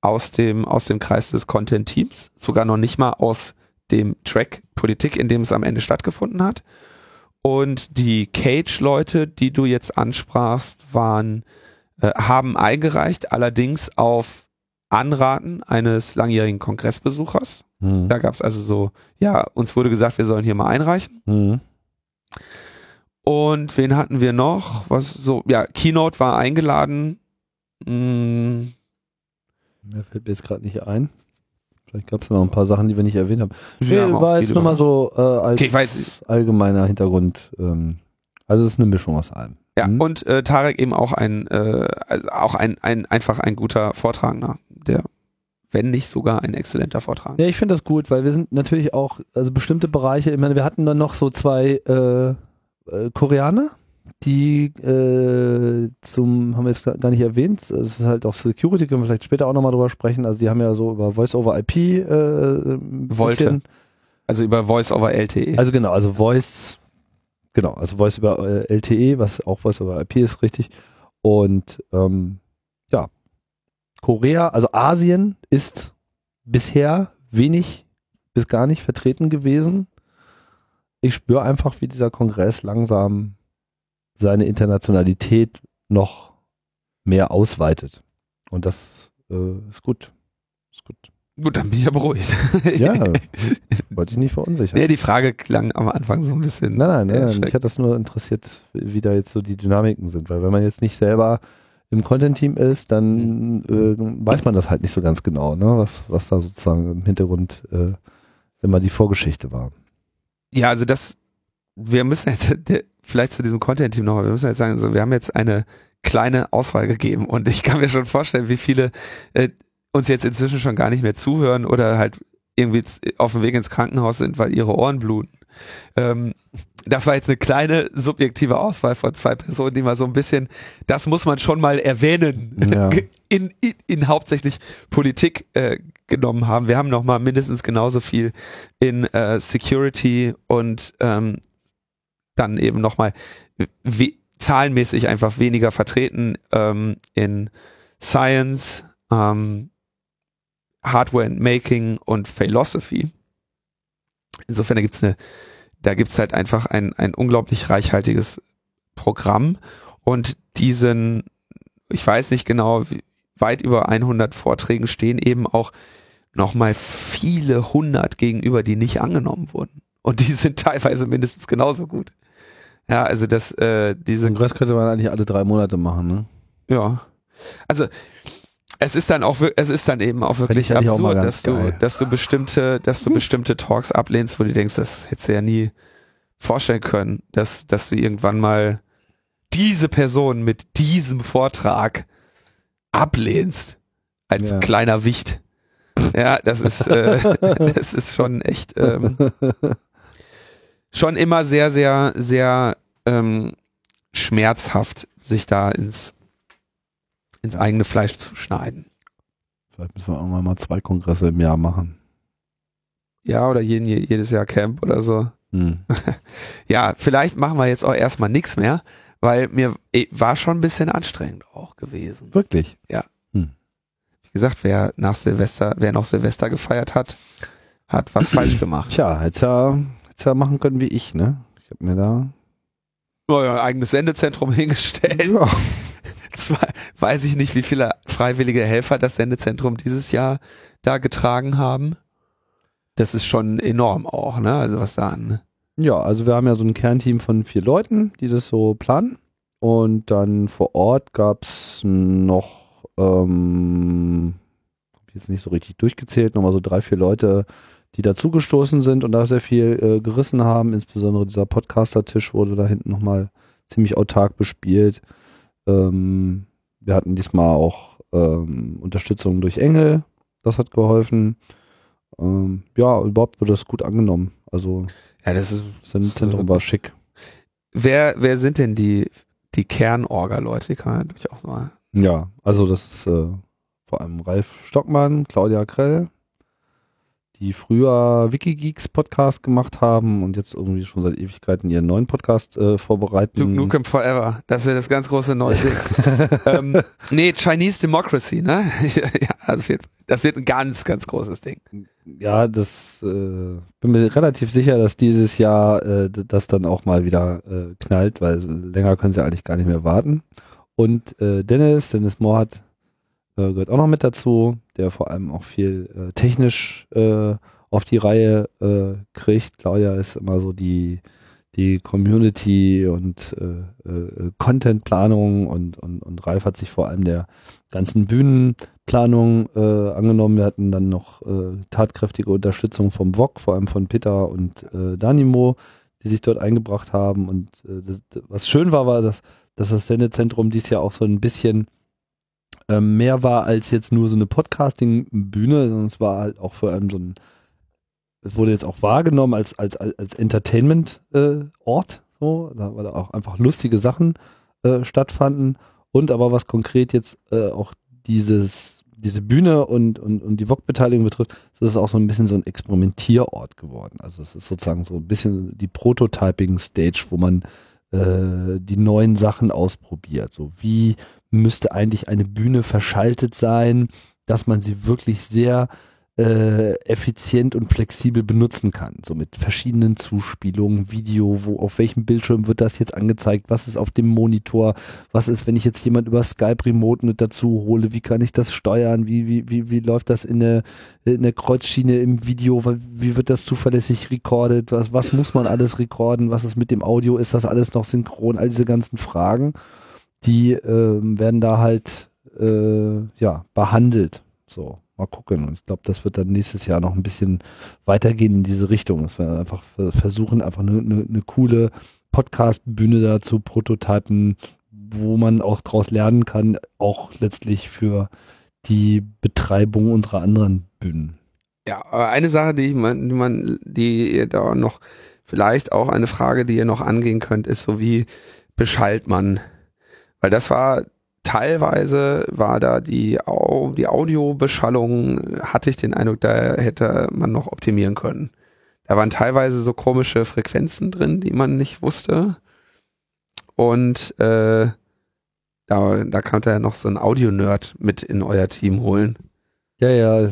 aus dem, aus dem Kreis des Content Teams, sogar noch nicht mal aus dem Track Politik, in dem es am Ende stattgefunden hat. Und die Cage-Leute, die du jetzt ansprachst, waren, äh, haben eingereicht, allerdings auf Anraten eines langjährigen Kongressbesuchers. Mhm. Da gab es also so, ja, uns wurde gesagt, wir sollen hier mal einreichen. Mhm. Und wen hatten wir noch? Was so, ja, Keynote war eingeladen. Mm, Mir fällt mir jetzt gerade nicht ein. Vielleicht gab es noch ein paar Sachen, die wir nicht erwähnt haben. Nee, war jetzt viele nur mal gemacht. so äh, als Okay, ich weiß- allgemeiner Hintergrund. Ähm, also es ist eine Mischung aus allem. Ja, Mhm. und äh, Tarek eben auch ein, äh, also auch ein, ein, einfach ein guter Vortragender, der, wenn nicht sogar ein exzellenter Vortragender. Ja, ich finde das gut, weil wir sind natürlich auch, also bestimmte Bereiche, ich meine, wir hatten dann noch so zwei äh, äh, Koreaner, die äh, zum, haben wir jetzt gar nicht erwähnt, es ist halt auch Security, können wir vielleicht später auch nochmal drüber sprechen, also die haben ja so über Voice-over-IP äh, Wollte. Also über Voice over LTE. Also genau, also Voice, genau, also Voice über äh, LTE, was auch Voice über IP ist, richtig. Und ähm, ja, Korea, also Asien ist bisher wenig bis gar nicht vertreten gewesen. Ich spüre einfach, wie dieser Kongress langsam seine Internationalität noch mehr ausweitet. Und das äh, ist gut. Ist gut. Gut, dann bin ich ja beruhigt. Ja, wollte ich nicht verunsichern. nee, die Frage klang am Anfang so ein bisschen. Nein, nein, nein, nein. mich hat das nur interessiert, wie da jetzt so die Dynamiken sind, weil wenn man jetzt nicht selber im Content-Team ist, dann äh, weiß man das halt nicht so ganz genau, ne? was, was da sozusagen im Hintergrund äh, immer die Vorgeschichte war. Ja, also das, wir müssen jetzt, vielleicht zu diesem Content-Team nochmal, wir müssen jetzt sagen, so, wir haben jetzt eine kleine Auswahl gegeben und ich kann mir schon vorstellen, wie viele äh, uns jetzt inzwischen schon gar nicht mehr zuhören oder halt irgendwie auf dem Weg ins Krankenhaus sind, weil ihre Ohren bluten. Ähm, das war jetzt eine kleine subjektive Auswahl von zwei Personen, die mal so ein bisschen, das muss man schon mal erwähnen, Ja. in, in, in hauptsächlich Politik äh, genommen haben. Wir haben noch mal mindestens genauso viel in äh, Security und ähm, dann eben noch mal we zahlenmäßig einfach weniger vertreten ähm, in Science, ähm, Hardware and Making und Philosophy. Insofern da gibt's eine, da gibt's halt einfach ein, ein unglaublich reichhaltiges Programm und diesen, ich weiß nicht genau, weit über 100 Vorträgen stehen eben auch nochmal viele hundert gegenüber, die nicht angenommen wurden. Und die sind teilweise mindestens genauso gut. Ja, also das, äh, diese Kongress könnte man eigentlich alle drei Monate machen, ne? ja. Also es ist dann auch, es ist dann eben auch wirklich auch absurd, ganz dass du, geil. dass du bestimmte, dass du bestimmte Talks ablehnst, wo du denkst, das hättest du ja nie vorstellen können, dass, dass du irgendwann mal diese Person mit diesem Vortrag ablehnst als Ja. kleiner Wicht. Ja, das ist, äh, das ist schon echt, ähm, schon immer sehr, sehr, sehr ähm, schmerzhaft, sich da ins, ins eigene Fleisch zu schneiden. Vielleicht müssen wir irgendwann mal zwei Kongresse im Jahr machen. Ja, oder jeden, jedes Jahr Camp oder so. Hm. Ja, vielleicht machen wir jetzt auch erstmal nichts mehr, weil mir eh, war schon ein bisschen anstrengend auch gewesen. Wirklich? Wie gesagt, wer nach Silvester, wer noch Silvester gefeiert hat, hat was falsch gemacht. Tja, hätt's ja, hätt's ja machen können wie ich, ne? Ich hab mir da. Neuer eigenes Sendezentrum hingestellt. Ja. Zwei, weiß ich nicht, wie viele freiwillige Helfer das Sendezentrum dieses Jahr da getragen haben. Das ist schon enorm auch, ne? Also was da an. Ja, also wir haben ja so ein Kernteam von vier Leuten, die das so planen. Und dann vor Ort gab's noch, ähm, hab ich jetzt nicht so richtig durchgezählt, nochmal so drei, vier Leute, die dazugestoßen sind und da sehr viel äh, gerissen haben. Insbesondere dieser Podcaster-Tisch wurde da hinten nochmal ziemlich autark bespielt. Ähm, wir hatten diesmal auch ähm, Unterstützung durch Engel. Das hat geholfen. Ähm, ja, überhaupt wurde das gut angenommen. Also Ja, das ist. das Zentrum war schick. Wer, wer sind denn die, die Kernorga-Leute? Die kann man natürlich auch mal. Ja, also das ist äh, vor allem Ralf Stockmann, Claudia Krell, die früher Wikigeeks Podcast gemacht haben und jetzt irgendwie schon seit Ewigkeiten ihren neuen Podcast äh, vorbereiten. Duke Nukem Forever. Das wäre das ganz große neue Ding. ähm, nee, Chinese Democracy, ne? ja, das wird, das wird ein ganz, ganz großes Ding. Ja, das äh, bin mir relativ sicher, dass dieses Jahr äh, das dann auch mal wieder äh, knallt, weil länger können sie eigentlich gar nicht mehr warten. Und äh, Dennis, Dennis Mohat äh, gehört auch noch mit dazu, der vor allem auch viel äh, technisch äh, auf die Reihe äh, kriegt. Claudia ist immer so die die Community und äh, äh, Contentplanung und, und, und Ralf hat sich vor allem der ganzen Bühnenplanung angenommen. Wir hatten dann noch tatkräftige Unterstützung vom VOG, vor allem von Peter und Danimo, die sich dort eingebracht haben. Und das, was schön war, war, dass, dass das Sendezentrum dies Jahr auch so ein bisschen ähm, mehr war als jetzt nur so eine Podcasting-Bühne, sondern es war halt auch vor allem so ein es wurde jetzt auch wahrgenommen als, als, als Entertainment-Ort, so, da, weil da auch einfach lustige Sachen äh, stattfanden. Und aber was konkret jetzt äh, auch dieses, diese Bühne und, und, und die VOG-Beteiligung betrifft, das ist auch so ein bisschen so ein Experimentierort geworden. Also es ist sozusagen so ein bisschen die Prototyping-Stage, wo man äh, die neuen Sachen ausprobiert. So wie müsste eigentlich eine Bühne verschaltet sein, dass man sie wirklich sehr äh, effizient und flexibel benutzen kann. So mit verschiedenen Zuspielungen, Video, wo auf welchem Bildschirm wird das jetzt angezeigt, was ist auf dem Monitor, was ist, wenn ich jetzt jemand über Skype Remote mit dazu hole, wie kann ich das steuern, wie, wie, wie, wie läuft das in der, in der Kreuzschiene im Video, wie wird das zuverlässig recorded, was, was muss man alles recorden, was ist mit dem Audio, ist das alles noch synchron, all diese ganzen Fragen, die ähm, werden da halt äh, ja behandelt. So, mal gucken. Und ich glaube, das wird dann nächstes Jahr noch ein bisschen weitergehen in diese Richtung. Dass wir einfach ver- versuchen, einfach eine, eine, eine coole Podcast-Bühne da zu prototypen, wo man auch draus lernen kann, auch letztlich für die Betreibung unserer anderen Bühnen. Ja, aber eine Sache, die man, die man, die ihr da noch, vielleicht auch eine Frage, die ihr noch angehen könnt, ist so wie beschallt man? Weil das war teilweise war da die, Au die Audiobeschallung, hatte ich den Eindruck, da hätte man noch optimieren können. Da waren teilweise so komische Frequenzen drin, die man nicht wusste. Und äh, da, da konnte er noch so ein Audio-Nerd mit in euer Team holen. Ja, ja,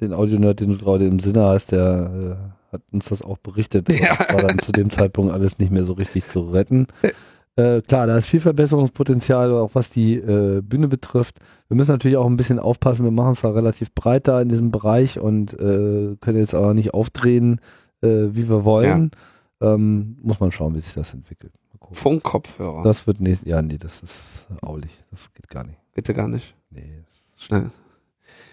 den Audionerd, den du gerade im Sinne hast, der äh, hat uns das auch berichtet. Ja. Das war dann zu dem Zeitpunkt alles nicht mehr so richtig zu retten. Äh, klar, da ist viel Verbesserungspotenzial, auch was die äh, Bühne betrifft. Wir müssen natürlich auch ein bisschen aufpassen, wir machen es da relativ breit da in diesem Bereich und äh, können jetzt aber nicht aufdrehen, äh, wie wir wollen. Ähm, muss man schauen, wie sich das entwickelt. Funkkopfhörer. Das wird nächstes, ja, nee, das ist aulig. Das geht gar nicht. Bitte gar nicht. Nee, Schnell.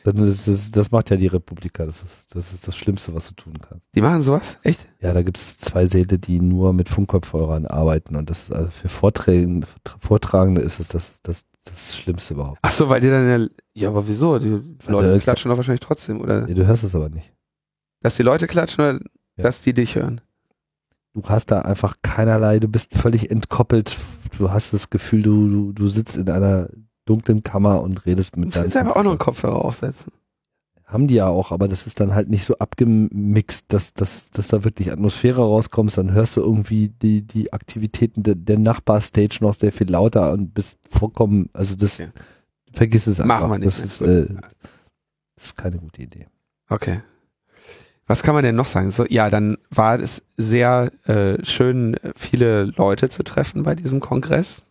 Das, das, das, macht ja die Republika. Das ist, das ist das Schlimmste, was du tun kannst. Die machen sowas? Echt? Ja, da gibt es zwei Säle, die nur mit Funkkopfhörern arbeiten und das ist also für Vorträgen, Vortragende ist es das, das, das Schlimmste überhaupt. Ach so, weil die dann ja, ja, aber wieso? Die Leute äh, klatschen doch wahrscheinlich trotzdem, oder? Nee, du hörst es aber nicht. Dass die Leute klatschen oder Ja. dass die dich hören? Du hast da einfach keinerlei, du bist völlig entkoppelt. Du hast das Gefühl, du, du, du sitzt in einer dunklen Kammer und redest Du mit deinem jetzt einfach auch noch einen Kopfhörer. Kopfhörer aufsetzen. Haben die ja auch, aber das ist dann halt nicht so abgemixt, dass, dass, dass da wirklich Atmosphäre rauskommt. Dann hörst du irgendwie die, die Aktivitäten der, der Nachbarstage noch sehr viel lauter und bist vollkommen, also das, Okay. vergiss es einfach. Machen wir nicht. Das ist, äh, das ist keine gute Idee. Okay. Was kann man denn noch sagen? So, ja, dann war es sehr äh, schön, viele Leute zu treffen bei diesem Kongress.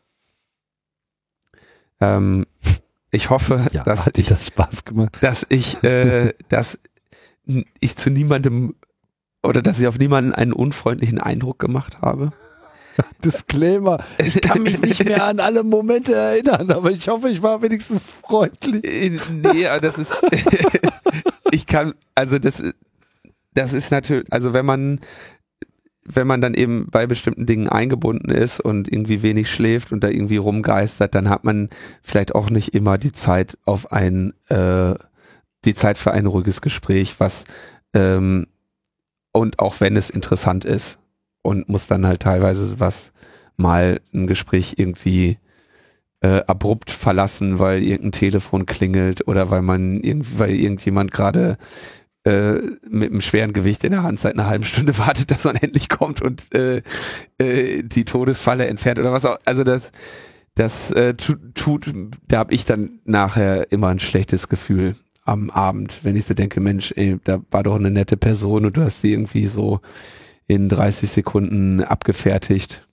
Ähm, ich hoffe, Ja, dass ich, das dass ich, äh, dass ich zu niemandem oder dass ich auf niemanden einen unfreundlichen Eindruck gemacht habe. Disclaimer. Ich kann mich nicht mehr an alle Momente erinnern, aber ich hoffe, ich war wenigstens freundlich. Äh, Nee, das ist, ich kann, also das, das ist natürlich, also wenn man, wenn man dann eben bei bestimmten Dingen eingebunden ist und irgendwie wenig schläft und da irgendwie rumgeistert, dann hat man vielleicht auch nicht immer die Zeit auf ein, äh, die Zeit für ein ruhiges Gespräch, was, ähm, und auch wenn es interessant ist und muss dann halt teilweise was mal ein Gespräch irgendwie äh, abrupt verlassen, weil irgendein Telefon klingelt oder weil man irgendwie, weil irgendjemand gerade äh, mit einem schweren Gewicht in der Hand seit einer halben Stunde wartet, dass man endlich kommt und äh, äh, die Todesfalle entfernt oder was auch. Also das, das äh, tu- tut, da habe ich dann nachher immer ein schlechtes Gefühl am Abend, wenn ich so denke, Mensch, ey, da war doch eine nette Person und du hast sie irgendwie so in 30 Sekunden abgefertigt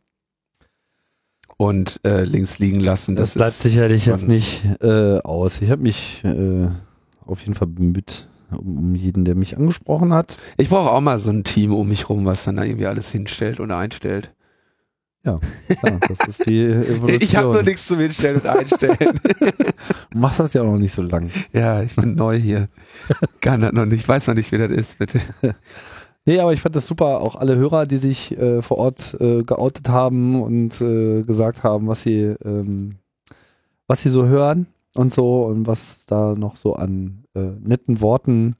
und äh, links liegen lassen. Das, Das, bleibt sicherlich jetzt nicht äh, aus. Ich habe mich äh, auf jeden Fall bemüht um, jeden, der mich angesprochen hat. Ich brauche auch mal so ein Team um mich rum, was dann da irgendwie alles hinstellt und einstellt. Ja, das ist die Evolution. Ich habe nur nichts zum Hinstellen und Einstellen. Du machst das ja auch noch nicht so lang. ja, ich bin neu hier. Kann das noch nicht, weiß noch nicht, wie das ist, bitte. Nee, aber ich fand das super. Auch alle Hörer, die sich äh, vor Ort äh, geoutet haben und äh, gesagt haben, was sie, ähm, was sie so hören und so und was da noch so an äh, netten Worten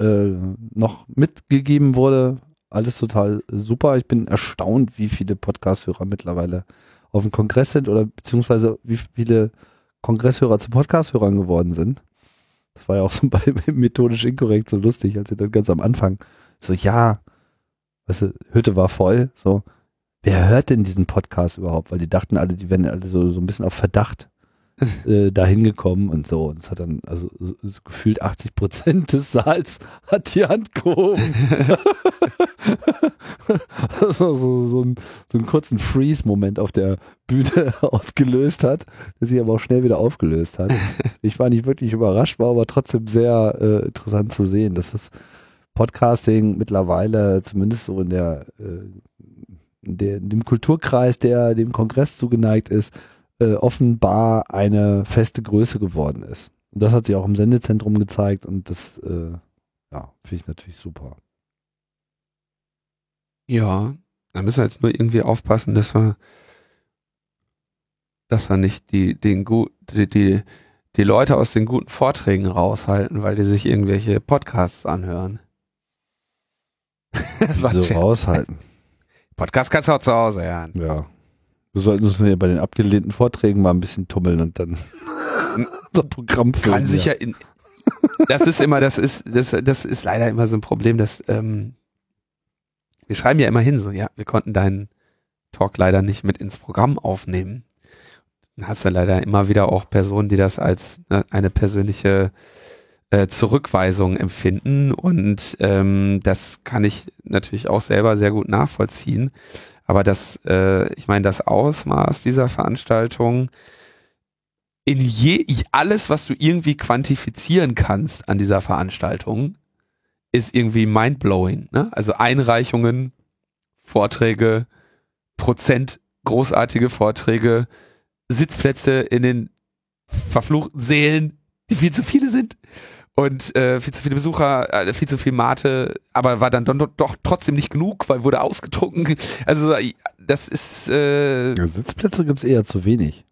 äh, noch mitgegeben wurde. Alles total super. Ich bin erstaunt, wie viele Podcast-Hörer mittlerweile auf dem Kongress sind oder beziehungsweise wie viele Kongresshörer zu Podcast-Hörern geworden sind. Das war ja auch so bei methodisch inkorrekt so lustig, als sie dann ganz am Anfang so, ja, weißt du, Hütte war voll, so, wer hört denn diesen Podcast überhaupt? Weil die dachten alle, die wären alle so, so ein bisschen auf Verdacht äh, dahin gekommen und so. Und es hat dann, also so, so gefühlt 80 Prozent des Saals hat die Hand gehoben. das war so, so, ein, so einen kurzen Freeze-Moment auf der Bühne ausgelöst hat, der sich aber auch schnell wieder aufgelöst hat. Ich war nicht wirklich überrascht, war aber trotzdem sehr äh, interessant zu sehen, dass das Podcasting mittlerweile zumindest so in der, äh, in der in dem Kulturkreis, der dem Kongress zugeneigt ist, äh, offenbar eine feste Größe geworden ist. Und das hat sich auch im Sendezentrum gezeigt und das äh, ja, finde ich natürlich super. Ja, da müssen wir jetzt nur irgendwie aufpassen, dass wir, dass wir nicht die, den gut, die, die, die Leute aus den guten Vorträgen raushalten, weil die sich irgendwelche Podcasts anhören. das war so raushalten. Podcast kannst du auch zu Hause hören. Ja. Wir sollten uns ja bei den abgelehnten Vorträgen mal ein bisschen tummeln und dann ein Programm füllen. Kann sich ja in, das ist immer, das ist, das, das ist leider immer so ein Problem, dass, ähm, wir schreiben ja immer hin, so, ja, wir konnten deinen Talk leider nicht mit ins Programm aufnehmen. Dann hast du leider immer wieder auch Personen, die das als ne, eine persönliche äh, Zurückweisung empfinden und ähm, das kann ich natürlich auch selber sehr gut nachvollziehen. Aber das, äh, ich meine, das Ausmaß dieser Veranstaltung in je, alles, was du irgendwie quantifizieren kannst an dieser Veranstaltung, ist irgendwie mindblowing. Ne? Also Einreichungen, Vorträge, Prozent großartige Vorträge, Sitzplätze in den verfluchten Sälen, die viel zu viele sind und äh, viel zu viele Besucher, äh, viel zu viel Mate, aber war dann doch, doch trotzdem nicht genug, weil wurde ausgetrunken. Also das ist äh, ja, Sitzplätze gibt's eher zu wenig.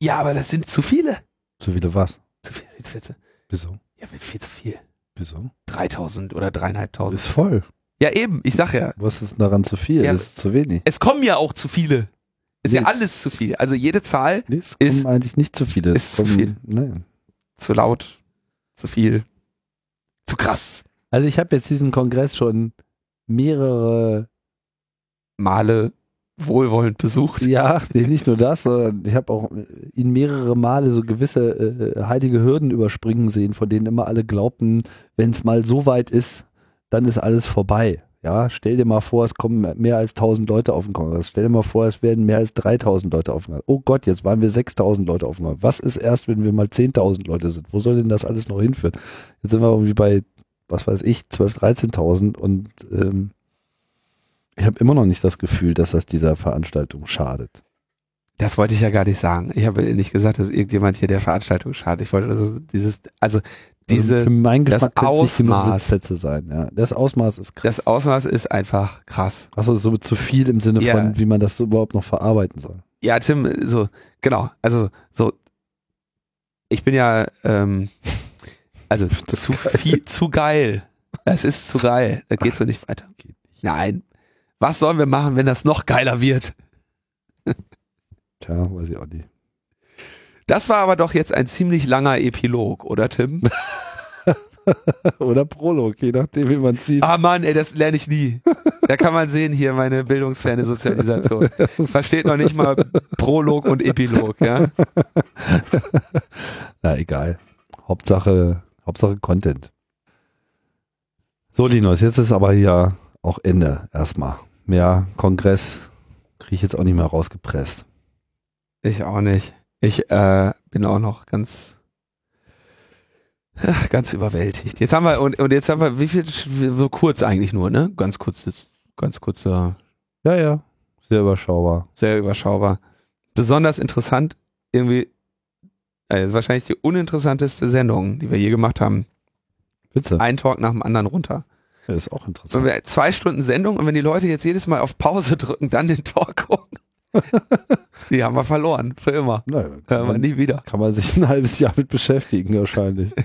Ja, aber das sind zu viele. Zu viele was? Zu viele Sitzplätze. Wieso? Ja, viel zu viel. Wieso? 3000 oder dreieinhalbtausend. Ist voll. Ja, eben, ich sag ja. Was ist denn daran zu viel? Ja, das ist zu wenig. Es kommen ja auch zu viele. Ist Nee, ja es- alles zu viel. Also jede Zahl Nee, es Ist- kommen eigentlich nicht zu viele. Es ist zu viel. Nee. zu laut, zu viel, zu krass. Also ich habe jetzt diesen Kongress schon mehrere, Male wohlwollend besucht. ja, nee, nicht nur das, sondern ich habe auch ihn mehrere Male so gewisse äh, heilige Hürden überspringen sehen, von denen immer alle glaubten, wenn es mal so weit ist, dann ist alles vorbei. Ja, stell dir mal vor, es kommen mehr als 1000 Leute auf den Kongress. Stell dir mal vor, es werden mehr als 3000 Leute auf den Kongress. Oh Gott, jetzt waren wir 6000 Leute auf dem Kongress. Was ist erst, wenn wir mal 10.000 Leute sind? Wo soll denn das alles noch hinführen? Jetzt sind wir irgendwie bei, was weiß ich, 12.000, 13.000 und ähm, ich habe immer noch nicht das Gefühl, dass das dieser Veranstaltung schadet. Das wollte ich ja gar nicht sagen. Ich habe nicht gesagt, dass irgendjemand hier der Veranstaltung schadet. Ich wollte also dieses, also diese, also für meinen das Geschmack nicht genug Ausmaß. Sitzplätze sein. Ja. Das Ausmaß ist krass. das Ausmaß ist einfach krass. Achso, so zu viel im Sinne Ja. von, wie man das so überhaupt noch verarbeiten soll. Ja, Tim, so, genau, also so, ich bin ja, ähm, also Das zu viel, zu geil. Es ist zu geil. Da geht so nicht weiter. Nein. Was sollen wir machen, wenn das noch geiler wird? Tja, weiß ich auch nicht. Das war aber doch jetzt ein ziemlich langer Epilog, oder Tim? Oder Prolog, je nachdem, wie man sieht. Ah Mann, ey, das lerne ich nie. Da kann man sehen hier meine bildungsferne Sozialisation. Versteht noch nicht mal Prolog und Epilog, ja? Na, egal. Hauptsache, Hauptsache Content. So, Linus, jetzt ist aber hier auch Ende erstmal. Mehr Kongress kriege ich jetzt auch nicht mehr rausgepresst. Ich auch nicht. Ich äh, bin auch noch ganz ganz überwältigt. Jetzt haben wir und, und jetzt haben wir wie viel so kurz eigentlich nur, ne? Ganz kurzes ganz kurzer Ja, ja. Sehr überschaubar. sehr überschaubar. Besonders interessant irgendwie äh, wahrscheinlich die uninteressanteste Sendung, die wir je gemacht haben. Bitte. Ein Talk nach dem anderen runter. Ja, ist auch So, interessant. wir- zwei Stunden Sendung und wenn die Leute jetzt jedes Mal auf Pause drücken, dann den Talk gucken, die haben wir verloren. Für immer. Na, Hören kann, wir man, nie wieder. kann man sich ein halbes Jahr mit beschäftigen, wahrscheinlich.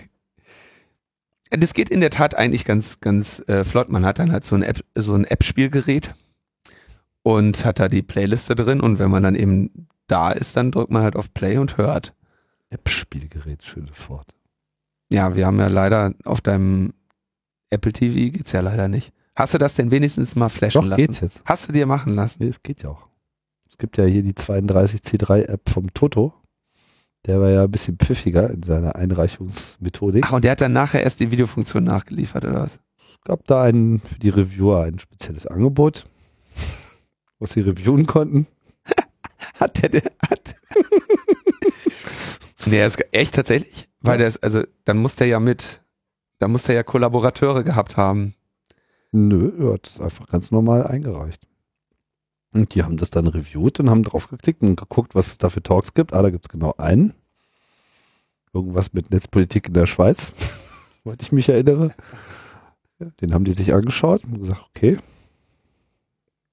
Das geht in der Tat eigentlich ganz, ganz äh, flott. Man hat dann halt so ein App, so ein App-Spielgerät und hat da die Playliste drin und wenn man dann eben da ist, dann drückt man halt auf Play und hört. App-Spielgerät, schönes Wort. Ja, wir haben ja leider auf deinem Apple TV geht's ja leider nicht. Hast du das denn wenigstens mal flashen Doch, lassen? geht's jetzt. Hast du dir machen lassen? Nee, es geht ja auch. Gibt ja hier die 32C3-App vom Toto. Der war ja ein bisschen pfiffiger in seiner Einreichungsmethodik. Ach, und der hat dann nachher erst die Videofunktion nachgeliefert, oder was? Es gab da ein, für die Reviewer ein spezielles Angebot, was sie reviewen konnten. Hat der, der hat. nee, er ist echt tatsächlich? Weil der ist, also, dann muss der ja mit, dann muss der ja Kollaborateure gehabt haben. Nö, er hat es einfach ganz normal eingereicht. Und die haben das dann reviewt und haben drauf geklickt und geguckt, was es da für Talks gibt. Ah, da gibt es genau einen. Irgendwas mit Netzpolitik in der Schweiz, soweit ich mich erinnere. Ja, den haben die sich angeschaut und gesagt, okay,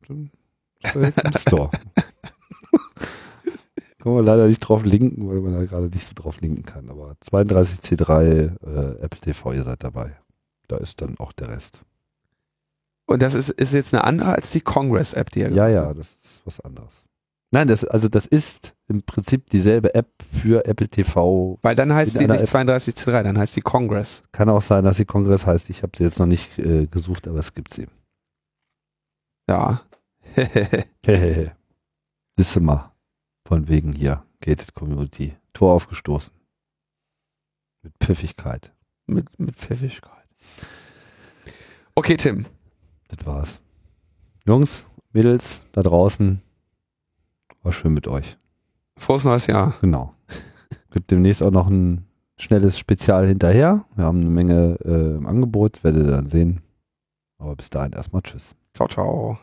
dann ist er jetzt im Store. Können wir leider nicht drauf linken, weil man da gerade nicht so drauf linken kann. Aber 32C3 äh, Apple TV, ihr seid dabei. Da ist dann auch der Rest. Und das ist, ist jetzt eine andere als die Congress-App, die er Ja, ja, das ist was anderes. Nein, das, also das ist im Prinzip dieselbe App für Apple TV. Weil dann heißt die nicht App. 32C3, dann heißt die Congress. Kann auch sein, dass sie Kongress heißt. Ich habe sie jetzt noch nicht äh, gesucht, aber es gibt sie. Ja. Hehehe. Wisse mal. Von wegen hier. Gated Community. Tor aufgestoßen. Mit Pfiffigkeit. mit, mit Pfiffigkeit. Okay, Tim. Das war's. Jungs, Mädels da draußen. War schön mit euch. Frohes neues Jahr. Genau. Gibt demnächst auch noch ein schnelles Spezial hinterher. Wir haben eine Menge äh, im Angebot, werdet ihr dann sehen. Aber bis dahin erstmal Tschüss. Ciao, ciao.